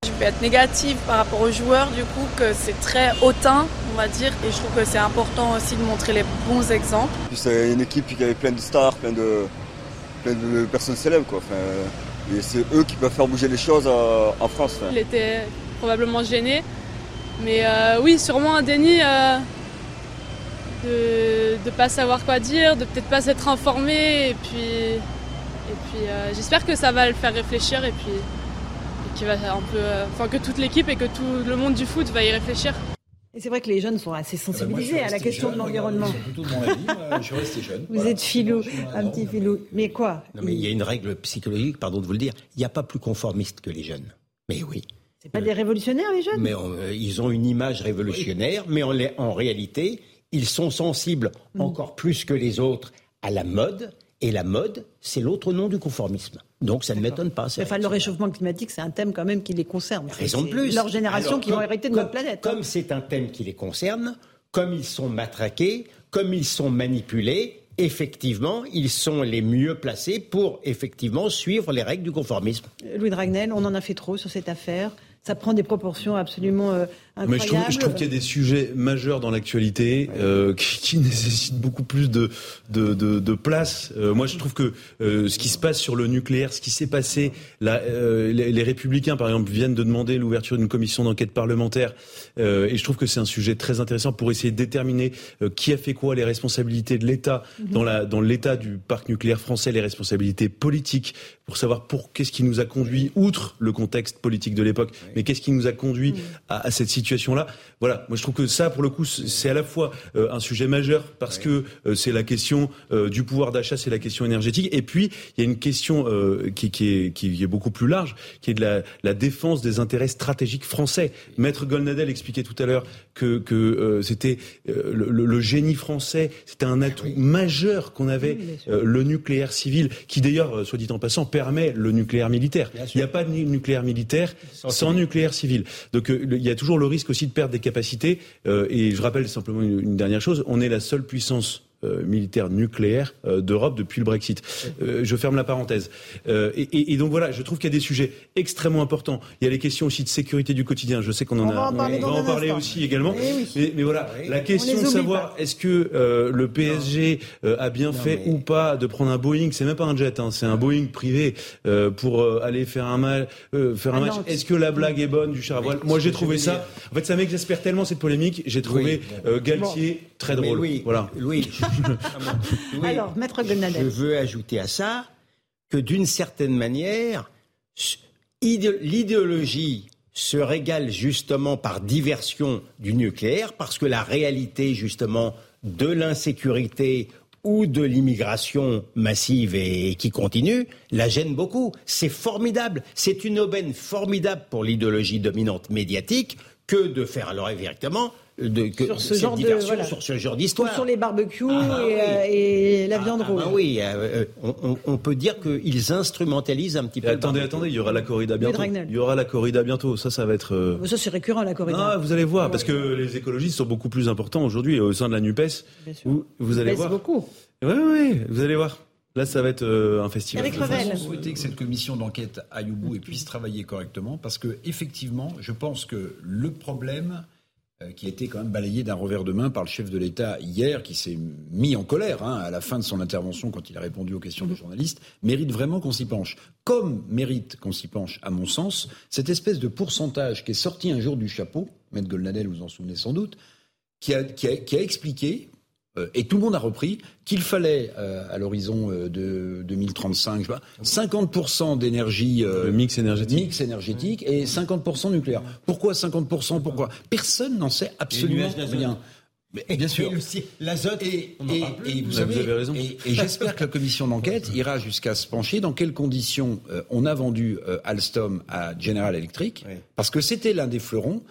Je peux être négative par rapport aux joueurs, du coup, que c'est très hautain, on va dire, et je trouve que c'est important aussi de montrer les bons exemples. C'est une équipe qui avait plein de stars, plein de, plein de personnes célèbres, quoi. Enfin, et c'est eux qui peuvent faire bouger les choses euh, en France. Il était probablement gêné. Mais euh, oui, sûrement un déni euh, de ne pas savoir quoi dire, de peut-être pas s'être informé. Et puis, et puis j'espère que ça va le faire réfléchir et puis que toute l'équipe et que tout le monde du foot va y réfléchir. Et c'est vrai que les jeunes sont assez ah bah sensibilisés à la question de l'environnement. je suis resté jeune. Vous êtes filou, un petit filou. Mais quoi Non, mais il y a une règle psychologique, pardon de vous le dire. Il n'y a pas plus conformiste que les jeunes. Mais oui. C'est pas des révolutionnaires, les jeunes? Mais euh, ils ont une image révolutionnaire, mais en, en, réalité, ils sont sensibles mm. encore plus que les autres à la mode. Et la mode, c'est l'autre nom du conformisme. Donc ça ne m'étonne pas. Enfin, le réchauffement climatique, c'est un thème quand même qui les concerne. Raison de plus. Leur génération qui vont hériter de notre planète. Comme c'est un thème qui les concerne, comme ils sont matraqués, comme ils sont manipulés, effectivement, ils sont les mieux placés pour effectivement suivre les règles du conformisme. Louis Dragnel, on en a fait trop sur cette affaire ça prend des proportions absolument euh, Mais je trouve, qu'il y a des sujets majeurs dans l'actualité euh, qui, nécessitent beaucoup plus de, de, de, de place. Euh, moi, je trouve que euh, ce qui se passe sur le nucléaire, ce qui s'est passé, la, euh, les, les, Républicains, par exemple, viennent de demander l'ouverture d'une commission d'enquête parlementaire, et je trouve que c'est un sujet très intéressant pour essayer de déterminer qui a fait quoi, les responsabilités de l'État dans la dans l'état du parc nucléaire français, les responsabilités politiques, pour savoir pour qu'est-ce qui nous a conduit, outre le contexte politique de l'époque, mais qu'est-ce qui nous a conduit mm. à, à, cette situation-là. Voilà, moi je trouve que ça, pour le coup, c'est à la fois euh, un sujet majeur parce que euh, c'est la question euh, du pouvoir d'achat, c'est la question énergétique, et puis il y a une question qui, qui, est, qui, est, beaucoup plus large, qui est de la, la défense des intérêts stratégiques français. Maître Golnadel expliquait tout à l'heure que, que c'était le, le, génie français, c'était un atout majeur qu'on avait, le nucléaire civil, qui d'ailleurs, soit dit en passant, permet le nucléaire militaire. Il n'y a pas de nucléaire militaire sans nucléaire civil. Donc euh, il y a toujours le risque aussi de perdre des capacités. Euh, et je rappelle simplement une, dernière chose, on est la seule puissance euh, militaire nucléaire euh, d'Europe depuis le Brexit. Euh, je ferme la parenthèse. Et, et, donc voilà, je trouve qu'il y a des sujets extrêmement importants. Il y a les questions aussi de sécurité du quotidien. Je sais qu'on en a, va en parler, on va en parler aussi également. Eh mais, voilà, la question de savoir est-ce que le PSG a bien fait ou pas de prendre un Boeing, c'est même pas un jet, hein, c'est un Boeing privé pour aller faire un mal, faire un match. Est-ce que la blague est bonne du char à voile? Moi j'ai trouvé ça. En fait, ça m'exaspère tellement cette polémique. J'ai trouvé Galtier très drôle. Louis, voilà. Louis, Alors, Maître Je veux ajouter à ça que d'une certaine manière, l'idéologie se régale justement par diversion du nucléaire, parce que la réalité justement de l'insécurité ou de l'immigration massive et qui continue, la gêne beaucoup. C'est formidable. C'est une aubaine formidable pour l'idéologie dominante médiatique que de faire alors directement de, que, sur ce genre de sur ce genre d'histoire, sur les barbecues ah, et, euh, et, la viande ah, rouge. Ah, oui, euh, on, on, peut dire qu'ils instrumentalisent un petit peu. attendez, attendez, il y aura la corrida bientôt. Il y aura la corrida bientôt. Ça, ça va être. Euh, ça, c'est récurrent la corrida. Ah, vous allez voir, parce que les écologistes sont beaucoup plus importants aujourd'hui au sein de la Nupes. Où vous allez voir. beaucoup. Oui, oui, vous allez voir. Là, ça va être un festival. Avec Revel. souhaiter que cette commission d'enquête aille au bout et puisse travailler correctement, parce que effectivement, je pense que le problème euh, qui a été quand même balayé d'un revers de main par le chef de l'État hier, qui s'est mis en colère hein, à la fin de son intervention quand il a répondu aux questions des journalistes, mérite vraiment qu'on s'y penche. Comme mérite qu'on s'y penche, à mon sens, cette espèce de pourcentage qui est sorti un jour du chapeau, Maître Golnadel, vous en souvenez sans doute, qui a, expliqué euh, et tout le monde a repris qu'il fallait, euh, à l'horizon euh, de 2035, 50% d'énergie mix énergétique. mix énergétique et 50% nucléaire. Pourquoi 50% Pourquoi? Personne n'en sait absolument rien. Mais, bien sûr. L'azote, et, et, vous, avez raison. Et, j'espère que la commission d'enquête ira jusqu'à se pencher dans quelles conditions on a vendu Alstom à General Electric, parce que c'était l'un des fleurons.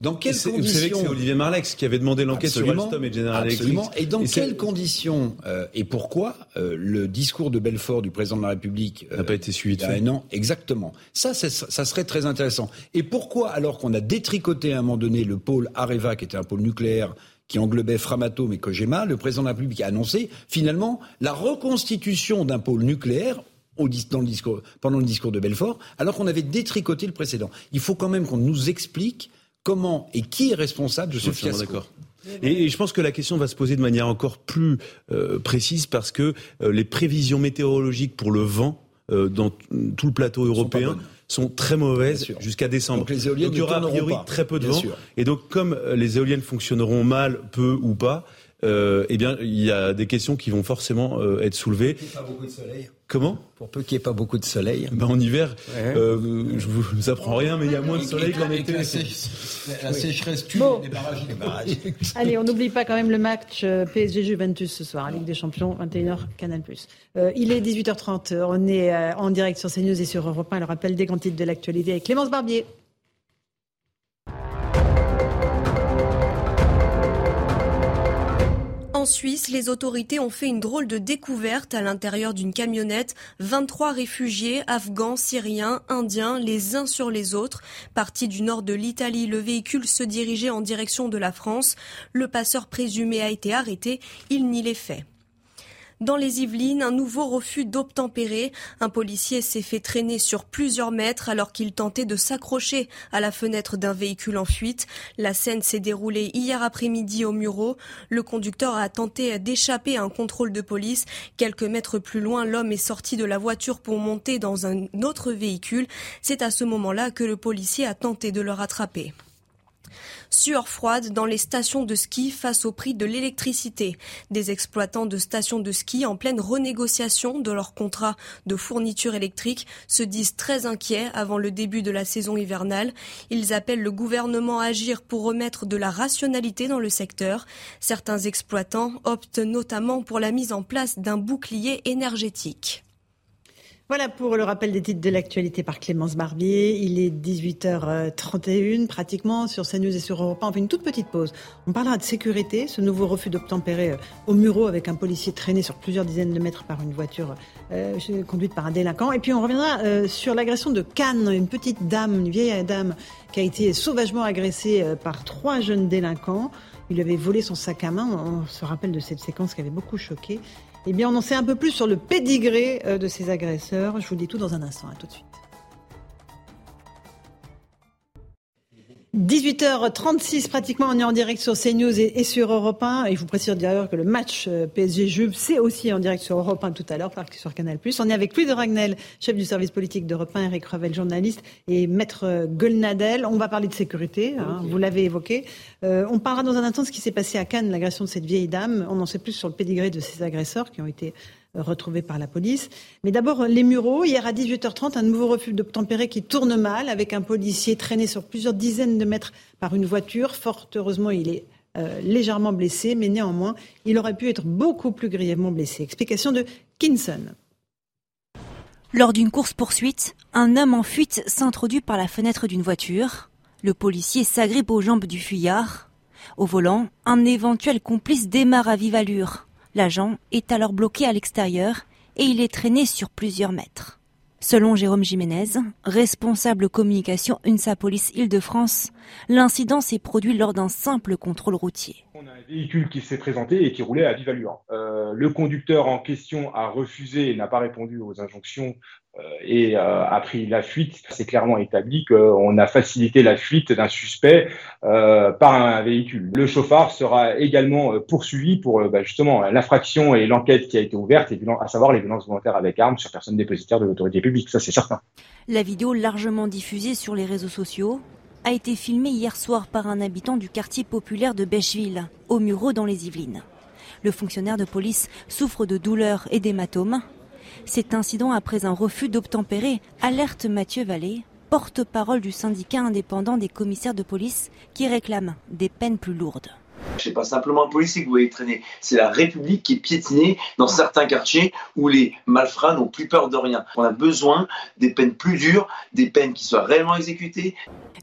Dans quelles conditions Vous savez que c'est Olivier Marlex qui avait demandé l'enquête sur. Alstom et General Absolument. Electric. Et dans quelles conditions euh, et pourquoi euh, le discours de Belfort du président de la République euh, n'a pas été suivi de fait. un an Exactement. Ça, ça serait très intéressant. Et pourquoi, alors qu'on a détricoté à un moment donné le pôle Areva, qui était un pôle nucléaire, qui englobait Framatome et Cogema, le président de la République a annoncé finalement la reconstitution d'un pôle nucléaire au dans le discours, pendant le discours de Belfort, alors qu'on avait détricoté le précédent. Il faut quand même qu'on nous explique comment et qui est responsable de Je ce fiasco. d'accord. Et, je pense que la question va se poser de manière encore plus euh, précise parce que euh, les prévisions météorologiques pour le vent euh, dans tout le plateau européen sont très mauvaises jusqu'à décembre. Donc les éoliennes il y aura ne a priori pas, très peu de bien vent. sûr. Et donc comme euh, les éoliennes fonctionneront mal, peu ou pas, euh, eh bien il y a des questions qui vont forcément euh, être soulevées. Pas beaucoup de soleil. Comment Pour peu qu'il n'y ait pas beaucoup de soleil. ben, En hiver, Ouais. euh, je vous apprends rien, mais il y a moins de soleil qu'en été. La sécheresse tue Bon. les barrages. Les barrages. Allez, on n'oublie pas quand même le match euh, PSG-Juventus ce soir, Ligue des Champions, 21h, Canal+. Euh, il est 18h30, euh, on est en direct sur CNews et sur Europe 1. Le rappel des grands titres de l'actualité avec Clémence Barbier. En Suisse, les autorités ont fait une drôle de découverte à l'intérieur d'une camionnette. 23 réfugiés afghans, syriens, indiens, les uns sur les autres. Partis du nord de l'Italie, le véhicule se dirigeait en direction de la France. Le passeur présumé a été arrêté. Il nie les faits. Dans les Yvelines, un nouveau refus d'obtempérer. Un policier s'est fait traîner sur plusieurs mètres alors qu'il tentait de s'accrocher à la fenêtre d'un véhicule en fuite. La scène s'est déroulée hier après-midi au Muro. Le conducteur a tenté d'échapper à un contrôle de police. Quelques mètres plus loin, l'homme est sorti de la voiture pour monter dans un autre véhicule. C'est à ce moment-là que le policier a tenté de le rattraper. Sueur froide dans les stations de ski face au prix de l'électricité. Des exploitants de stations de ski en pleine renégociation de leur contrat de fourniture électrique se disent très inquiets avant le début de la saison hivernale. Ils appellent le gouvernement à agir pour remettre de la rationalité dans le secteur. Certains exploitants optent notamment pour la mise en place d'un bouclier énergétique. Voilà pour le rappel des titres de l'actualité par Clémence Barbier. Il est 18h31 pratiquement sur CNews et sur Europe 1. On fait une toute petite pause. On parlera de sécurité, ce nouveau refus d'obtempérer euh, au Muro avec un policier traîné sur plusieurs dizaines de mètres par une voiture euh, conduite par un délinquant. Et puis on reviendra euh, sur l'agression de Cannes, une petite dame, une vieille dame qui a été sauvagement agressée euh, par trois jeunes délinquants. Il avait volé son sac à main. On se rappelle de cette séquence qui avait beaucoup choqué. Eh bien, on en sait un peu plus sur le pédigré euh, de ces agresseurs. Je vous dis tout dans un instant. À tout de suite. 18h36 pratiquement, on est en direct sur CNews et, et sur Europe 1. Et je vous précise d'ailleurs que le match euh, PSG-Juve, c'est aussi en direct sur Europe 1 tout à l'heure, par- sur Canal+. On est avec Louis de Ragnel, chef du service politique d'Europe 1, Eric Revel, journaliste, et Maître euh, Golnadel. On va parler de sécurité, hein, vous l'avez évoqué. Euh, on parlera dans un instant de ce qui s'est passé à Cannes, l'agression de cette vieille dame. On en sait plus sur le pédigré de ces agresseurs qui ont été retrouvés par la police. Mais d'abord, les Mureaux. Hier à 18h30, un nouveau refus d'obtempérer qui tourne mal avec un policier traîné sur plusieurs dizaines de mètres par une voiture. Fort heureusement, il est euh, légèrement blessé, mais néanmoins, il aurait pu être beaucoup plus grièvement blessé. Explication de Kinson. Lors d'une course-poursuite, un homme en fuite s'introduit par la fenêtre d'une voiture. Le policier s'agrippe aux jambes du fuyard. Au volant, un éventuel complice démarre à vive allure. L'agent est alors bloqué à l'extérieur et il est traîné sur plusieurs mètres. Selon Jérôme Jiménez, responsable communication UNSA Police Île-de-France, l'incident s'est produit lors d'un simple contrôle routier. On a un véhicule qui s'est présenté et qui roulait à vive allure. Euh, le conducteur en question a refusé et n'a pas répondu aux injonctions et euh, a pris la fuite. C'est clairement établi qu'on a facilité la fuite d'un suspect euh, par un véhicule. Le chauffard sera également euh, poursuivi pour euh, bah, justement l'infraction et l'enquête qui a été ouverte, à savoir les violences volontaires avec armes sur personne dépositaire de l'autorité publique. Ça, c'est certain. La vidéo largement diffusée sur les réseaux sociaux a été filmée hier soir par un habitant du quartier populaire de Bêcheville, au Muro dans les Yvelines. Le fonctionnaire de police souffre de douleurs et d'hématomes. Cet incident après un refus d'obtempérer alerte Mathieu Vallée, porte-parole du syndicat indépendant des commissaires de police qui réclame des peines plus lourdes. C'est pas simplement un policier que vous voyez traîner, c'est la République qui est piétinée dans certains quartiers où les malfrats n'ont plus peur de rien. On a besoin des peines plus dures, des peines qui soient réellement exécutées.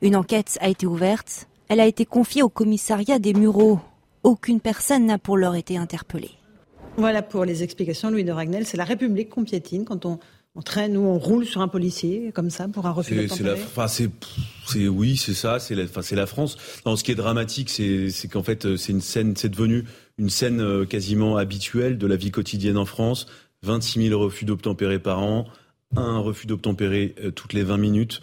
Une enquête a été ouverte. Elle a été confiée au commissariat des Mureaux. Aucune personne n'a pour l'heure été interpellée. Voilà pour les explications, Louis de Ragnel. C'est la République qu'on piétine quand on, on traîne ou on roule sur un policier comme ça pour un refus C'est la, enfin, c'est, c'est oui, c'est ça, c'est la, enfin, c'est la France. Non, ce qui est dramatique, c'est, c'est qu'en fait, c'est une scène, c'est devenu une scène euh, quasiment habituelle de la vie quotidienne en France. 26 000 refus d'obtempérer par an, un refus d'obtempérer euh, toutes les 20 minutes.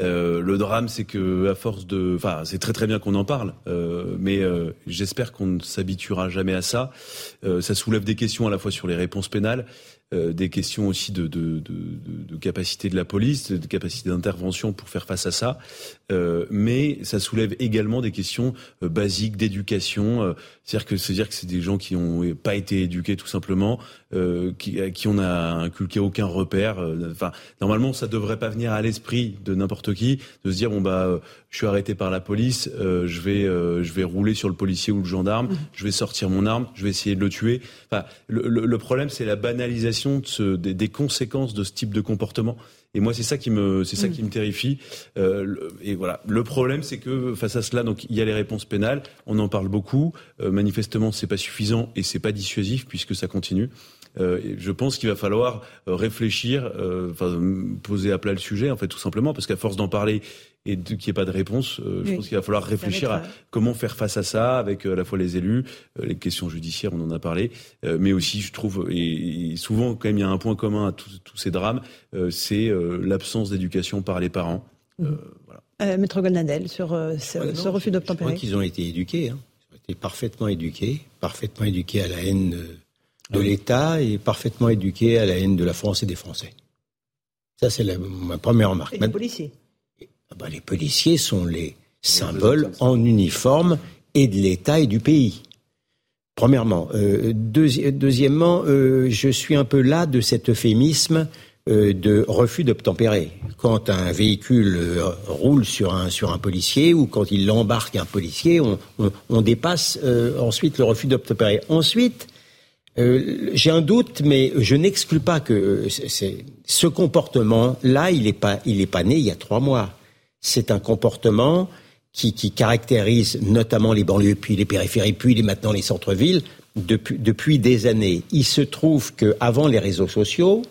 Euh, le drame, c'est que à force de, enfin, c'est très très bien qu'on en parle, euh, mais euh, j'espère qu'on ne s'habituera jamais à ça. Ça soulève des questions à la fois sur les réponses pénales, des questions aussi de, de, de, capacité de la police, de capacité d'intervention pour faire face à ça. Euh, mais ça soulève également des questions euh, basiques d'éducation. Euh, c'est-à-dire que c'est-à-dire que c'est des gens qui n'ont pas été éduqués tout simplement, euh, qui, à qui on a inculqué aucun repère. Enfin, normalement, ça devrait pas venir à l'esprit de n'importe qui de se dire bon bah je suis arrêté par la police, je vais je vais rouler sur le policier ou le gendarme, mmh. je vais sortir mon arme, je vais essayer de le tuer. Enfin, le, le, le problème c'est la banalisation de ce, des, des, conséquences de ce type de comportement. Et moi, c'est ça qui me, c'est ça mmh. qui me terrifie. Euh, et voilà. Le problème, c'est que face à cela, donc il y a les réponses pénales. On en parle beaucoup. Euh, manifestement, c'est pas suffisant et c'est pas dissuasif puisque ça continue. Euh, je pense qu'il va falloir euh, réfléchir, euh, enfin, poser à plat le sujet, en fait, tout simplement, parce qu'à force d'en parler et qu'il n'y ait pas de réponse, euh, je oui. pense qu'il va falloir réfléchir à comment faire face à ça avec à la fois les élus, les questions judiciaires, on en a parlé, mais aussi, je trouve, et, et, souvent, quand même, il y a un point commun à tous ces drames, c'est l'absence d'éducation par les parents. Mmh. Voilà. Euh, Maître Goldnadel, sur ce, ouais, ce refus d'obtempérer. Je crois qu'ils ont été éduqués. Hein. Ils ont été parfaitement éduqués, parfaitement éduqués à la haine de l'État et parfaitement éduqués à la haine de la France et des Français. Ça, c'est ma première remarque. Et les policiers? Ah ben, Les policiers sont les symboles en uniforme et de l'État et du pays. Premièrement. Euh, deuxi deuxièmement, euh, je suis un peu là de cet euphémisme euh, de refus d'obtempérer. Quand un véhicule roule sur un, sur un policier ou quand il embarque un policier, on, on, on dépasse euh, ensuite le refus d'obtempérer. Ensuite, euh, j'ai un doute, mais je n'exclus pas que euh, c'est, ce comportement-là, il n'est pas, il est pas né il y a trois mois. C'est un comportement qui, qui, caractérise notamment les banlieues, puis les périphéries, puis les, maintenant les centres-villes depuis, depuis des années. Il se trouve qu'avant les réseaux sociaux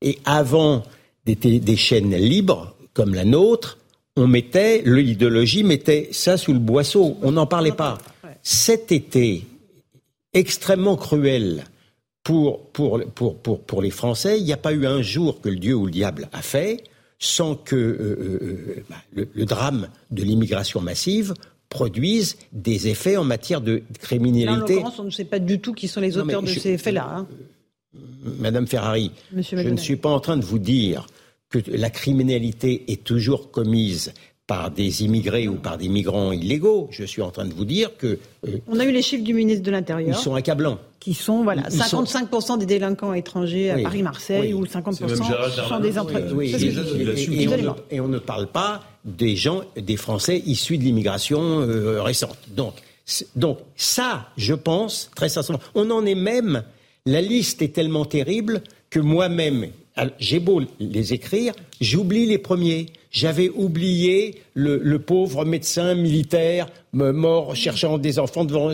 et avant des, des chaînes libres comme la nôtre, on mettait, l'idéologie mettait ça sous le boisseau. On n'en parlait pas. Cet été, extrêmement cruel pour, pour, pour, pour, pour les Français. Il n'y a pas eu un jour que le Dieu ou le diable a fait sans que euh, euh, bah, le, le, drame de l'immigration massive produise des effets en matière de criminalité. Là, en on ne sait pas du tout qui sont les auteurs de je, ces effets-là. Hein. Madame Ferrari, Monsieur je ne suis pas en train de vous dire que la criminalité est toujours commise par des immigrés ou par des migrants illégaux. Je suis en train de vous dire que. Euh, On a eu les chiffres du ministre de l'Intérieur. Ils sont accablants. Qui sont, voilà, ils 55% sont... des délinquants étrangers à oui, Paris-Marseille, oui. ou 50% sont des entreprises. Oui, oui, et, et, on ne, et, on ne, parle pas des gens, des Français issus de l'immigration euh, récente. Donc, donc, ça, je pense, très sincèrement, on en est même. La liste est tellement terrible que moi-même, j'ai beau les écrire, j'oublie les premiers. J'avais oublié le, le, pauvre médecin militaire mort cherchant des enfants devant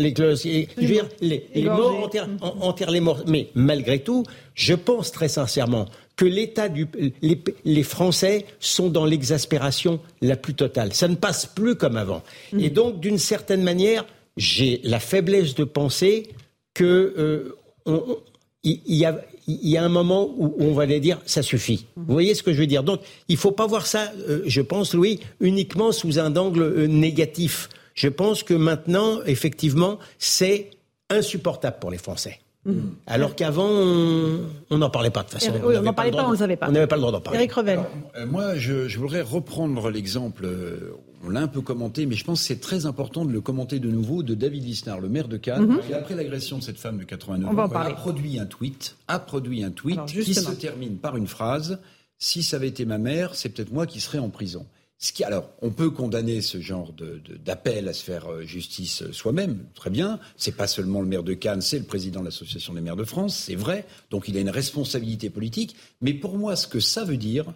veux dire, les, les morts enterrent, enterrent les morts. Mais malgré tout, je pense très sincèrement que l'État du les, les, Français sont dans l'exaspération la plus totale. Ça ne passe plus comme avant. Mmh. Et donc, d'une certaine manière, j'ai la faiblesse de penser que euh, on, il y, a, il y a un moment où on va aller dire ça suffit. Vous voyez ce que je veux dire? Donc il ne faut pas voir ça, euh, je pense, Louis, uniquement sous un angle euh, négatif. Je pense que maintenant, effectivement, c'est insupportable pour les Français. Mmh. Alors qu'avant, on n'en parlait pas de façon. Oui, on n'en parlait pas, on ne le savait pas. On n'avait pas le droit d'en parler. Eric Revel. Alors, euh, moi, je, je, voudrais reprendre l'exemple, euh, on l'a un peu commenté, mais je pense que c'est très important de le commenter de nouveau, de David Lisnard, le maire de Cannes, qui, après l'agression de cette femme de 89 ans, a produit un tweet, a produit un tweet Alors, qui se termine par une phrase Si ça avait été ma mère, c'est peut-être moi qui serais en prison. Ce qui, alors, on peut condamner ce genre d'appel à se faire euh, justice soi-même, très bien. C'est pas seulement le maire de Cannes, c'est le président de l'Association des maires de France, c'est vrai. Donc, il a une responsabilité politique. Mais pour moi, ce que ça veut dire,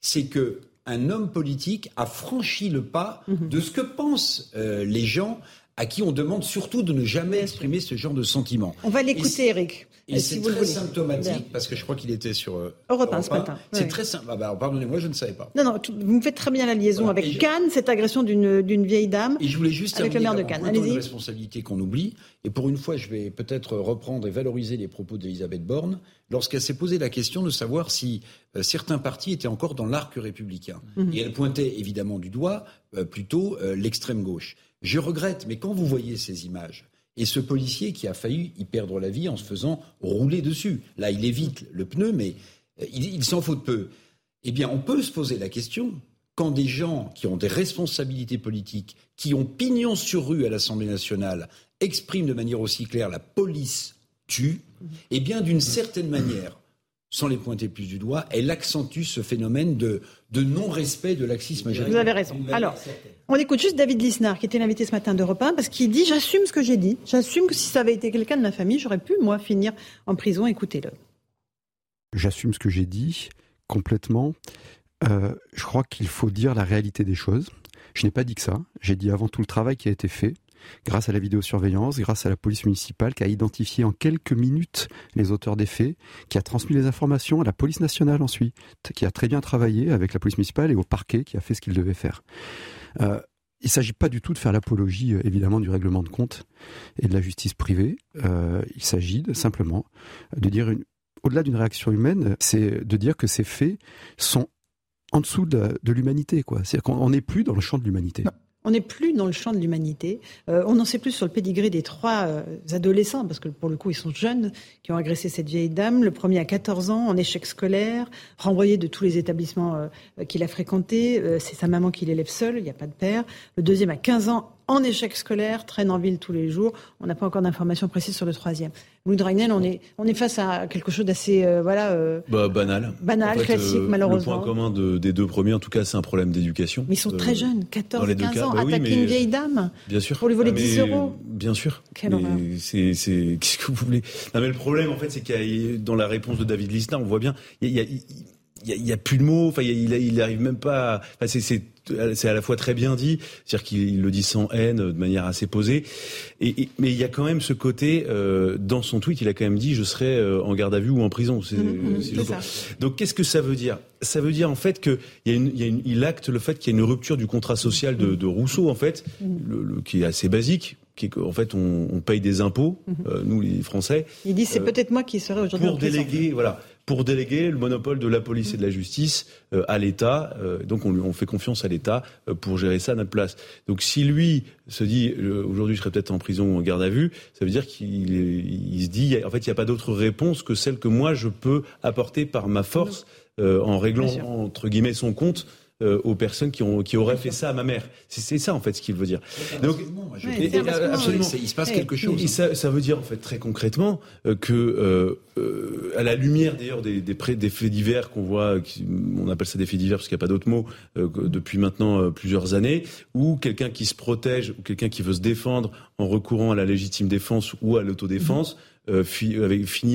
c'est que un homme politique a franchi le pas Mhm. de ce que pensent euh, les gens à qui on demande surtout de ne jamais exprimer ce genre de sentiments. On va l'écouter, Eric. Et c'est si vous le très symptomatique, Bien. parce que je crois qu'il était sur euh, Europe un ce matin, C'est oui. très simple. Ah bah, pardonnez-moi, je ne savais pas. Non, non, vous me faites très bien la liaison Voilà. Avec je- Cannes, cette agression d'une d'une vieille dame. Et je voulais juste avec le maire de Cannes. Allez-y. responsabilité qu'on oublie. Et pour une fois, je vais peut-être reprendre et valoriser les propos d'Elisabeth Borne lorsqu'elle s'est posé la question de savoir si euh, certains partis étaient encore dans l'arc républicain. Mhm. Et elle pointait évidemment du doigt euh, plutôt l'extrême gauche. Je regrette, mais quand vous voyez ces images et ce policier qui a failli y perdre la vie en se faisant rouler dessus, là il évite le pneu, mais euh, il, s'en faut de peu. Eh bien, on peut se poser la question quand des gens qui ont des responsabilités politiques, qui ont pignon sur rue à l'Assemblée nationale, expriment de manière aussi claire la police tue, eh bien, d'une certaine manière, sans les pointer plus du doigt, elle accentue ce phénomène de, de non-respect de laxisme. Vous avez raison. Alors, on écoute juste David Lisnard, qui était l'invité ce matin d'Europe 1, parce qu'il dit J'assume ce que j'ai dit. J'assume que si ça avait été quelqu'un de ma famille, j'aurais pu, moi, finir en prison. Écoutez-le. J'assume ce que j'ai dit complètement. Euh, je crois qu'il faut dire la réalité des choses. Je n'ai pas dit que ça. J'ai dit avant tout le travail qui a été fait grâce à la vidéosurveillance, grâce à la police municipale qui a identifié en quelques minutes les auteurs des faits, qui a transmis les informations à la police nationale ensuite, qui a très bien travaillé avec la police municipale et au parquet qui a fait ce qu'il devait faire. Euh, il ne s'agit pas du tout de faire l'apologie, euh, évidemment, du règlement de compte et de la justice privée. Euh, il s'agit simplement de dire, une, au-delà d'une réaction humaine, c'est de dire que ces faits sont en dessous de, l'humanité. C'est-à-dire qu'on n'est plus dans le champ de l'humanité. On n'est plus dans le champ de l'humanité. Euh, on en sait plus sur le pédigré des trois euh, adolescents, parce que pour le coup, ils sont jeunes, qui ont agressé cette vieille dame. Le premier à 14 ans, en échec scolaire, renvoyé de tous les établissements euh, qu'il a fréquentés. Euh, c'est sa maman qui l'élève seule, il n'y a pas de père. Le deuxième à 15 ans, en échec scolaire, traîne en ville tous les jours. On n'a pas encore d'informations précises sur le troisième. Louis Dragnel, on est, on est face à quelque chose d'assez euh, voilà, euh, Bah, banal. Banal, classique, malheureusement. Le point commun de- des deux premiers, en tout cas, c'est un problème d'éducation. Mais ils sont Euh, très jeunes, dans 14, les deux 15 cas, ans, bah oui, attaquer mais- une vieille dame. Bien sûr. Pour lui voler Ah, mais 10 euros. Bien sûr. Quelle horreur. c'est, c'est, qu'est-ce que vous voulez? Non, mais le problème, en fait, c'est qu'il y a, dans la réponse de David Lisnard, on voit bien, il y a, il y a- il y a- il plus de mots. Enfin, il, a- il arrive même pas. à- Enfin, c'est, c'est, c'est à la fois très bien dit, c'est-à-dire qu'il le dit sans haine, de manière assez posée. Et, et- mais il y a quand même ce côté euh, dans son tweet, il a quand même dit je serai euh, en garde à vue ou en prison. Je ça. pense. Donc qu'est-ce que ça veut dire? Ça veut dire en fait que il y a une, il, y a une- il acte le fait qu'il y a une rupture du contrat social de, de Rousseau en fait, Mhm. le- le- qui est assez basique, qui est qu'en fait on, on paye des impôts, Mhm. euh, nous les Français, Il dit c'est Euh, peut-être moi qui serais aujourd'hui en pour déléguer, voilà, pour déléguer le monopole de la police et de la justice euh, à l'État. Euh, donc on, lui- on fait confiance à l'État euh, pour gérer ça à notre place. Donc si lui se dit euh, aujourd'hui je serai peut-être en prison ou en garde à vue, ça veut dire qu'il il se dit en fait il n'y a pas d'autre réponse que celle que moi je peux apporter par ma force euh, en réglant entre guillemets son compte. Euh, aux personnes qui, ont, qui auraient fait ça à ma mère. C'est c'est ça en fait ce qu'il veut dire. Donc, je et- absolument. Il se passe quelque chose. Et ça, ça veut dire en fait très concrètement euh, que, euh, euh, à la lumière d'ailleurs des, des, des faits divers qu'on voit, qui- on appelle ça des faits divers parce qu'il n'y a pas d'autre mot, euh, depuis maintenant euh, plusieurs années, ou quelqu'un qui se protège, ou quelqu'un qui veut se défendre en recourant à la légitime défense ou à l'autodéfense. Euh, fi-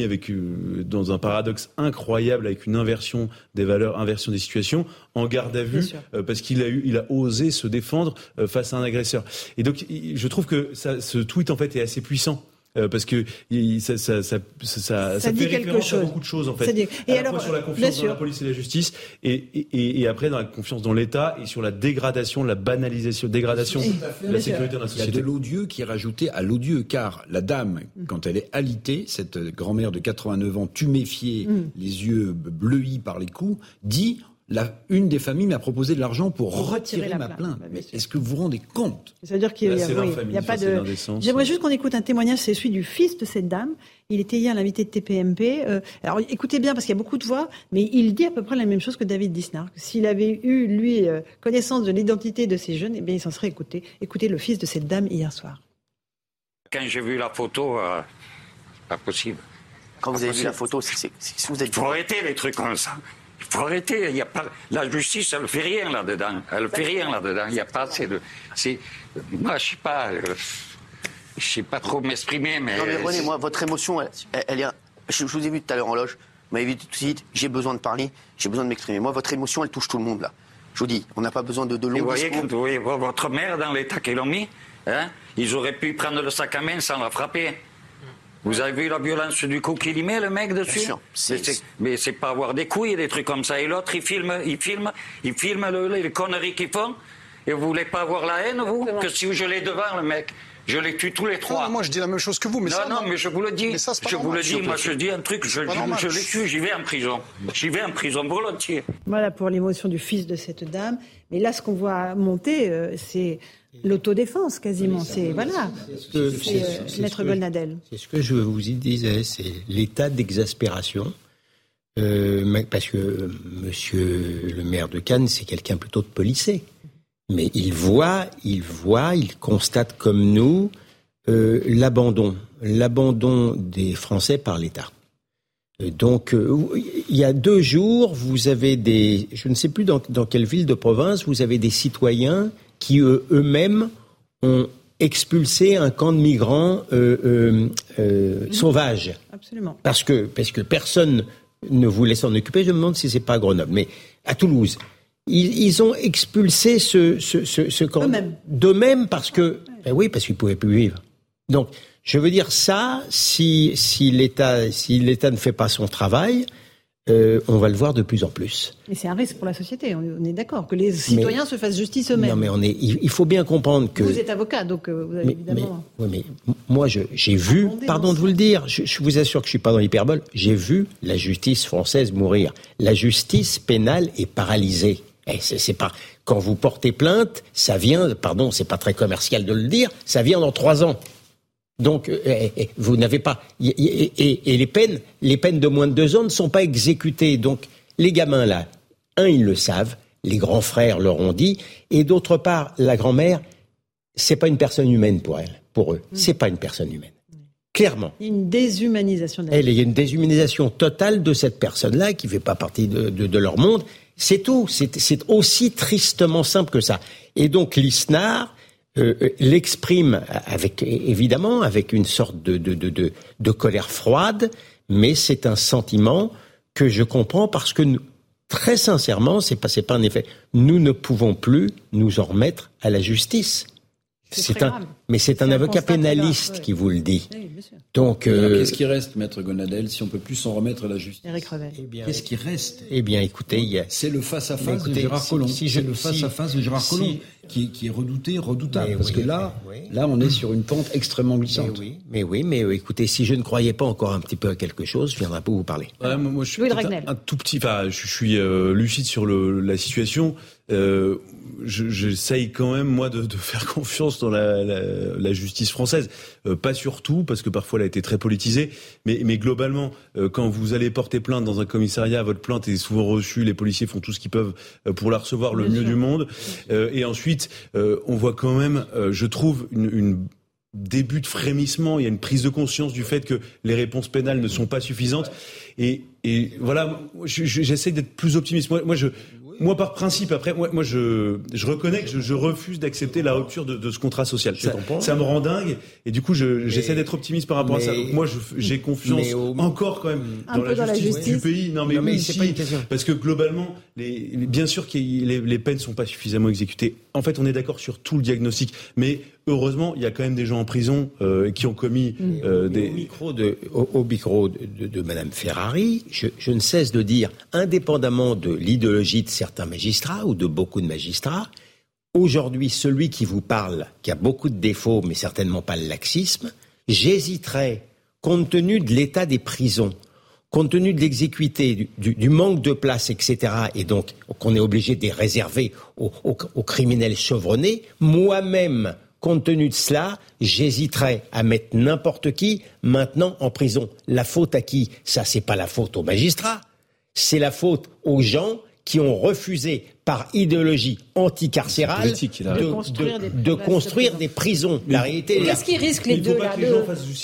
avec, euh, dans un paradoxe incroyable avec une inversion des valeurs, inversion des situations en garde à vue euh, parce qu'il a eu, il a osé se défendre euh, face à un agresseur. Et donc, je trouve que ça, ce tweet en fait est assez puissant. Euh, parce que il- ça, ça, ça, ça, ça, Ça dit fait quelque référence chose. à beaucoup de choses en fait. Ça dit- À et la alors, fois sur la confiance dans la police et la justice, et, et, et- et après dans la confiance dans l'État et sur la dégradation, la banalisation, dégradation de la sécurité dans la Il y a société. de l'odieux qui est rajouté à l'odieux, car la dame, quand elle est alitée, cette grand-mère de 89 ans, tuméfiée, Mm. les yeux bleuis par les coups, dit la, une des familles m'a proposé de l'argent pour Pour retirer retirer la ma plainte. plainte. Bah, est-ce que vous vous rendez compte? Ça veut dire qu'il Là, y a, oui, ça, pas de. J'aimerais juste qu'on écoute un témoignage, c'est celui du fils de cette dame. Il était hier l'invité de TPMP. Euh, alors écoutez bien parce qu'il y a beaucoup de voix, mais il dit à peu près la même chose que David Disnard. S'il avait eu lui euh, connaissance de l'identité de ces jeunes, eh bien il s'en serait écouté. Écoutez le fils de cette dame hier soir. Quand j'ai vu la photo, euh, pas possible. Quand vous avez vu la photo, c'est- vous êtes Il faut arrêter les trucs comme ça. Il faut arrêter. Il y a pas, la justice, elle ne fait rien là-dedans. Elle ne fait rien là-dedans. Il n'y a pas assez de. Moi, je sais pas. euh, je sais pas trop m'exprimer, mais. Non mais René, moi, votre émotion, elle, elle- est... Je, je vous ai vu tout à l'heure en loge, vous m'avez vu tout de suite, j'ai besoin de parler, j'ai besoin de m'exprimer. Moi, votre émotion, elle touche tout le monde, là. Je vous dis, on n'a pas besoin de, de longs vous voyez, vous voyez votre mère dans l'état qu'ils l'ont mis hein Ils auraient pu prendre le sac à main sans la frapper. Vous avez vu la violence du coup qu'il y met, le mec, dessus Bien sûr. Mais c'est- Mais c'est pas avoir des couilles et des trucs comme ça. Et l'autre, il filme, il filme, il filme le- les conneries qu'ils font. Et vous voulez pas avoir la haine, vous Que si je l'ai devant, le mec, je les tue tous les trois. Non, moi je dis la même chose que vous, mais non, ça, non, mais je vous le dis. Mais ça, c'est pas je vous le dis, moi je dis un truc, je, je les tue, j'y vais en prison. J'y vais en prison volontiers. Voilà pour l'émotion du fils de cette dame. Mais là, ce qu'on voit monter, euh, c'est l'autodéfense quasiment. C'est voilà. C'est Maître ce que- Golnadel. C'est ce que je vous y disais, c'est l'état d'exaspération. Euh, parce que euh, monsieur le maire de Cannes, c'est quelqu'un plutôt de policé. Mais il voit, il voit, il constate comme nous euh, l'abandon, l'abandon des Français par l'État. Donc, euh, il y a deux jours, vous avez des, je ne sais plus dans, dans quelle ville de province, vous avez des citoyens qui eux- eux-mêmes ont expulsé un camp de migrants euh, euh, euh, sauvages. Absolument. Parce que, parce que personne ne voulait s'en occuper. Je me demande si c'est pas à Grenoble, mais à Toulouse. Ils, ils ont expulsé ce, ce, ce, ce camp d'eux-mêmes parce que, ben oui, parce qu'ils pouvaient plus vivre. Donc, je veux dire ça, si, si l'État, si l'État ne fait pas son travail, euh, on va le voir de plus en plus. Mais c'est un risque pour la société. On est d'accord que les citoyens se fassent justice eux-mêmes. Non, mais on est, il, faut bien comprendre que. Vous êtes avocat, donc euh, vous avez Mais, évidemment. mais- ouais, mais moi, j'ai vu, pardon de vous le dire, je, je vous assure que je suis pas dans l'hyperbole, j'ai vu la justice française mourir. La justice pénale est paralysée. Et c'est, c'est pas quand vous portez plainte, ça vient, pardon, c'est pas très commercial de le dire, ça vient dans trois ans. Donc, euh, eh, eh, vous n'avez pas et, les peines, les peines de moins de deux ans ne sont pas exécutées. Donc, les gamins là, un, ils le savent, les grands frères leur ont dit, et d'autre part, la grand-mère, c'est pas une personne humaine pour elle, pour eux. C'est pas une personne humaine. Clairement. Il y a une déshumanisation de la Elle, il y a une déshumanisation totale de cette personne-là qui fait pas partie de, de- de leur monde. C'est tout. C'est c'est aussi tristement simple que ça. Et donc l'ISNAR euh, euh, l'exprime avec évidemment avec une sorte de, de, de, de, colère froide, mais c'est un sentiment que je comprends parce que nous, très sincèrement, c'est pas c'est pas un effet. Nous ne pouvons plus nous en remettre à la justice. C'est très un, grave. mais c'est un avocat grave, pénaliste ouais. qui vous le dit. Oui. Donc, Alors, euh, Qu'est-ce qui reste, maître Gonadel, si on peut plus s'en remettre à la justice? Eric Revel. Qu'est-ce qui reste? Eh bien, écoutez. C'est le face-à-face de Écoutez, Gérard si- Collomb. si c'est le si- face-à-face de Gérard si- Collomb qui, qui est redouté, redoutable. Mais parce oui, que là, oui. là, on est sur une pente extrêmement glissante. Mais oui, mais oui, mais euh, écoutez, si je ne croyais pas encore un petit peu à quelque chose, je viendrai pas vous parler. Ouais, moi, moi, je suis Louis de un, un tout petit. Enfin, je, je suis euh, lucide sur le, la situation. Euh, je- J'essaye quand même moi de, de faire confiance dans la, la, la justice française. Euh, pas surtout parce que parfois elle a été très politisée, mais, mais globalement, euh, quand vous allez porter plainte dans un commissariat, votre plainte est souvent reçue. Les policiers font tout ce qu'ils peuvent euh, pour la recevoir le Bien mieux sûr. du monde. Euh, et ensuite, euh, on voit quand même, euh, je trouve, une, une début de frémissement, il y a une prise de conscience du fait que les réponses pénales ne sont pas suffisantes. Et, et voilà, je- je- j'essaie d'être plus optimiste. Moi, moi, je, moi, par principe, après, moi, moi je, je reconnais que je, je refuse d'accepter la rupture de, de ce contrat social. Ça, ça me rend dingue. Et du coup, je- j'essaie d'être optimiste par rapport à ça. Donc moi, je- j'ai confiance au- encore quand même Un dans, peu la, dans la justice du pays. Non, mais, Non, mais oui, c'est si. pas une question. Parce que globalement, les, les- bien sûr que les, les peines sont pas suffisamment exécutées. En fait, on est d'accord sur tout le diagnostic, mais heureusement, il y a quand même des gens en prison euh, qui ont commis euh, Au des. micro de, au, au micro de, de, de Madame Ferrari, je, je ne cesse de dire, indépendamment de l'idéologie de certains magistrats ou de beaucoup de magistrats, aujourd'hui, celui qui vous parle, qui a beaucoup de défauts, mais certainement pas le laxisme, j'hésiterais, compte tenu de l'état des prisons, compte tenu de l'exécuté, du, du- du manque de place, etc., et donc qu'on est obligé de les réserver aux, aux- aux criminels chevronnés, moi-même, compte tenu de cela, j'hésiterais à mettre n'importe qui maintenant en prison. La faute à qui? Ça, c'est pas la faute aux magistrats, c'est la faute aux gens qui ont refusé par idéologie anticarcérale de, construire des de places de construire prison. des prisons. La réalité. Qu'est-ce qu'ils risquent les deux là les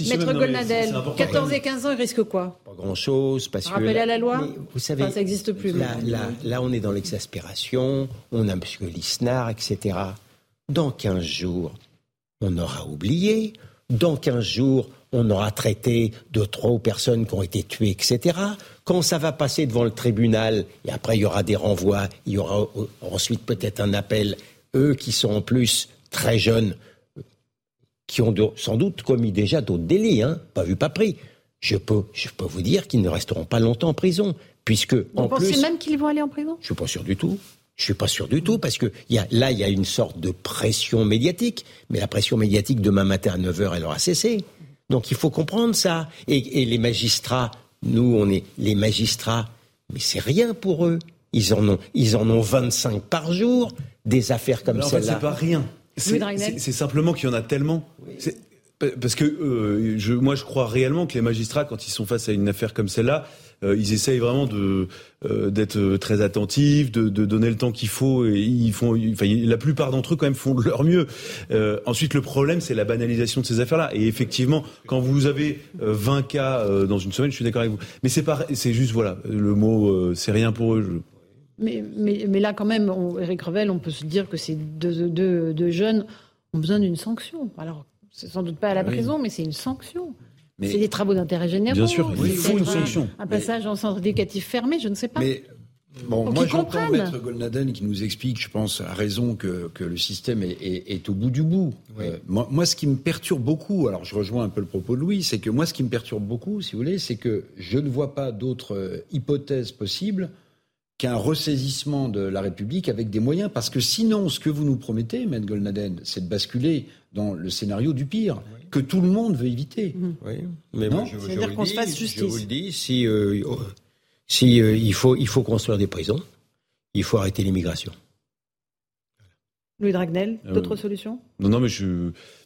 Maître mais Golnadel, c'est- c'est important. 14 et 15 ans, ils risquent quoi? Pas grand-chose parce que Rappel à la loi? Mais vous savez, Enfin, ça n'existe plus. Là, mais- là, là, on est dans l'exaspération, on a M. Lisnard, etc. Dans 15 jours, on aura oublié. Dans 15 jours, on aura traité de trois personnes qui ont été tuées, etc. Quand ça va passer devant le tribunal, et après il y aura des renvois, il y aura ensuite peut-être un appel, eux qui sont en plus très jeunes, qui ont sans doute commis déjà d'autres délits, hein, pas vu, pas pris. Je peux, je peux vous dire qu'ils ne resteront pas longtemps en prison, puisque Vous en pensez plus, même qu'ils vont aller en prison? Je suis pas sûr du tout. Je suis pas sûr du tout parce que y a, là il y a une sorte de pression médiatique, mais la pression médiatique demain matin à 9 h elle aura cessé. Donc il faut comprendre ça. Et, et les magistrats, nous on est les magistrats, mais c'est rien pour eux. Ils en ont, ils en ont 25 par jour des affaires comme Mais en fait, celle-là. c'est pas rien. C'est simplement qu'il y en a tellement. Parce que euh, moi, je crois réellement que les magistrats, quand ils sont face à une affaire comme celle-là, euh, ils essayent vraiment euh, d'être très attentifs, de, donner le temps qu'il faut. Et ils font, enfin, la plupart d'entre eux quand même font de leur mieux. Ensuite, le problème, c'est la banalisation de ces affaires-là. Et effectivement, quand vous avez euh, 20 cas dans une semaine, je suis d'accord avec vous. Mais c'est juste voilà, le mot, c'est rien pour eux. Mais, là, quand même, Eric Revel, on peut se dire que ces deux, deux jeunes ont besoin d'une sanction. Alors, c'est sans doute pas à la Oui. prison, mais c'est une sanction. Mais- C'est des travaux d'intérêt général. Bien sûr, il faut une sanction. Un passage en centre éducatif fermé, je ne sais pas. Mais bon, Pour moi j'entends. Maître Golnaden qui nous explique, je pense, à raison que, que le système est, est- est au bout du bout. Euh, moi, moi, ce qui me perturbe beaucoup, alors je rejoins un peu le propos de Louis, c'est que moi, ce qui me perturbe beaucoup, si vous voulez, c'est que je ne vois pas d'autre euh, hypothèse possible qu'un ressaisissement de la République avec des moyens, parce que sinon, ce que vous nous promettez, Maître Golnaden, c'est de basculer dans le scénario du pire, que tout le monde veut éviter. Oui, mais Non moi, je, je C'est-à-dire vous le qu'on se fasse Je justice. vous le dis, si, euh, si euh, il, faut, il faut construire des prisons, il faut arrêter l'immigration. Louis Dragnel, Euh, d'autres solutions? Non, non, mais je,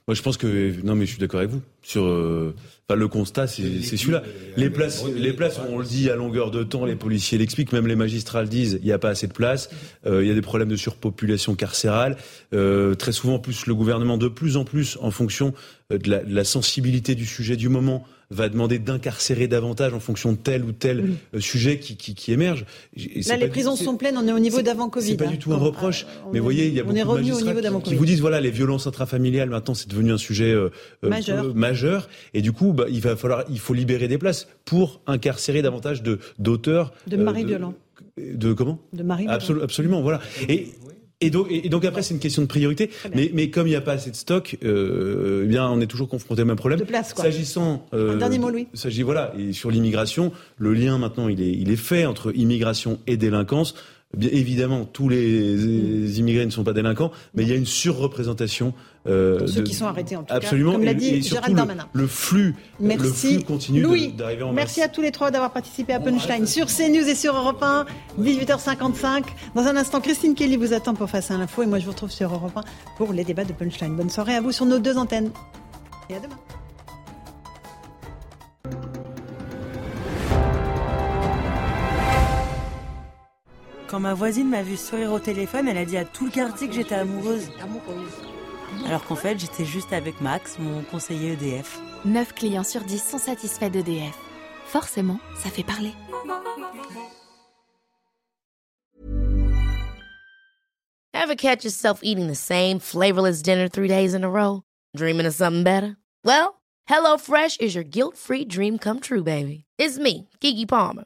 moi, je pense que, non, mais je suis d'accord avec vous. Sur, euh, enfin, le constat, c'est c'est celui-là. Les places, les places, on le dit à longueur de temps, les policiers l'expliquent, même les magistrats le disent, il n'y a pas assez de place, euh, il y a des problèmes de surpopulation carcérale. Euh, très souvent, en plus, le gouvernement, de plus en plus, en fonction de la, de la sensibilité du sujet du moment, va demander d'incarcérer davantage en fonction de tel ou tel euh, sujet qui, qui, qui émerge. Et Là, les prisons sont pleines, on est au niveau d'avant Covid. c'est pas hein. du tout un reproche, on mais vous voyez, il y a on beaucoup de magistrats qui, qui vous disent voilà, les violences intrafamiliales maintenant c'est devenu un sujet euh, euh, Majeur. euh, majeur, et du coup, bah, il va falloir, il faut libérer des places pour incarcérer davantage de d'auteurs, De euh, maris violents. de comment? De Marie Absolu- absolument, voilà. Et et donc, et donc après, c'est une question de priorité. Mais, mais comme il n'y a pas assez de stock, euh, eh bien, on est toujours confronté au même problème. De place, quoi. S'agissant, euh, Un dernier mot, Louis. S'agit voilà, et sur l'immigration, le lien maintenant, il est, il est fait entre immigration et délinquance. Bien évidemment, tous les, les immigrés ne sont pas délinquants, mais il y a une surreprésentation. Euh, Ceux de- qui sont arrêtés, en tout cas, absolument, comme l'a et- dit et Gérald surtout le- Darmanin. Le, flux, le flux continue Louis, d'arriver en merci masse. à tous les trois d'avoir participé à Punchline sur CNews et sur Europe 1, 18h55. Dans un instant, Christine Kelly vous attend pour Face à l'info et moi je vous retrouve sur Europe 1 pour les débats de Punchline. Bonne soirée à vous sur nos deux antennes. Et à demain. Quand ma voisine m'a vu sourire au téléphone, elle a dit à tout le quartier que j'étais amoureuse. Alors qu'en fait, j'étais juste avec Max, mon conseiller EDF. 9 clients sur 10 sont satisfaits d'EDF. Forcément, ça fait parler. Ever catch yourself eating the same flavorless dinner three days in a row? Dreaming of something better? Well, HelloFresh is your guilt-free dream come true, baby. It's me, Kiki Palmer.